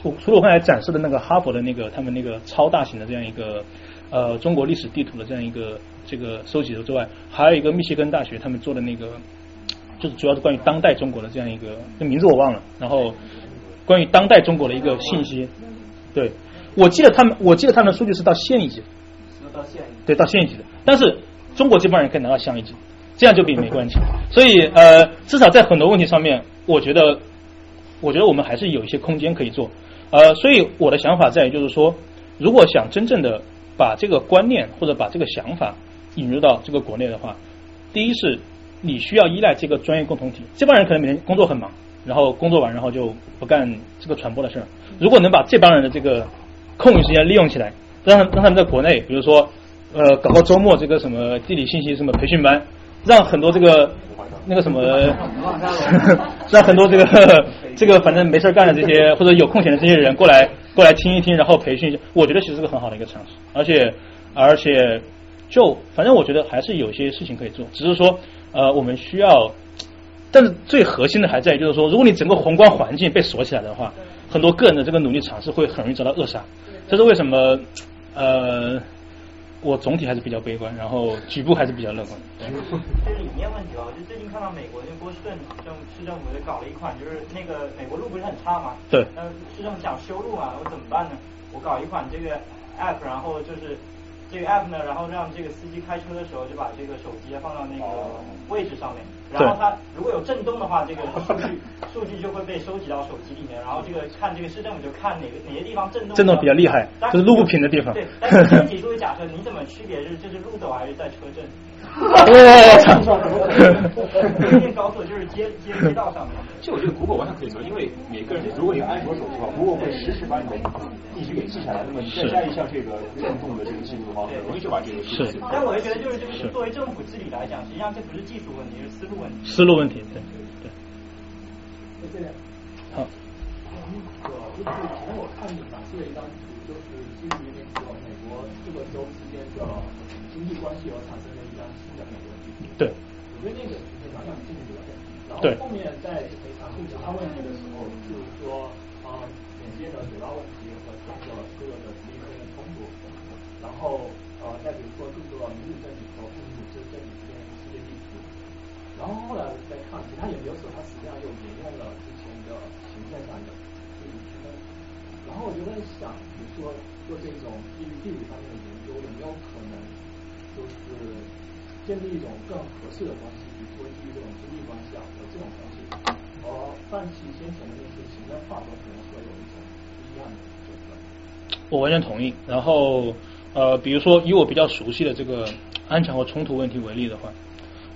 除除了我刚才展示的那个哈佛的那个他们那个超大型的这样一个呃中国历史地图的这样一个这个收集的之外，还有一个密歇根大学他们做的那个，就是主要是关于当代中国的这样一个，那名字我忘了。然后关于当代中国的一个信息，对我记得他们我记得他们的数据是到县一级，到县对到县一级的，但是中国这帮人可以拿到乡一级。这样就比没关系，所以呃，至少在很多问题上面，我觉得，我觉得我们还是有一些空间可以做。呃，所以我的想法在于就是说，如果想真正的把这个观念或者把这个想法引入到这个国内的话，第一是你需要依赖这个专业共同体，这帮人可能每天工作很忙，然后工作完然后就不干这个传播的事儿。如果能把这帮人的这个空余时间利用起来，让他让他们在国内，比如说呃搞个周末这个什么地理信息什么培训班，让很多这个 那个什么，让很多这个这个反正没事儿干的这些或者有空闲的这些人过来过来听一听，然后培训一下，我觉得其实是个很好的一个尝试，而且而且就反正我觉得还是有些事情可以做，只是说呃我们需要，但是最核心的还在于就是说，如果你整个宏观环境被锁起来的话，很多个人的这个努力尝试会很容易遭到扼杀，这是为什么呃。我总体还是比较悲观，然后局部还是比较乐观。这是理念问题哦，就最近看到美国那个波士顿政市政府就搞了一款，就是那个美国路不是很差嘛？对。那市政府想修路嘛，我怎么办呢？我搞一款这个 app，然后就是这个 app 呢，然后让这个司机开车的时候就把这个手机放到那个位置上面，然后它如果有震动的话，这个 数据数据就会被收集到手机里面，然后这个看这个市政府就看哪个哪些地方震动。震动比较厉害，就是路不平的地方。对，但是先提出假设，你怎么区别是这是路走还是在车震？我操！最近高速就是街街街道上面。其实我觉得 Google 完全可以做，因为每个人如果有安卓手机的话，Google 会实时把你的地址给记下来。那么你再加一项这个震动的这个记录的话，很容易就把这个数据。但我就觉得，就是就是作为政府治理来讲，实际上这不是技术问题，是思路问题。思路问题，对对。这样。好。那个就是以前我看你展示了一张图，就是基于那个美国四个州之间的经济关系而产生对。我觉得那个其实蛮想进去的。然后后面在回答其他问题的时候，就是说啊，缅甸的水稻问题和这个各个的利益冲突，然后呃，再比如说各个民主政体和不民主政体之间的世界地图。然后后来我再看其他研究所，它实际上又沿用了之前的行政上的地理区分。然后我就在想，比如说做这种基于地理方面的研究，有没有可能就是建立一种更合适的关系？比如说基于这种经济关系啊，和这种关系，而放弃先前的那些行政划分，可能会有一种不一样的。我完全同意。然后呃，比如说以我比较熟悉的这个安全和冲突问题为例的话。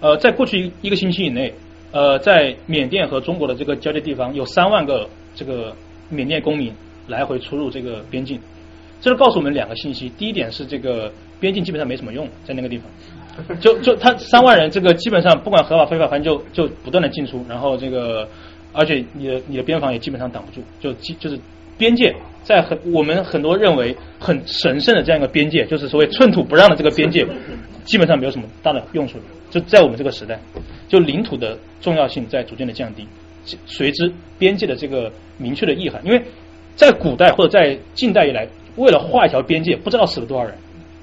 呃，在过去一个星期以内，呃，在缅甸和中国的这个交界地方，有三万个这个缅甸公民来回出入这个边境。这是告诉我们两个信息：第一点是这个边境基本上没什么用，在那个地方，就就他三万人，这个基本上不管合法非法，反正就就不断的进出，然后这个而且你的你的边防也基本上挡不住，就基就是边界在很我们很多认为很神圣的这样一个边界，就是所谓寸土不让的这个边界，基本上没有什么大的用处。就在我们这个时代，就领土的重要性在逐渐的降低，随之边界的这个明确的意涵。因为在古代或者在近代以来，为了画一条边界，不知道死了多少人，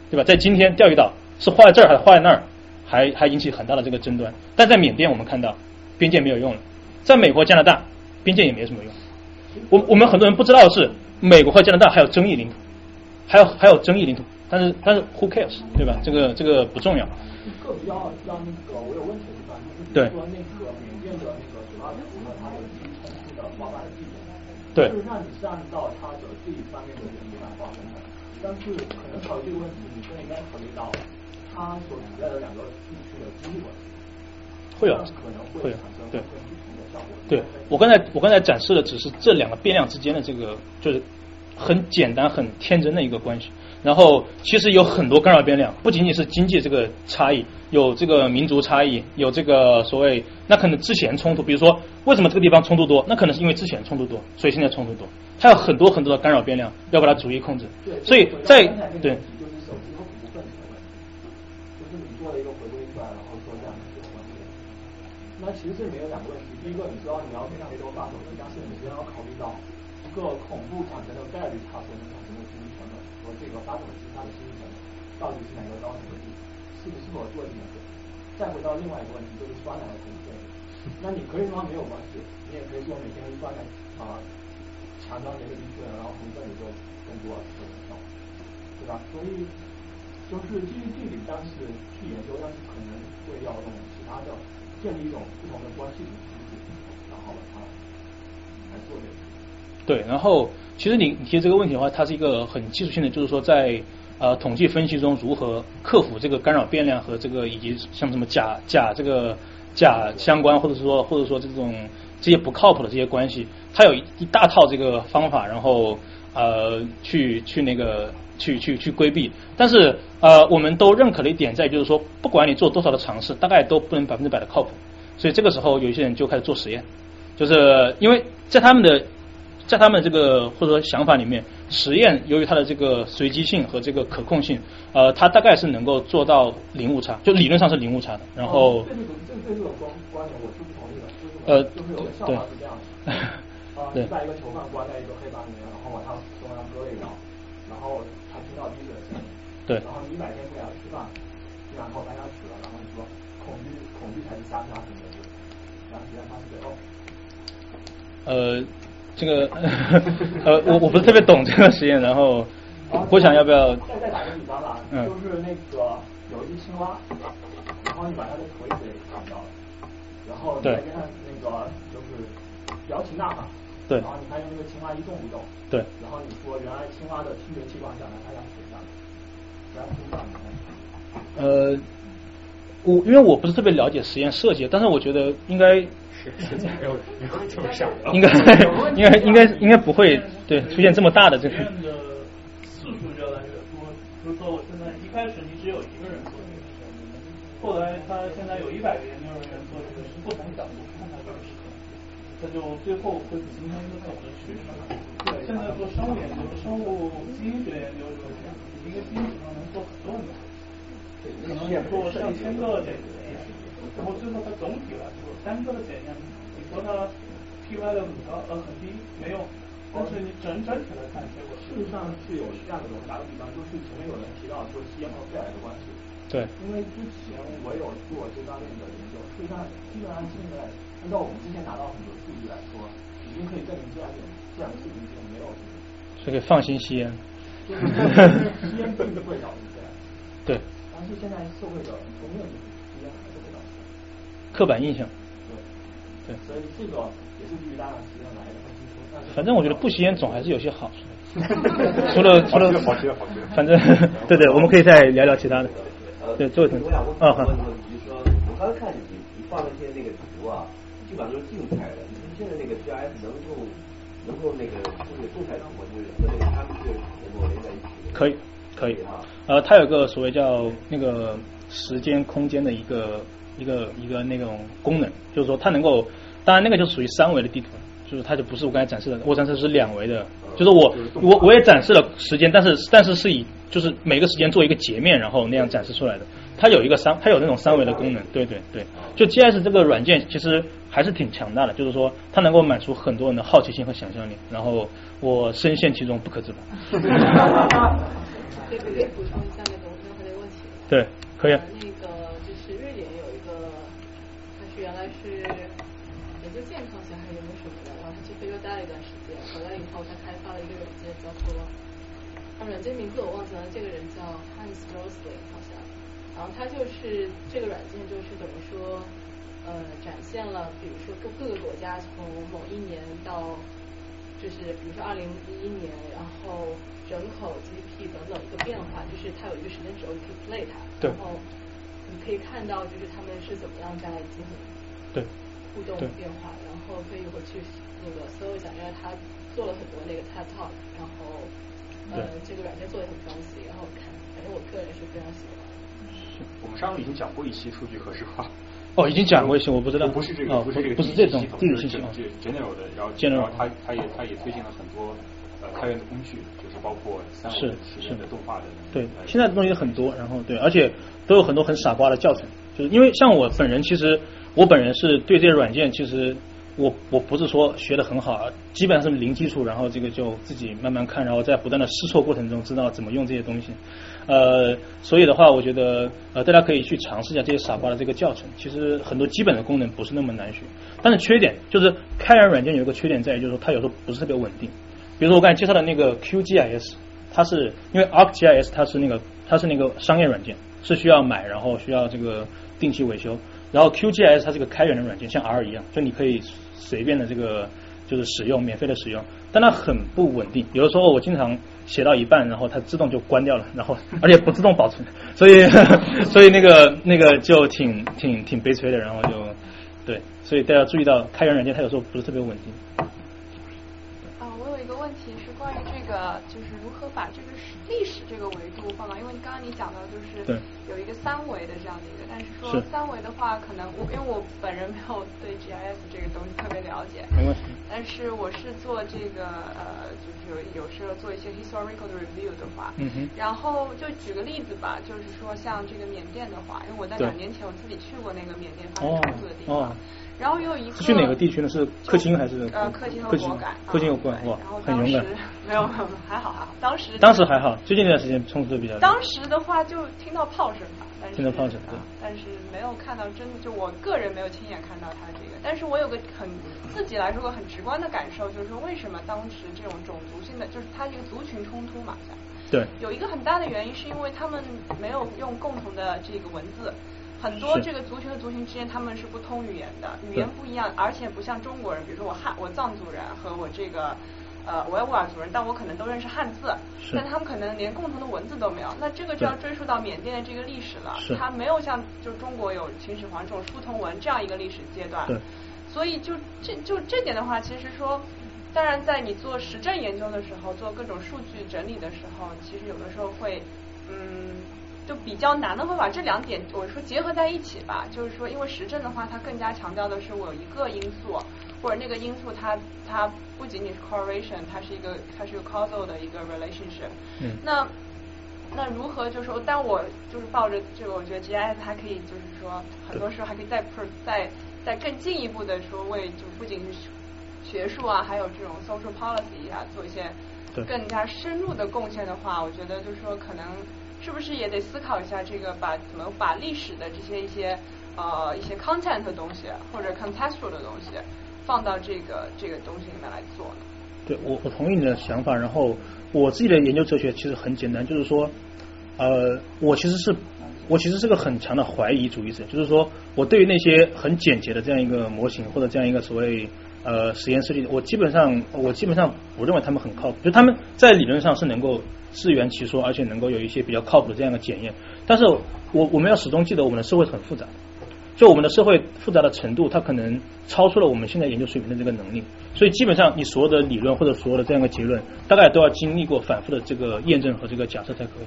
对吧？在今天钓鱼岛是画在这儿还是画在那儿，还还引起很大的这个争端。但在缅甸，我们看到边界没有用了；在美国、加拿大，边界也没什么用。我我们很多人不知道的是，美国和加拿大还有争议领土，还有还有争议领土，但是但是 who cares，对吧？这个这个不重要。个比较让那个我有问题的地方，就是说那个缅甸的那个水稻除了它有基因冲突的的地点，对，事实上你是按照它的这一方面的原因来划分的，但是可能考虑这个问题，你更应该考虑到它所处在的两个地区的经济关，会有可能会有对。对我刚才我刚才展示的只是这两个变量之间的这个就是很简单很天真的一个关系。然后其实有很多干扰变量，不仅仅是经济这个差异，有这个民族差异，有这个所谓那可能之前冲突，比如说为什么这个地方冲突多，那可能是因为之前冲突多，所以现在冲突多。它有很多很多的干扰变量，要把它逐一控制。所以在对。就是你做了一个回归出来，然后说这样子的关系。那其实这里面有两个问题，第一个你知道你要面向非常多发手，但是你先要考虑到一个恐怖产生的概率，它所能产生的经济成本和。这个发展的其他的经济成本到底是哪个高哪个低，是不是否做这个？再回到另外一个问题，就是刷奶的恐怖那你可以说没有关系，你也可以说每天刷奶啊，强调哪个地区然后从这里就更多这种，对吧？所以就是基于地理，但是去研究，但是可能会要用其他的建立一种不同的关系的机制，然后把它来做这个。对，然后其实你你提这个问题的话，它是一个很技术性的，就是说在呃统计分析中如何克服这个干扰变量和这个以及像什么假假这个假相关，或者是说或者说这种这些不靠谱的这些关系，它有一一大套这个方法，然后呃去去那个去去去规避。但是呃我们都认可的一点在就是说，不管你做多少的尝试，大概都不能百分之百的靠谱。所以这个时候有一些人就开始做实验，就是因为在他们的在他们这个或者说想法里面，实验由于它的这个随机性和这个可控性，呃，它大概是能够做到零误差，就理论上是零误差的。然后这这这这种观观点我是不同意的，呃就是有个笑话是这样的，啊，你把一个囚犯关在一个黑板里面，然后往上中央搁一刀，然后他听到滴水的声音，对。然后你一百天不给他吃饭，然后把他死了，然后你说恐惧恐惧才是杀杀什么的，然后他是对哦。呃，这个 呃，我我不是特别懂这个实验，然后我想要不要再再打个比方吧，嗯。就是那个有一只青蛙，然后你把它的腿给砍掉了，然后你对。再跟它那个就是摇旗呐喊，对。然后你发现那个青蛙一动不动，对。然后你说原来青蛙的听觉器官下来，它想死下来，然后听不到你看。呃，我因为我不是特别了解实验设计，但是我觉得应该是是没有没有这么想。的，应该应该应该应该不会对出现这么大的这个实验的次数越来越多，比如说我现在一开始你只有一个人做这个实验，后来他现在有一百个研究人员做这个，是不同角度这就最后会形成一个总的趋势。对，现在做生物研究、生物基因学研究就是这样，一个基因体上能做很多很多，可能也做上千个这个，然后最后它总体来说单个的检验，你说它 P Y 的很高呃很低没有，但是你整整体来看，结果事实上是有这样的东西，打个比方，就是前面有人提到说吸烟和肺癌的关系。对因为之前我有做这方面的研究，实际上基本上现在按照我们之前拿到很多数据来说，已经可以证明这样点这样的事情是没有所以可以放心吸烟。吸烟并不会导致这样。对，但是现在社会的普遍就是吸烟还是会导致。刻板印象。对。对。所以这个也是基于大家实验来的反正我觉得不吸烟总还是有些好处的，除了除了好好极了反正对对，我们可以再聊聊其他的。对，这位同学我想问啊好就是说，我刚才看你你放那些那个图啊，基本上都是静态的。你们现在那个 GIS 能够能够那个就是动态图吗？就是和那个他们是能够连在一起的。可以，可以。呃，它有个所谓叫那个时间空间的一个一个一个那种功能，就是说它能够，当然那个就属于三维的地图，就是它就不是我刚才展示的，我展示的是两维的，就是我我我也展示了时间，但是但是是以就是每个时间做一个截面，然后那样展示出来的。它有一个三，它有那种三维的功能，对对对。就 GIS 这个软件其实还是挺强大的，就是说它能够满足很多人的好奇心和想象力，然后我深陷其中不可自拔。可以可以补充一下那个刚才那个问题。对，可以啊。那个就是瑞典有一个，他是原来是研究健康学还是研究什么的，然后他去非洲待了一段时间，回来以后他开发了一个软件叫做，啊软件名字我忘记了，这个人叫 Hans Rosling 好像，然后他就是这个软件就是等于说，呃展现了比如说各各个国家从某一年到。就是比如说二零一一年，然后人口、GDP 等等一个变化，就是它有一个时间轴，你可以 play 它，然后你可以看到就是他们是怎么样在进行对互动对。变化，然后可以回去那个搜一下，因为他做了很多那个 TED Talk，然后呃这个软件做的很 fancy，然后看，反正我个人是非常喜欢。我们上次已经讲过一期数据可视化。哦，已经讲过一期，我不知道。不是这个，哦、不是这个，不是这种地理信息这 general 的，然后 general 然后他他也他也推荐了很多呃开源的工具，就是包括三维是实验的动画的。对，现在的东西很多，然后对，而且都有很多很傻瓜的教程，就是因为像我本人，其实我本人是对这些软件，其实我我不是说学的很好，基本上是零基础，然后这个就自己慢慢看，然后在不断的试错过程中知道怎么用这些东西。呃，所以的话，我觉得呃，大家可以去尝试一下这些傻瓜的这个教程。其实很多基本的功能不是那么难学，但是缺点就是开源软件有一个缺点在于，就是说它有时候不是特别稳定。比如说我刚才介绍的那个 QGIS，它是因为 ArcGIS 它是那个它是那个商业软件，是需要买，然后需要这个定期维修。然后 QGIS 它是个开源的软件，像 R 一样，就你可以随便的这个就是使用免费的使用，但它很不稳定。有的时候我经常写到一半，然后它自动就关掉了，然后而且不自动保存，所以 所以那个那个就挺挺挺悲催的，然后就对，所以大家注意到开源软件它有时候不是特别稳定。啊，我有一个问题是关于这个，就是如何把这个历史这个维因为刚刚你讲到就是有一个三维的这样的一个，但是说三维的话，可能我因为我本人没有对 GIS 这个东西特别了解，没关系。但是我是做这个呃，就是有有时候做一些 historical 的 review 的话，嗯哼。然后就举个例子吧，就是说像这个缅甸的话，因为我在两年前我自己去过那个缅甸发生哦冲突的地方，哦，然后有一个去哪个地区呢？是克钦还是呃，克钦和克钦果敢，克钦有关哇然后，很勇敢当时。没有没有 还好还好，当时当时还好，最近这段时间冲突的比较当时的话就听到炮声吧，但是听到炮声对啊但是没有看到真的，就我个人没有亲眼看到他这个，但是我有个很自己来说个很直观的感受，就是说为什么当时这种种族性的，就是它这个族群冲突嘛，对有一个很大的原因是因为他们没有用共同的这个文字。很多这个族群和族群之间他们是不通语言的，语言不一样，而且不像中国人，比如说我汉我藏族人和我这个呃维吾尔族人，但我可能都认识汉字，但他们可能连共同的文字都没有。那这个就要追溯到缅甸的这个历史了。是，它没有像就中国有秦始皇这种书同文这样一个历史阶段。所以就这就这点的话，其实说，当然在你做实证研究的时候，做各种数据整理的时候，其实有的时候会，嗯，就比较难的会把这两点我说结合在一起吧。就是说，因为实证的话，它更加强调的是我有一个因素，或者那个因素它它不仅仅是 correlation，它是一个它是一个 causal 的一个 relationship。嗯那那如何就是说，但我就是抱着这个，我觉得 GIS 还可以，就是说，很多时候还可以再 pro 再再更进一步的说，为就不仅是学术啊，还有这种 social policy 啊，做一些对更加深入的贡献的话，我觉得就是说，可能是不是也得思考一下这个把怎么把历史的这些一些呃一些 content 的东西或者 contextual 的东西放到这个这个东西里面来做呢？对我我同意你的想法，然后我自己的研究哲学其实很简单，就是说，呃，我其实是我其实是个很强的怀疑主义者，就是说我对于那些很简洁的这样一个模型或者这样一个所谓呃实验设计，我基本上我基本上我认为他们很靠谱，就他们在理论上是能够自圆其说，而且能够有一些比较靠谱的这样一个检验，但是我我们要始终记得我们的社会很复杂。就我们的社会复杂的程度，它可能超出了我们现在研究水平的这个能力，所以基本上你所有的理论或者所有的这样一个结论，大概都要经历过反复的这个验证和这个假设才可以。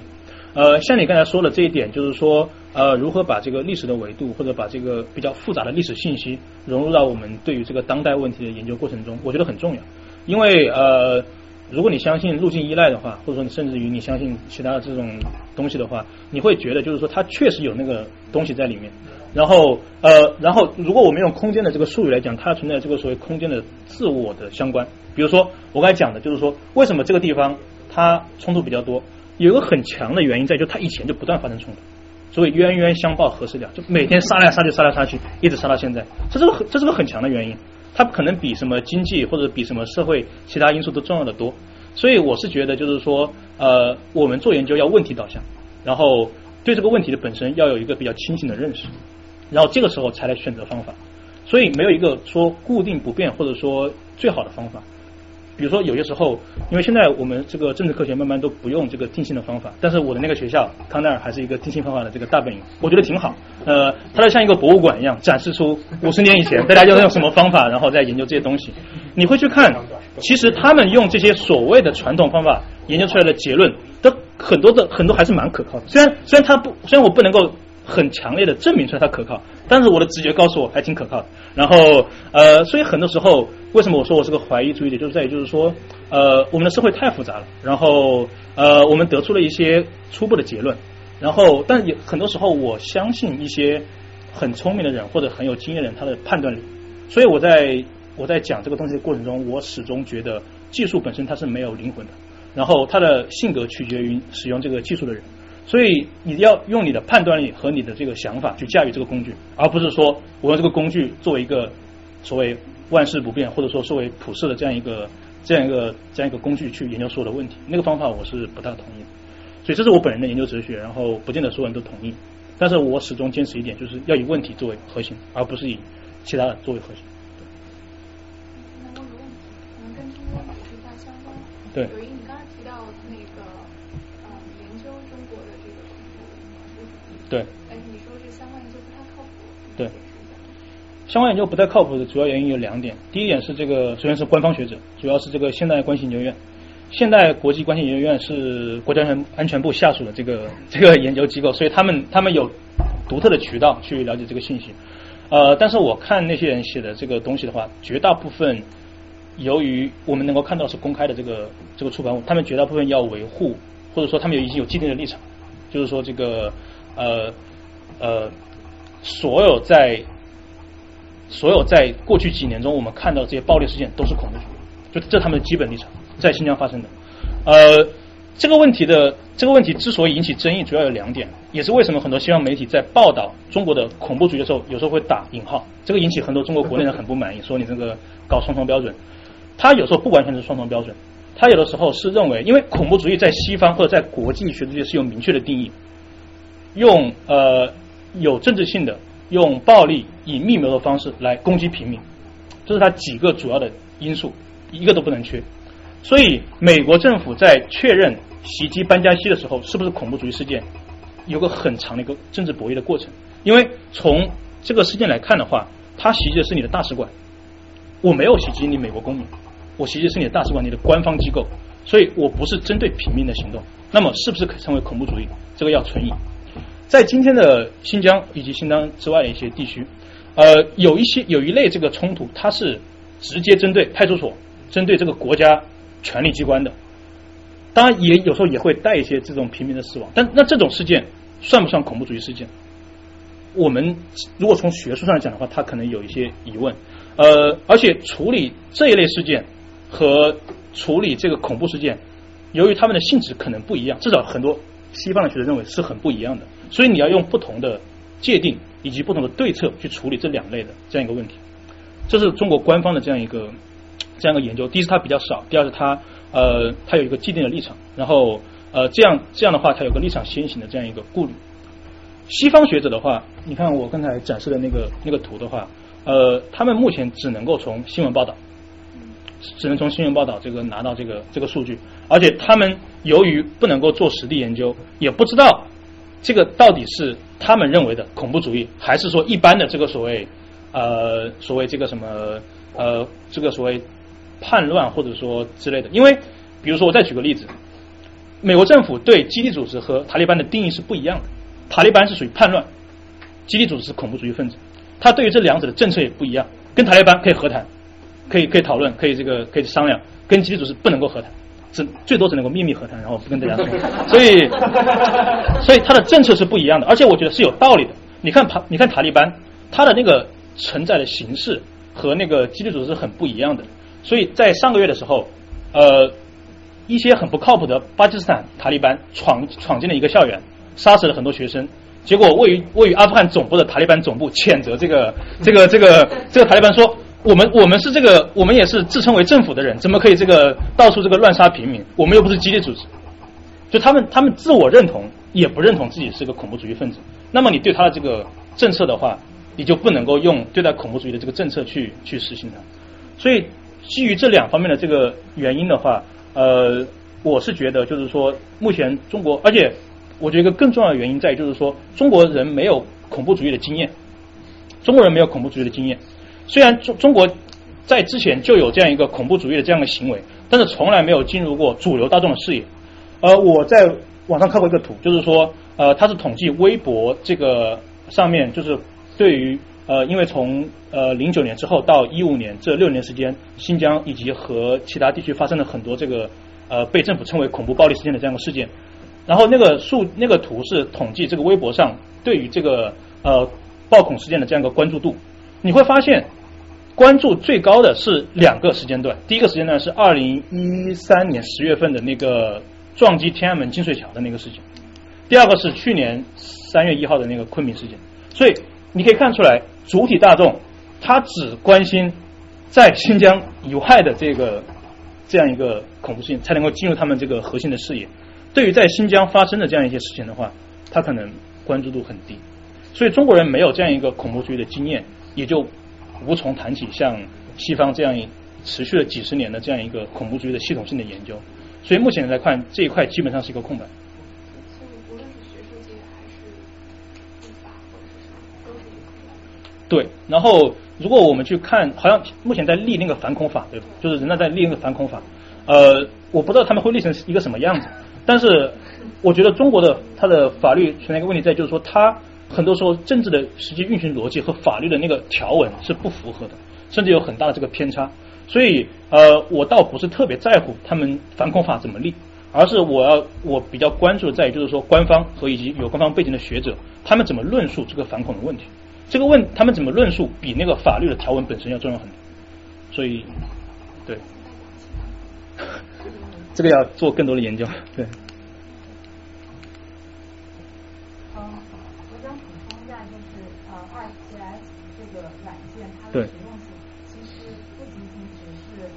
呃，像你刚才说的这一点，就是说，呃，如何把这个历史的维度或者把这个比较复杂的历史信息融入到我们对于这个当代问题的研究过程中，我觉得很重要，因为呃。如果你相信路径依赖的话，或者说你甚至于你相信其他的这种东西的话，你会觉得就是说它确实有那个东西在里面。然后呃，然后如果我们用空间的这个术语来讲，它存在这个所谓空间的自我的相关。比如说我刚才讲的，就是说为什么这个地方它冲突比较多，有一个很强的原因在，就它以前就不断发生冲突，所以冤冤相报何时了，就每天杀来杀去杀来杀去，一直杀到现在，这是个很这是个很强的原因。它可能比什么经济或者比什么社会其他因素都重要的多，所以我是觉得就是说，呃，我们做研究要问题导向，然后对这个问题的本身要有一个比较清醒的认识，然后这个时候才来选择方法，所以没有一个说固定不变或者说最好的方法。比如说有些时候，因为现在我们这个政治科学慢慢都不用这个定性的方法，但是我的那个学校康奈尔还是一个定性方法的这个大本营，我觉得挺好。呃，它就像一个博物馆一样，展示出五十年以前大家用用什么方法，然后再研究这些东西。你会去看，其实他们用这些所谓的传统方法研究出来的结论，都很多的很多还是蛮可靠的。虽然虽然他不，虽然我不能够很强烈的证明出来它可靠，但是我的直觉告诉我还挺可靠的。然后呃，所以很多时候，为什么我说我是个怀疑主义者，就是在于就是说，呃，我们的社会太复杂了，然后呃，我们得出了一些初步的结论，然后但也很多时候我相信一些很聪明的人或者很有经验的人他的判断力，所以我在我在讲这个东西的过程中，我始终觉得技术本身它是没有灵魂的，然后他的性格取决于使用这个技术的人。所以你要用你的判断力和你的这个想法去驾驭这个工具，而不是说我用这个工具作为一个所谓万事不变，或者说作为普世的这样一个这样一个这样一个工具去研究所有的问题。那个方法我是不大同意的。所以这是我本人的研究哲学，然后不见得所有人都同意。但是我始终坚持一点，就是要以问题作为核心，而不是以其他的作为核心。对有对，哎，你说这相关研究不太靠谱，对，相关研究不太靠谱的主要原因有两点。第一点是这个，首先是官方学者，主要是这个现代关系研究院。现代国际关系研究院是国家安全安全部下属的这个这个研究机构，所以他们他们有独特的渠道去了解这个信息。呃，但是我看那些人写的这个东西的话，绝大部分由于我们能够看到是公开的这个这个出版物，他们绝大部分要维护，或者说他们有已经有既定的立场，就是说这个呃呃所有在所有在过去几年中我们看到这些暴力事件都是恐怖主义，就这他们的基本立场，在新疆发生的。呃，这个问题的这个问题之所以引起争议，主要有两点，也是为什么很多西方媒体在报道中国的恐怖主义的时候，有时候会打引号，这个引起很多中国国内人很不满意，说你这个搞双重标准。他有时候不完全是双重标准，他有的时候是认为，因为恐怖主义在西方或者在国际学术界是有明确的定义，用呃有政治性的，用暴力以密谋的方式来攻击平民，这是它几个主要的因素，一个都不能缺。所以，美国政府在确认袭击班加西的时候是不是恐怖主义事件，有个很长的一个政治博弈的过程。因为从这个事件来看的话，他袭击的是你的大使馆，我没有袭击你美国公民，我袭击是你的大使馆，你的官方机构，所以我不是针对平民的行动。那么，是不是可称为恐怖主义？这个要存疑。在今天的新疆以及新疆之外的一些地区，呃，有一些有一类这个冲突，它是直接针对派出所、针对这个国家权力机关的。当然，也有时候也会带一些这种平民的死亡。但那这种事件算不算恐怖主义事件？我们如果从学术上来讲的话，他可能有一些疑问。呃，而且处理这一类事件和处理这个恐怖事件，由于他们的性质可能不一样，至少很多西方的学者认为是很不一样的。所以你要用不同的界定以及不同的对策去处理这两类的这样一个问题。这是中国官方的这样一个这样一个研究。第一是它比较少，第二是它呃它有一个既定的立场，然后呃这样这样的话它有个立场先行的这样一个顾虑。西方学者的话，你看我刚才展示的那个那个图的话，呃，他们目前只能够从新闻报道，只能从新闻报道这个拿到这个这个数据，而且他们由于不能够做实地研究，也不知道这个到底是他们认为的恐怖主义，还是说一般的这个所谓呃所谓这个什么呃这个所谓叛乱或者说之类的。因为比如说我再举个例子，美国政府对基地组织和塔利班的定义是不一样的。塔利班是属于叛乱，基地组织是恐怖主义分子。他对于这两者的政策也不一样。跟塔利班可以和谈，可以可以讨论，可以这个可以商量。跟基地组织不能够和谈，只最多只能够秘密和谈，然后不跟大家说。所以，所以他的政策是不一样的，而且我觉得是有道理的。你看塔，你看塔利班，他的那个承载的形式和那个基地组织是很不一样的。所以在上个月的时候，呃，一些很不靠谱的巴基斯坦塔利班闯闯进了一个校园。杀死了很多学生，结果位于位于阿富汗总部的塔利班总部谴责这个这个这个这个塔利班说，我们我们是这个我们也是自称为政府的人，怎么可以这个到处这个乱杀平民？我们又不是基地组织，就他们他们自我认同也不认同自己是个恐怖主义分子。那么你对他的这个政策的话，你就不能够用对待恐怖主义的这个政策去去实行它。所以基于这两方面的这个原因的话，呃，我是觉得就是说，目前中国而且。我觉得一个更重要的原因在于，就是说中国人没有恐怖主义的经验，中国人没有恐怖主义的经验。虽然中中国在之前就有这样一个恐怖主义的这样的行为，但是从来没有进入过主流大众的视野。呃，我在网上看过一个图，就是说，呃，它是统计微博这个上面，就是对于呃，因为从呃零九年之后到一五年这六年时间，新疆以及和其他地区发生了很多这个呃被政府称为恐怖暴力事件的这样的事件。然后那个数那个图是统计这个微博上对于这个呃暴恐事件的这样一个关注度，你会发现关注最高的是两个时间段，第一个时间段是二零一三年十月份的那个撞击天安门金水桥的那个事情，第二个是去年三月一号的那个昆明事件，所以你可以看出来主体大众他只关心在新疆有害的这个这样一个恐怖事件，才能够进入他们这个核心的视野。对于在新疆发生的这样一些事情的话，他可能关注度很低，所以中国人没有这样一个恐怖主义的经验，也就无从谈起像西方这样持续了几十年的这样一个恐怖主义的系统性的研究。所以目前来看这一块基本上是一个空白。对，然后如果我们去看，好像目前在立那个反恐法，对吧？就是人大在立那个反恐法，呃，我不知道他们会立成一个什么样子，但是我觉得中国的它的法律存在一个问题在，就是说它很多时候政治的实际运行逻辑和法律的那个条文是不符合的，甚至有很大的这个偏差。所以呃，我倒不是特别在乎他们反恐法怎么立，而是我要我比较关注的在于就是说官方和以及有官方背景的学者他们怎么论述这个反恐的问题。这个问他们怎么论述，比那个法律的条文本身要重要很多。所以，对，这个要做更多的研究。对。对实用性，其实不仅仅只是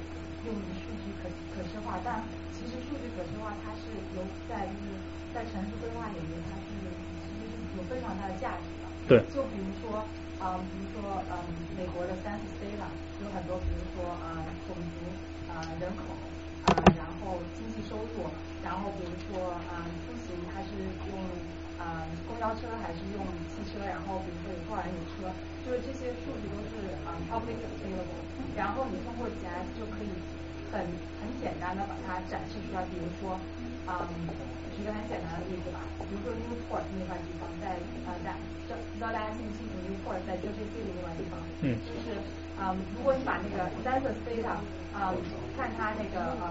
用于数据可可视化，但其实数据可视化它是有在就是在城市规划领域，它是其实是有非常大的价值的。对就比如说，嗯，比如说，嗯，美国的 census data 有很多，比如说，啊、种族，啊、人口，啊、然后经济收入，然后比如说，啊、出行它是用，啊、公交车还是用汽车，然后比如说有多少人有车，就是这些数据都是啊、public available，然后你通过 GIS 就可以很很简单的把它展示出来，比如说，嗯，举个很简单的例子吧，比如说 Newport 那块地方在呃在知不知道大家清不清楚 Newport 在 JCC 的那块地方，嗯就是嗯，如果你把那个 census data 啊、看它那个呃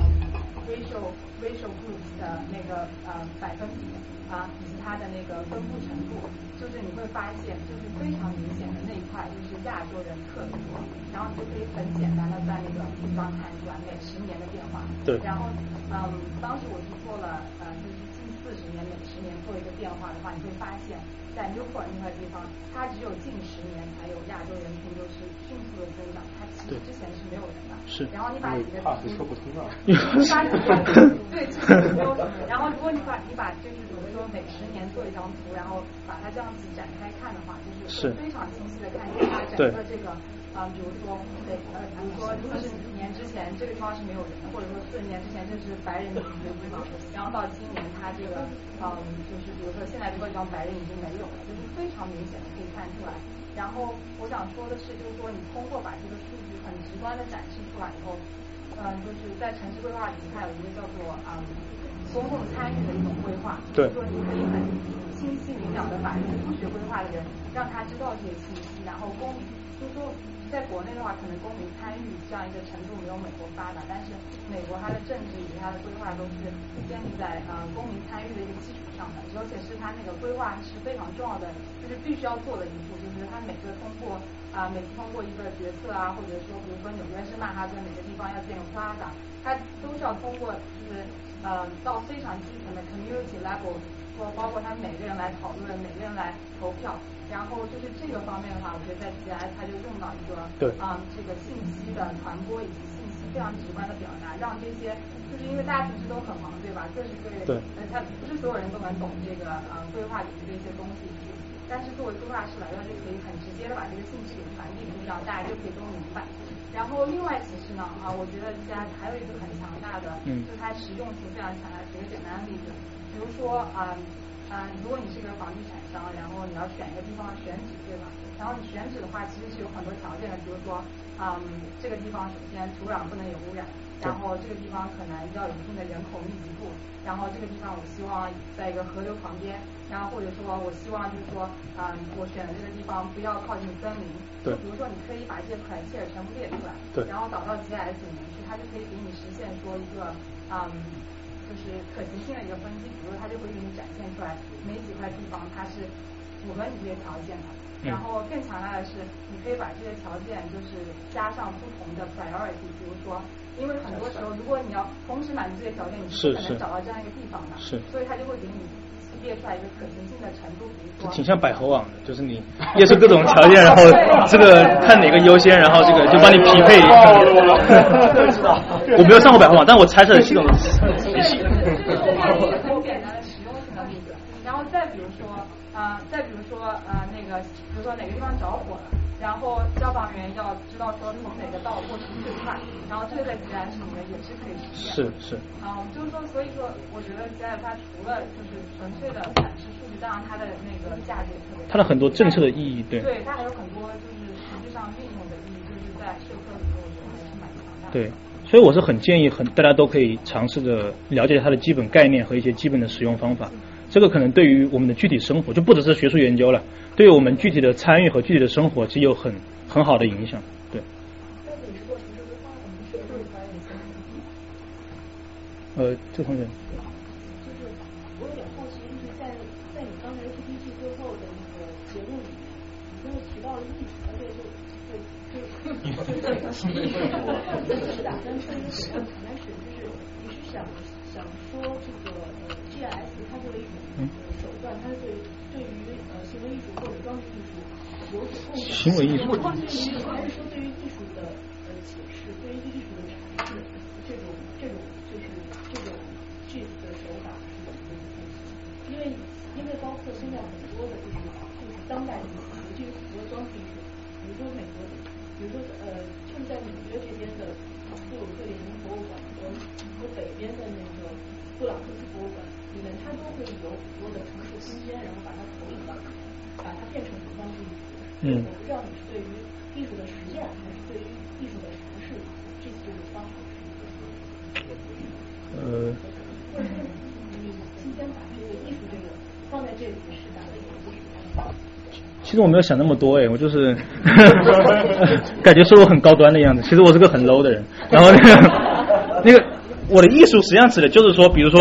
racial racial groups 的那个呃百分比啊、以及它的那个分布程度，就是你会发现就是非常明显的那一块就是亚洲人特别多，然后你就可以很简单的在那个地方看出来每十年的变化。对然后嗯，当时我是做了呃就是近四十年每十年做一个变化的话，你会发现在 Newport 那块地方，它只有近十年才有亚洲人群就是迅速的增长，它其实之前是没有人的。是然后你把几个怕是说不通了。你把你的 对，其实没有什么。然后如果你把你把就是比如说每十年做一张图，然后把它这样子展开看的话，就是非常清晰的看见它整个这个啊、比如说对呃，比如说四十年之前这个地方是没有人的，或者说四十年之前这是白人聚居的地方，然后到今年它这个嗯，就是比如说现在这个地方白人已经没有了，就是非常明显的可以看出来。然后我想说的是，就是说你通过把这个数据很直观的展示出来以后，嗯，就是在城市规划里面，它有一个叫做嗯公共参与的一种规划，对就是说你可以很清晰明了的把不学规划的人让他知道这些信息，然后公民，就是说在国内的话，可能公民参与这样一个程度没有美国发达，但是美国它的政治以及它的规划都是建立在呃公民参与的一个基础上的，而且是它那个规划是非常重要的，就是必须要做的一步，就是它每个通过啊、每次通过一个决策啊，或者说比如说纽约是曼哈顿哪个地方要建个 plaza，它都是要通过就是呃到非常基层的 community level，或包括他们每个人来讨论，每个人来投票，然后就是这个方面的话，我觉得在 GI 它就用到一个对啊、这个信息的传播以及信息非常直观的表达，让这些就是因为大家平时都很忙，对吧？各式各对呃，他不是所有人都能懂这个呃规划里面的一些东西，但是作为规划师来说，就可以很直接的把这个信息给传递出去，让大家就可以都明白。然后另外其实呢啊，我觉得家还有一个很强大的，嗯就是它实用性非常强大。举个简单的例子，比如说啊啊、如果你是个房地产商，然后你要选一个地方选址，对吧？然后你选址的话，其实是有很多条件的，比如说，嗯，这个地方首先土壤不能有污染，然后这个地方可能要有一定的人口密集度，然后这个地方我希望在一个河流旁边，然后或者说我希望就是说，嗯，我选的这个地方不要靠近森林，对比如说你可以把这些 criteria 全部列出来，对然后导到 GIS 里面去，它就可以给你实现说一个，嗯。就是可行性的一个分析，比如它就会给你展现出来哪几块地方它是符合你这些条件的。嗯然后更强大的是，你可以把这些条件就是加上不同的 priority，比如说，因为很多时候如果你要同时满足这些条件，你是不可能找到这样一个地方的。是所以它就会给你列出来一个可行性的程度，比如说。挺像百合网的，就是你列出各种条件，然后这个看哪个优先，然后这个就帮你匹配。我没有上过百合网，但我猜测系统体系。很简单的实用性的例子，然后再比如说，呃，再比如说，呃，那个，比如说哪个地方着火了，然然后消防员要知道说从哪个道过去最快，然后这个在里面也是可以实现的。是是。啊，就是说，所以说，我觉得 GIS 它除了就是纯粹的展示数据，当然它的那个价值也特别大。它的很多政策的意义，对。对，它还有很多就是实际上运用的意义，就是在社科里头，我觉得还是蛮强大的。对，所以我是很建议很大家都可以尝试着了解它的基本概念和一些基本的使用方法。这个可能对于我们的具体生活，就不只是学术研究了，对于我们具体的参与和具体的生活，其实有很很好的影响。呃，这同学。就是我有点好奇，就是在在你刚才 PPT 最后的那个结论里面，你最后提到了艺术，而且就就就就就是打算说一个什么？但是就是你是想想说这个呃 GIS 它作为一种手段，它对对于呃行为艺术或者装置艺术有所贡献。行为艺术。还是说对包括现在很多的这个就是当代艺术，尤其是很多装置艺术，比如说美国的，比如说呃就是在纽约这边的布鲁克林博物馆和和北边的那个布朗克斯博物馆里面，它都会有很多的城市空间，然后把它投影到，把它变成装置艺术。嗯。其实我没有想那么多哎，我就是 感觉说我很高端的样子，其实我是个很 low 的人。然后那个 那个我的艺术实际上指的就是说，比如说，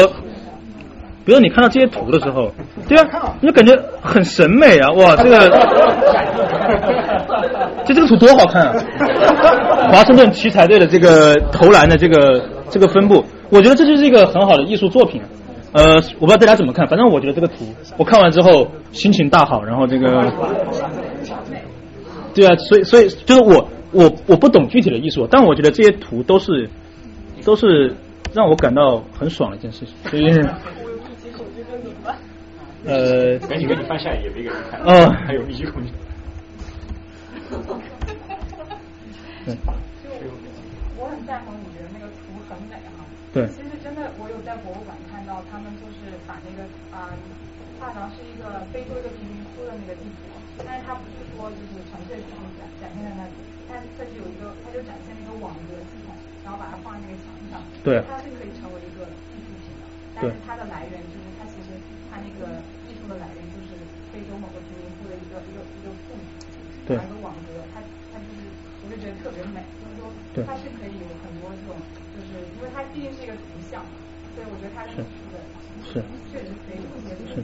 比如你看到这些图的时候，对啊，你就感觉很审美啊，哇，这个，就这个图多好看啊！华盛顿奇才队的这个投篮的这个这个分布，我觉得这就是一个很好的艺术作品。啊呃，我不知道大家怎么看，反正我觉得这个图我看完之后心情大好，然后这个，对啊，所以所以就是我我我不懂具体的艺术，但我觉得这些图都是都是让我感到很爽的一件事情，所以 呃，赶紧给你翻下一页，别给人看。嗯，还有密集空间。对。我很赞同你觉得那个图很美哈。对。其实真的，我有在博物馆他们就是把那个啊，画上是一个非洲一个贫民窟的那个地图，但是它不是说就是纯粹是展展现在那里，它它是有一个，它就展现了一个网格系统，然后把它放在那个墙上。对。它是可以成为一个艺术品的，但是它的来源就是它其实它那个艺术的来源就是非洲某个贫民窟的一个一个一个妇女，对。一个网格，它它就是我就觉得特别美，就是说它是可以有很多这种，就是因为它毕竟是一个图像，所以我觉得它是的，是确实可以有一些是。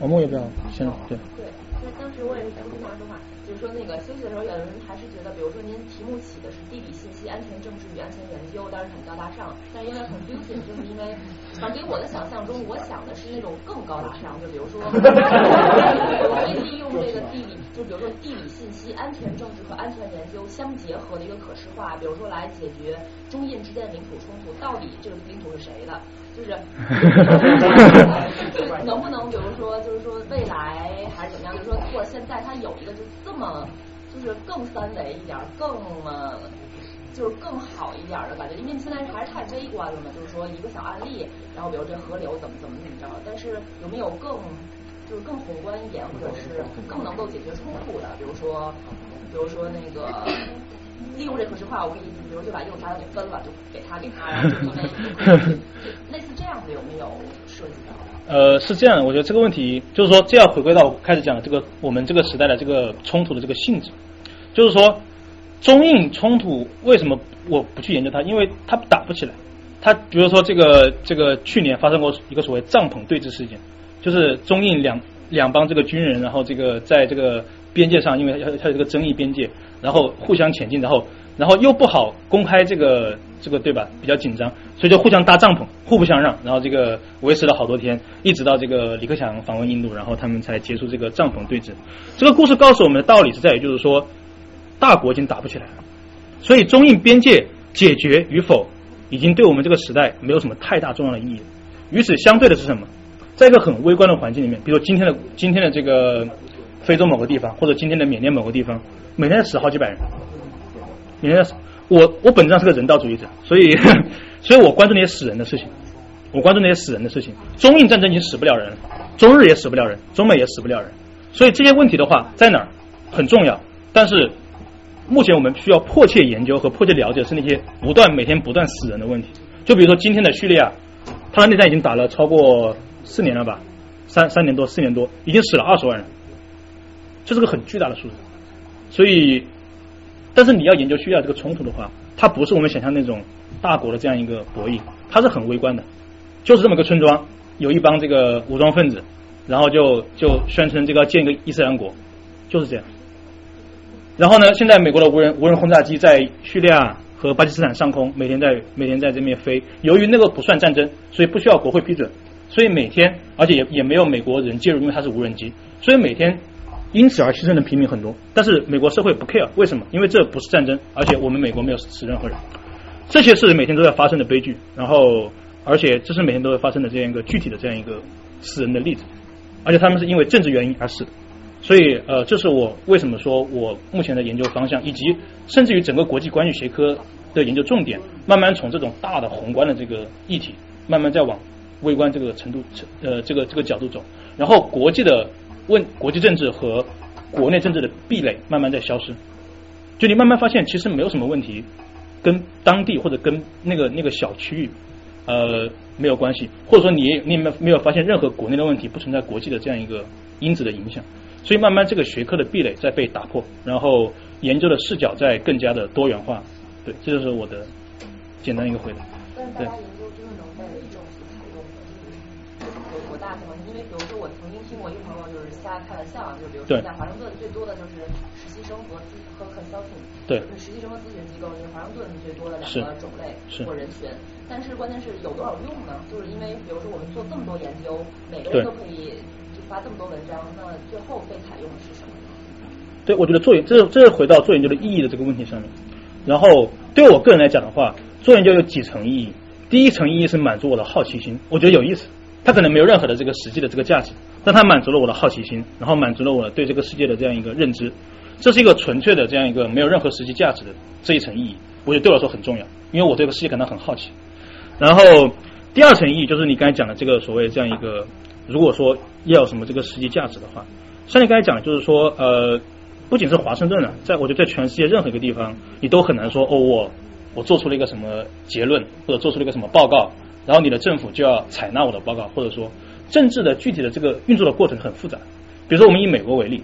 王木也不要先对？对，就是当时我也是想跟大家说话，就是说那个休息的时候，有的人还是觉得，比如说您题目起的是地理信息安全政治与安全研究，当然很高大上，但是因为很 confusing，就是因为反正给我的想象中，我想的是那种更高大上，就比如说，我可以利用这个地理，就比如说地理信息安全政治和安全研究相结合的一个可视化，比如说来解决中印之间的领土冲突，到底这个领土是谁的？就是 能不能，比如说，就是说未来还是怎么样？就是说，或者现在它有一个就这么，就是更三维一点，更就是更好一点的感觉。因为现在还是太微观了嘛，就是说一个小案例，然后比如这河流怎么怎么怎么着。但是有没有更就是更宏观一点，或者是更能够解决冲突的？比如说，比如说那个。利用这可视化，我给你比如就把右下角给分了，就给他给他，然后就因为类似这样子有没有涉及到？呃，是这样，我觉得这个问题就是说，这要回归到开始讲的这个我们这个时代的这个冲突的这个性质，就是说中印冲突为什么我不去研究它？因为它打不起来。它比如说这个这个去年发生过一个所谓帐篷对峙事件，就是中印两两帮这个军人，然后这个在这个边界上，因为它它有这个争议边界。然后互相前进，然后然后又不好公开这个这个对吧？比较紧张，所以就互相搭帐篷，互不相让。然后这个维持了好多天，一直到这个李克强访问印度，然后他们才结束这个帐篷对峙。这个故事告诉我们的道理是在于，就是说大国已经打不起来了，所以中印边界解决与否，已经对我们这个时代没有什么太大重要的意义。与此相对的是什么？在一个很微观的环境里面，比如今天的今天的这个。非洲某个地方，或者今天的缅甸某个地方，每天死好几百人，每天死。我我本质上是个人道主义者，所以 所以我关注那些死人的事情，我关注那些死人的事情。中印战争已经死不了人，中日也死不了人，中美也死不了人，所以这些问题的话在哪儿很重要，但是目前我们需要迫切研究和迫切了解是那些不断每天不断死人的问题。就比如说今天的叙利亚，他的内战已经打了超过四年了吧，三三年多四年多，已经死了二十万人，这是个很巨大的数字，所以。但是你要研究叙利亚这个冲突的话，它不是我们想象那种大国的这样一个博弈，它是很微观的，就是这么个村庄，有一帮这个武装分子，然后就就宣称这个建一个伊斯兰国，就是这样。然后呢，现在美国的无人无人轰炸机在叙利亚和巴基斯坦上空每天在每天在这边飞，由于那个不算战争，所以不需要国会批准，所以每天而且也也没有美国人介入，因为它是无人机，所以每天。因此而牺牲的平民很多，但是美国社会不 care，为什么？因为这不是战争，而且我们美国没有死任何人。这些是每天都在发生的悲剧，然后而且这是每天都会发生的这样一个具体的这样一个死人的例子，而且他们是因为政治原因而死的。所以呃，这是我为什么说我目前的研究方向，以及甚至于整个国际关系学科的研究重点，慢慢从这种大的宏观的这个议题，慢慢再往微观这个程度呃这个这个角度走，然后国际的。问国际政治和国内政治的壁垒慢慢在消失，就你慢慢发现其实没有什么问题跟当地或者跟那个那个小区域呃没有关系，或者说你你没没有发现任何国内的问题不存在国际的这样一个因子的影响，所以慢慢这个学科的壁垒在被打破，然后研究的视角在更加的多元化，对，这就是我的简单一个回答，对。开玩笑啊，就比如说在华盛顿最多的就是实习生和咨和 consulting，对，实习生和咨询机构，是华盛顿最多的两个种类或人群。但是关键是有多少用呢？就是因为比如说我们做这么多研究，每个人都可以就发这么多文章，那最后被采用的是什么？对，我觉得做研这这是回到做研究的意义的这个问题上面。然后对我个人来讲的话，做研究有几层意义。第一层意义是满足我的好奇心，我觉得有意思。它可能没有任何的这个实际的这个价值。但它满足了我的好奇心，然后满足了我对这个世界的这样一个认知，这是一个纯粹的这样一个没有任何实际价值的这一层意义，我觉得对我来说很重要，因为我对这个世界感到很好奇。然后第二层意义就是你刚才讲的这个所谓这样一个，如果说要有什么这个实际价值的话，像你刚才讲就是说，呃，不仅是华盛顿啊，在我觉得在全世界任何一个地方，你都很难说哦，我我做出了一个什么结论，或者做出了一个什么报告，然后你的政府就要采纳我的报告，或者说。政治的具体的这个运作的过程很复杂，比如说我们以美国为例，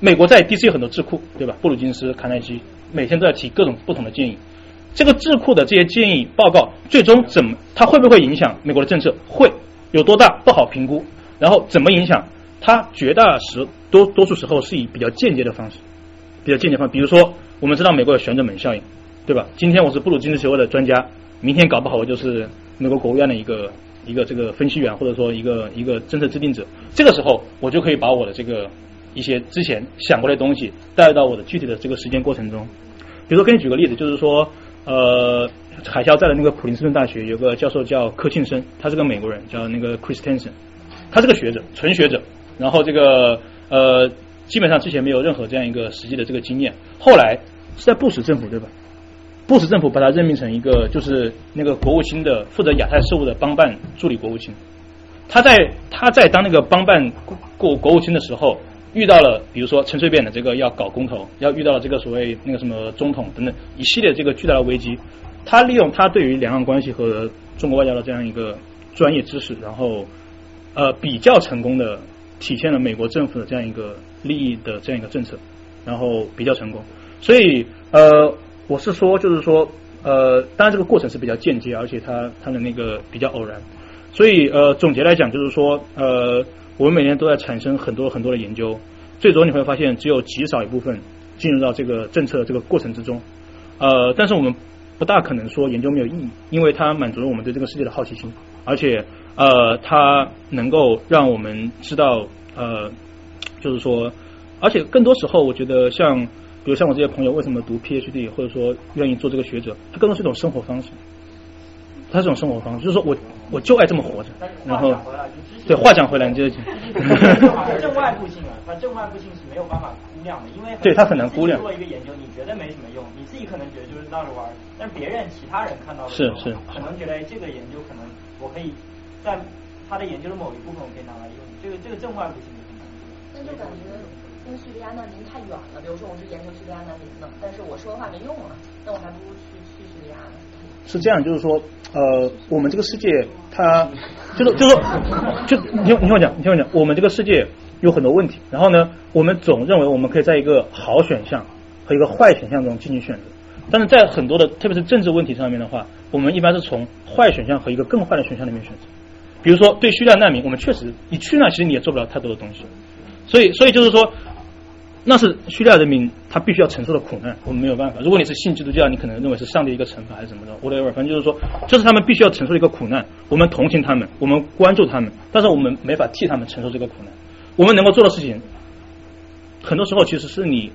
美国在 DC 有很多智库，对吧？布鲁金斯、卡耐基每天都在提各种不同的建议。这个智库的这些建议报告，最终怎么它会不会影响美国的政策？会有多大不好评估。然后怎么影响？它绝大时多多数时候是以比较间接的方式，比较间接方。比如说，我们知道美国有旋转门效应，对吧？今天我是布鲁金斯协会的专家，明天搞不好我就是美国国务院的一个。一个这个分析员，或者说一个一个政策制定者，这个时候我就可以把我的这个一些之前想过的东西带到我的具体的这个实践过程中。比如说，给你举个例子，就是说，呃，海啸在的那个普林斯顿大学有个教授叫柯庆生，他是个美国人，叫那个 Christensen，他是个学者，纯学者。然后这个呃，基本上之前没有任何这样一个实际的这个经验，后来是在布什政府对吧？布什政府把他任命成一个就是那个国务卿的负责亚太事务的帮办助理国务卿。他在他在当那个帮办国国务卿的时候，遇到了比如说陈水扁的这个要搞公投，要遇到了这个所谓那个什么总统等等一系列这个巨大的危机。他利用他对于两岸关系和中国外交的这样一个专业知识，然后呃比较成功的体现了美国政府的这样一个利益的这样一个政策，然后比较成功。所以呃。我是说，就是说，呃，当然这个过程是比较间接，而且它它的那个比较偶然，所以呃，总结来讲，就是说，呃，我们每年都在产生很多很多的研究，最终你会发现只有极少一部分进入到这个政策这个过程之中，呃，但是我们不大可能说研究没有意义，因为它满足了我们对这个世界的好奇心，而且呃，它能够让我们知道，呃，就是说，而且更多时候，我觉得像。比如像我这些朋友，为什么读 PhD，或者说愿意做这个学者，他更多是一种生活方式。它是一种生活方式，就是说我我就爱这么活着但是，然后对话讲回来，你就 正外部性啊，它正外部性是没有办法估量的，因为对它很难估量你做一个研究，你觉得没什么用，你自己可能觉得就是闹着玩儿，但别人其他人看到的时候，是是可能觉得哎这个研究可能我可以在他的研究的某一部分我可以拿来用，这个这个正外部性就很难估量。那就感觉因为叙利亚难民太远了。比如说我是研究叙利亚难民的，但是我说的话没用啊，那我还不如去去叙利亚呢。是这样，就是说，呃，我们这个世界，它就是就是，就你听你听我讲，你听我讲，我们这个世界有很多问题，然后呢，我们总认为我们可以在一个好选项和一个坏选项中进行选择，但是在很多的，特别是政治问题上面的话，我们一般是从坏选项和一个更坏的选项里面选择。比如说，对叙利亚难民，我们确实你去那，其实你也做不了太多的东西，所以，所以就是说，那是叙利亚人民他必须要承受的苦难，我们没有办法。如果你是信基督教，你可能认为是上帝一个惩罚还是怎么着，whatever，反正就是说，这是他们必须要承受的一个苦难。我们同情他们，我们关注他们，但是我们没法替他们承受这个苦难。我们能够做的事情，很多时候其实是你，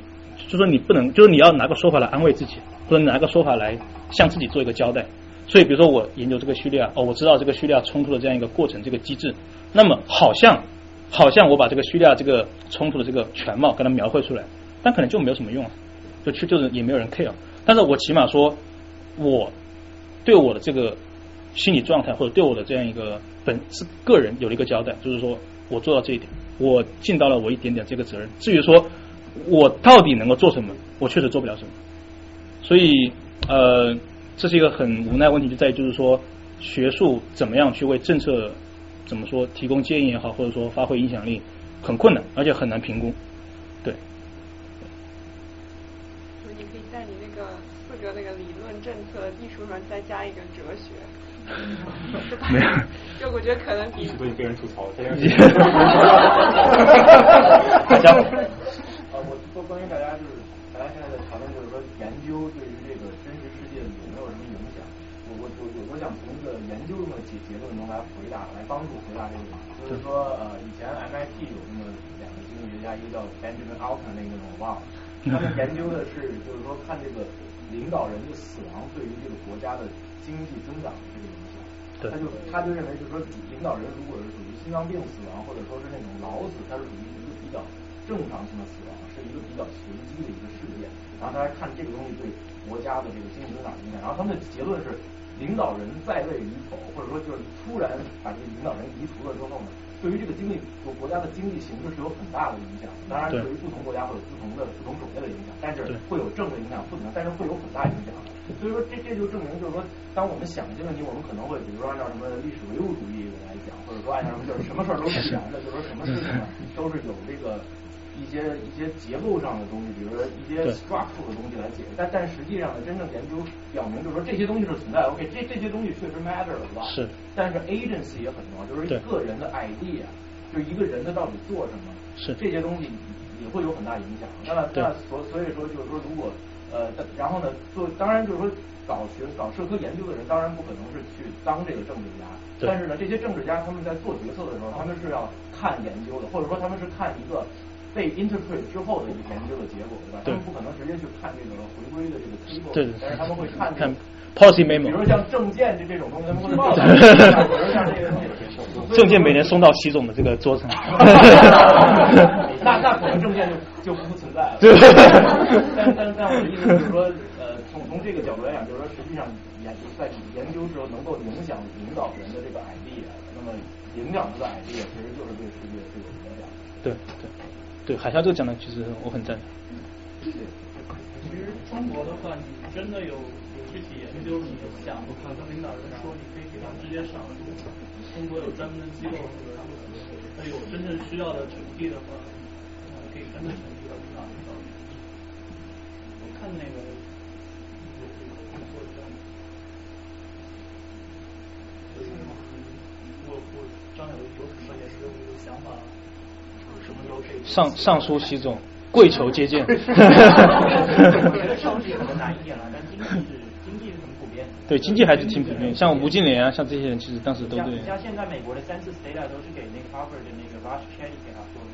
就说你不能，就是你要拿个说法来安慰自己，或者拿个说法来向自己做一个交代。所以，比如说我研究这个叙利亚，哦，我知道这个叙利亚冲突的这样一个过程，这个机制，那么好像好像我把这个叙利亚这个冲突的这个全貌给它描绘出来，但可能就没有什么用啊，就去就是也没有人 care。但是我起码说，我对我的这个心理状态或者对我的这样一个本是个人有了一个交代，就是说我做到这一点，我尽到了我一点点这个责任。至于说我到底能够做什么，我确实做不了什么。所以呃，这是一个很无奈问题，就在于就是说学术怎么样去为政策怎么说提供建议也好，或者说发挥影响力，很困难，而且很难评估。对，所以你可以在你那个四个那个理论、政策、艺术上再加一个哲学，是 吧没有？就我觉得可能比都已经被人吐槽了。大家呃，我说关于大家就是大家现在在讨论就是说研究对于这个真实世界有没有什么影响？我我我我想从这个研究中的结结论中来回答，来帮助回答这个问题。就是说呃，以前 MIT 有那么两个经济学家，一个叫 Benjamin Altman，另一个我忘了。他们研究的是就是说看这个领导人的死亡对于这个国家的经济增长的这个影响。对他就他就认为就是说领导人如果是属于心脏病死亡，或者说是那种老死，他是属于一个比较正常性的死亡，是一个比较随机的一个事件。然后他来看这个东西对国家的这个经济增长影响。然后他们的结论是，领导人在位与否，或者说就是突然把这个领导人移除了之后呢，对于这个经济就国家的经济形势是有很大的影响的。当然，对对于不同国家会有不同的不同种类的影响，但是会有正的影响，负的但是会有很大影响的。所以说，这这就证明，就是说，当我们想一些问题，我们可能会，比如说按照什么历史唯物主义来讲，或者说按照什么，就是什么事儿都是必然的，就是说什么事情呢都是有这个一些一些结构上的东西，比如说一些对 structure 的东西来解释。但但实际上呢，真正研究表明，就是说这些东西是存在的。OK，这这些东西确实 matter a lot。是。但是 agency 也很重要，就是一个人的 idea，就是一个人他到底做什么，是这些东西也会有很大影响。那那所所以说就是说，如果呃，然后呢，做当然就是说搞学搞社科研究的人，当然不可能是去当这个政治家。但是呢，这些政治家他们在做决策的时候，他们是要看研究的，或者说他们是看一个被 interpret 之后的一个研究的结果，对吧？他对们不可能直接去看这个回归的这个 table，对对但是他们会看这看 policy memo 比如像证件这这种东西，他们会报道，比如像这个东西。证件每年送到习总的这个桌子上。那那可能证件就就不存在了。对但但但我的意思就是说，呃，从从这个角度来讲，就是说，实际上研在研究时候能够影响领导人的这个 idea，那么影响他的 idea，其实就是对世界是有影响的。对对，海啸这个讲的其实我很赞同。其实中国的话，你真的有有具体研究，你想和领导人说，你可以给他直接上。中国有专门的机构，他有真正需要的成绩的话，可以真的成绩到领导人上。我看那个有有有做这样的。我我张有有什么也是有一个想法，上上书习总，跪求接见。我觉得上市可能难一点了，但经济是经济是很普遍。对，经济还是挺普遍，像吴敬琏啊，像这些人，其实当时都像对。像现在美国的三次 data 都是给那个 Harvard 的那个 Rush Chetty 给他做的，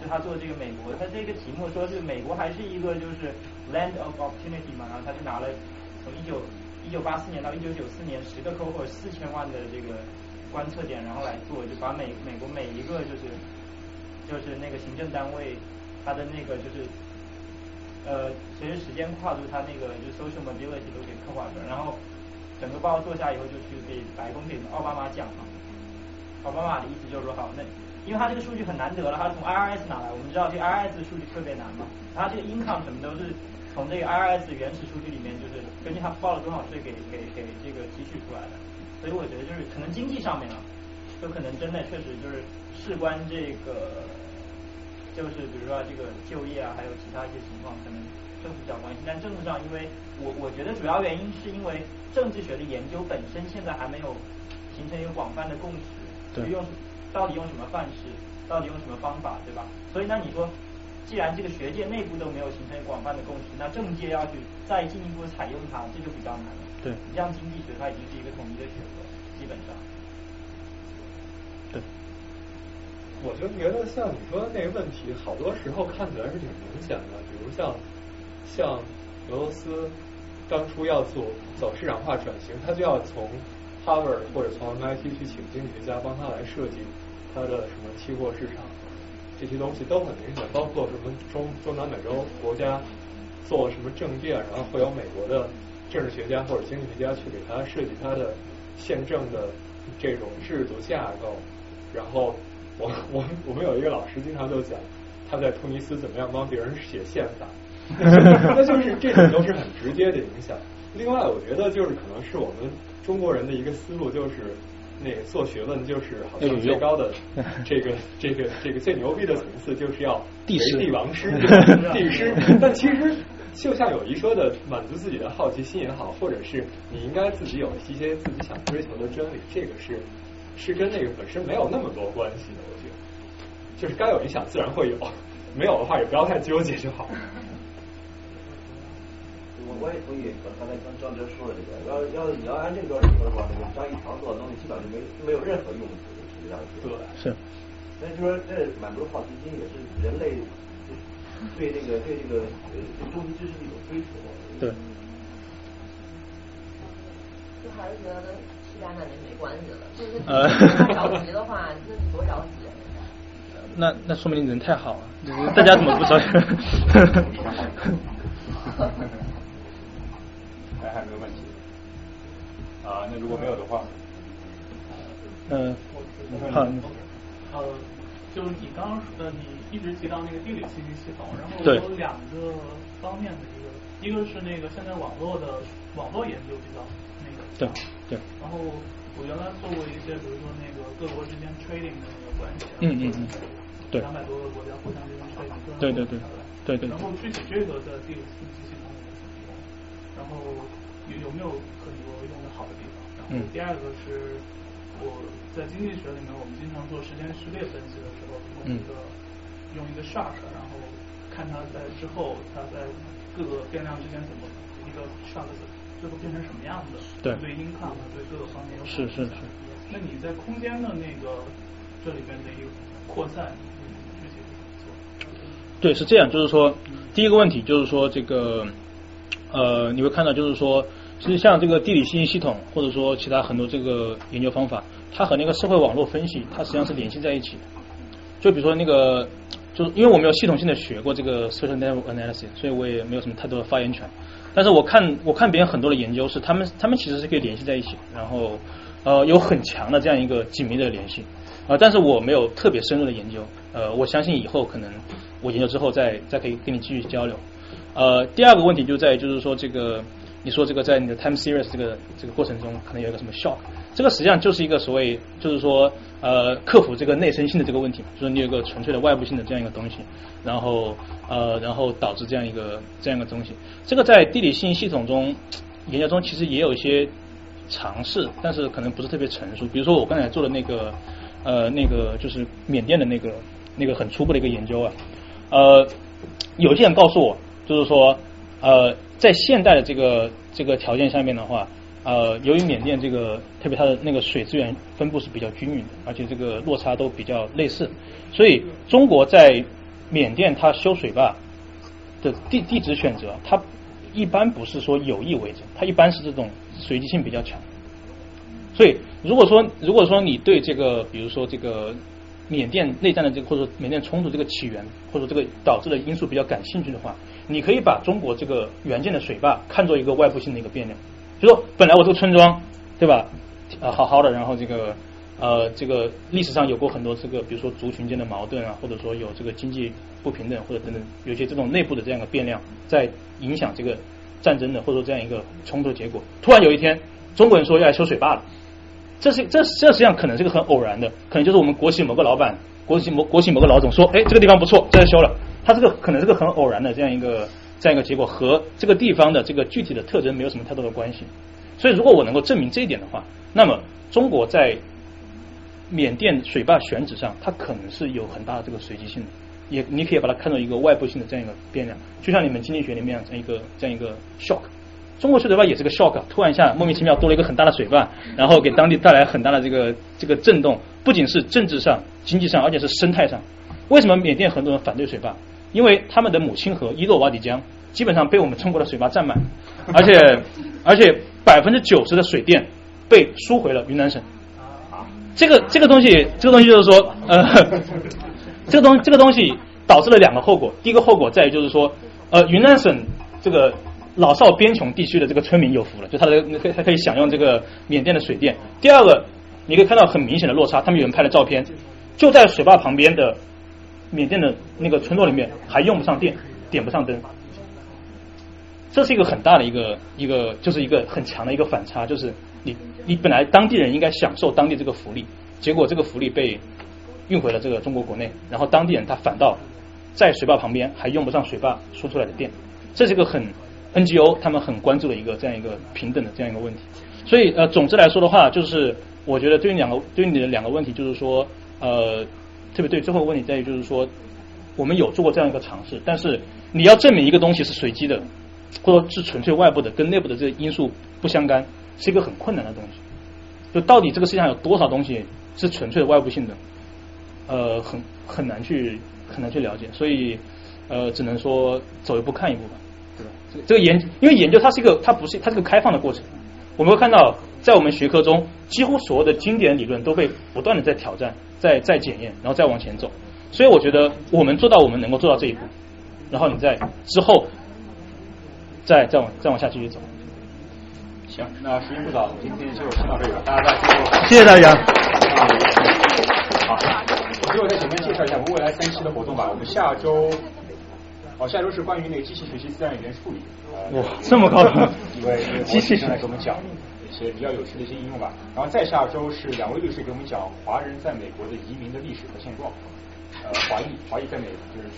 就他做这个美国，他这个题目说是美国还是一个就是 land of opportunity 嘛，然后他就拿了从一九一九八四年到一九九四年十个 cohort 四千万的这个观测点，然后来做，就把美美国每一个就是就是那个行政单位它的那个就是呃随着时间跨度，它那个就 social mobility 都给刻画出来，然后整个报告做下以后，就去给白宫给奥巴马讲嘛。奥巴马的意思就是说，好，那因为他这个数据很难得了，他从 IRS 拿来，我们知道这 IRS 数据特别难嘛，他这个 income 什么都是从这个 IRS 原始数据里面，就是根据他报了多少税给给给这个提取出来的，所以我觉得就是可能经济上面啊，就可能真的确实就是事关这个，就是比如说这个就业啊，还有其他一些情况，可能政府比较关心，但政治上，因为我我觉得主要原因是因为政治学的研究本身现在还没有形成一个广泛的共识。对用到底用什么范式，到底用什么方法，对吧？所以那你说，既然这个学界内部都没有形成广泛的共识，那政界要去再进一步采用它，这就比较难了。对你像经济学，它已经是一个统一的学科，基本上。对。我就觉得像你说的那个问题，好多时候看起来是挺明显的，比如像像俄罗斯当初要做走市场化转型，他就要从 Harvard 或者从 MIT 去请经济学家帮他来设计他的什么期货市场，这些东西都很明显，包括什么中中南美洲国家做什么政变，然后会有美国的政治学家或者经济学家去给他设计他的宪政的这种制度架构。然后我我我们有一个老师经常就讲他在突尼斯怎么样帮别人写宪法，那就是这种都是很直接的影响。另外，我觉得就是可能是我们。中国人的一个思路就是，那个做学问就是好像最高的这个这个这个最牛逼的层次就是要帝师帝王师 帝师，但其实就像有一说的，满足自己的好奇心也好，或者是你应该自己有一些自己想追求的真理，这个是是跟那个本身没有那么多关系的。我觉得，就是该有影响自然会有，没有的话也不要太纠结就好。我我也同意刚才刚张哲说的这个，要要你要按这个标准说的话，那个张一堂做的东西基本上就没没有任何用处，实际上对是。那就说这满足好奇心也是人类对这个对这个呃对终极知识的一种追求。对。就还是觉得家难民没关系了，就是他着急的话，那多着急。那 那说明你人太好了，就是大家怎么不着急？还还没有问题啊？那如果没有的话，嗯，好，呃，就是你刚刚呃，你一直提到那个地理信息系统，然后有两个方面的一个，一个是那个现在网络的网络研究比较那个对对，然后我原来做过一些，比如说那个各国之间 trading 的那个关系，嗯嗯嗯，对，两百多个国家互相之间 trading，对对对对对，然后具体这个在地理信息系统里面怎么用？然后有有没有很多用的好的地方？然后第二个是我在经济学里面，我们经常做时间序列分析的时候，用一个用一个 shock，然后看它在之后它在各个变量之间怎么一个 shock 最后变成什么样子，对对 income 对各个方面有是是是。那你在空间的那个这里边的一个扩散，具体对，是这样，就是说，第一个问题就是说，这个呃，你会看到，就是说，其实像这个地理信息系统，或者说其他很多这个研究方法，它和那个社会网络分析，它实际上是联系在一起的。就比如说那个，就是因为我没有系统性的学过这个 social network analysis，所以我也没有什么太多的发言权。但是我看我看别人很多的研究是，他们他们其实是可以联系在一起，然后呃有很强的这样一个紧密的联系。呃，但是我没有特别深入的研究，呃，我相信以后可能我研究之后再再可以跟你继续交流。呃，第二个问题就在于就是说这个，你说这个在你的 time series 这个这个过程中，可能有一个什么 shock，这个实际上就是一个所谓就是说呃克服这个内生性的这个问题，就是你有一个纯粹的外部性的这样一个东西，然后呃然后导致这样一个这样一个东西，这个在地理信息系统中研究中其实也有一些尝试，但是可能不是特别成熟。比如说我刚才做的那个。呃，那个就是缅甸的那个那个很初步的一个研究啊，呃，有些人告诉我，就是说，呃，在现代的这个这个条件下面的话，呃，由于缅甸这个特别它的那个水资源分布是比较均匀的，而且这个落差都比较类似，所以中国在缅甸它修水坝的地地址选择，它一般不是说有意为之，它一般是这种随机性比较强。所以，如果说如果说你对这个，比如说这个缅甸内战的这个，或者缅甸冲突这个起源，或者这个导致的因素比较感兴趣的话，你可以把中国这个原建的水坝看作一个外部性的一个变量，就说本来我这个村庄，对吧？呃，好好的，然后这个呃，这个历史上有过很多这个，比如说族群间的矛盾啊，或者说有这个经济不平等，或者等等，有些这种内部的这样一个变量在影响这个战争的，或者说这样一个冲突结果。突然有一天，中国人说要来修水坝了。这是 这这实际上可能是个很偶然的，可能就是我们国企某个老板，国企某国企某个老总说，哎，这个地方不错，在这修了。他这个可能是个很偶然的这样一个这样一个结果，和这个地方的这个具体的特征没有什么太多的关系。所以，如果我能够证明这一点的话，那么中国在缅甸水坝选址上，它可能是有很大的这个随机性的，也你可以把它看作一个外部性的这样一个变量，就像你们经济学里面这样一个这样一个 shock。中国修水坝也是个 shock，突然一下莫名其妙多了一个很大的水坝，然后给当地带来很大的这个这个震动，不仅是政治上、经济上，而且是生态上。为什么缅甸很多人反对水坝？因为他们的母亲河伊洛瓦底江基本上被我们中国的水坝占满，而且而且百分之九十的水电被输回了云南省。这个这个东西，这个东西就是说，呃，这个东这个东西导致了两个后果。第一个后果在于就是说，呃，云南省这个。老少边穷地区的这个村民有福了，就他的可他可以享用这个缅甸的水电。第二个，你可以看到很明显的落差，他们有人拍了照片，就在水坝旁边的缅甸的那个村落里面还用不上电，点不上灯，这是一个很大的一个一个就是一个很强的一个反差，就是你你本来当地人应该享受当地这个福利，结果这个福利被运回了这个中国国内，然后当地人他反倒在水坝旁边还用不上水坝输出来的电，这是一个很。NGO 他们很关注的一个这样一个平等的这样一个问题，所以呃，总之来说的话，就是我觉得对于两个对于你的两个问题，就是说呃，特别对最后问题在于就是说，我们有做过这样一个尝试，但是你要证明一个东西是随机的，或者是纯粹外部的，跟内部的这个因素不相干，是一个很困难的东西。就到底这个世界上有多少东西是纯粹的外部性的，呃，很很难去很难去了解，所以呃，只能说走一步看一步吧。这个研，因为研究它是一个，它不是，它是个开放的过程。我们会看到，在我们学科中，几乎所有的经典理论都被不断的在挑战，在在检验，然后再往前走。所以我觉得，我们做到我们能够做到这一步，然后你再之后，再再往再往下继续走。行，那时间不早，今天就先到这里了，大家再见。谢谢大家。好，我最后再简单介绍一下我们未来三期的活动吧。我们下周。哦，下周是关于那个机器学习自然语言处理。哇，这么高的一位机器人来给我们讲一些比较有趣的一些应用吧。然后再下周是两位律师给我们讲华人在美国的移民的历史和现状。呃，华裔华裔在美就是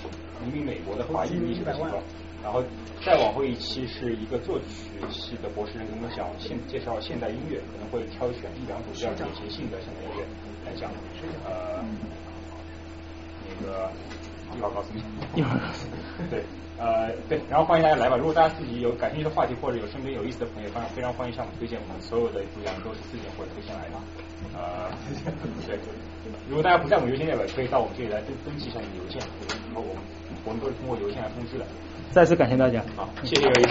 移民美国的华裔历史和现状。然后再往后一期是一个作曲系的博士人给我们讲现介绍现代音乐，可能会挑选一两组比较典型性的现代音乐来讲。呃，那个。一会儿告诉你，一会儿告诉你。对，呃，对，然后欢迎大家来吧。如果大家自己有感兴趣的话题，或者有身边有意思的朋友，非常非常欢迎向我们推荐。我们所有的主讲都是自荐或者推荐来的。呃，对，如果大家不在我们邮件列表，可以到我们这里来登登记一下你的邮件。然后我们我们都是通过邮件来通知的。再次感谢大家，好，谢谢各位。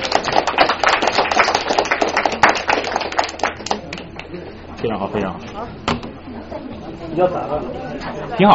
非常好，非常好。比较杂了，挺好。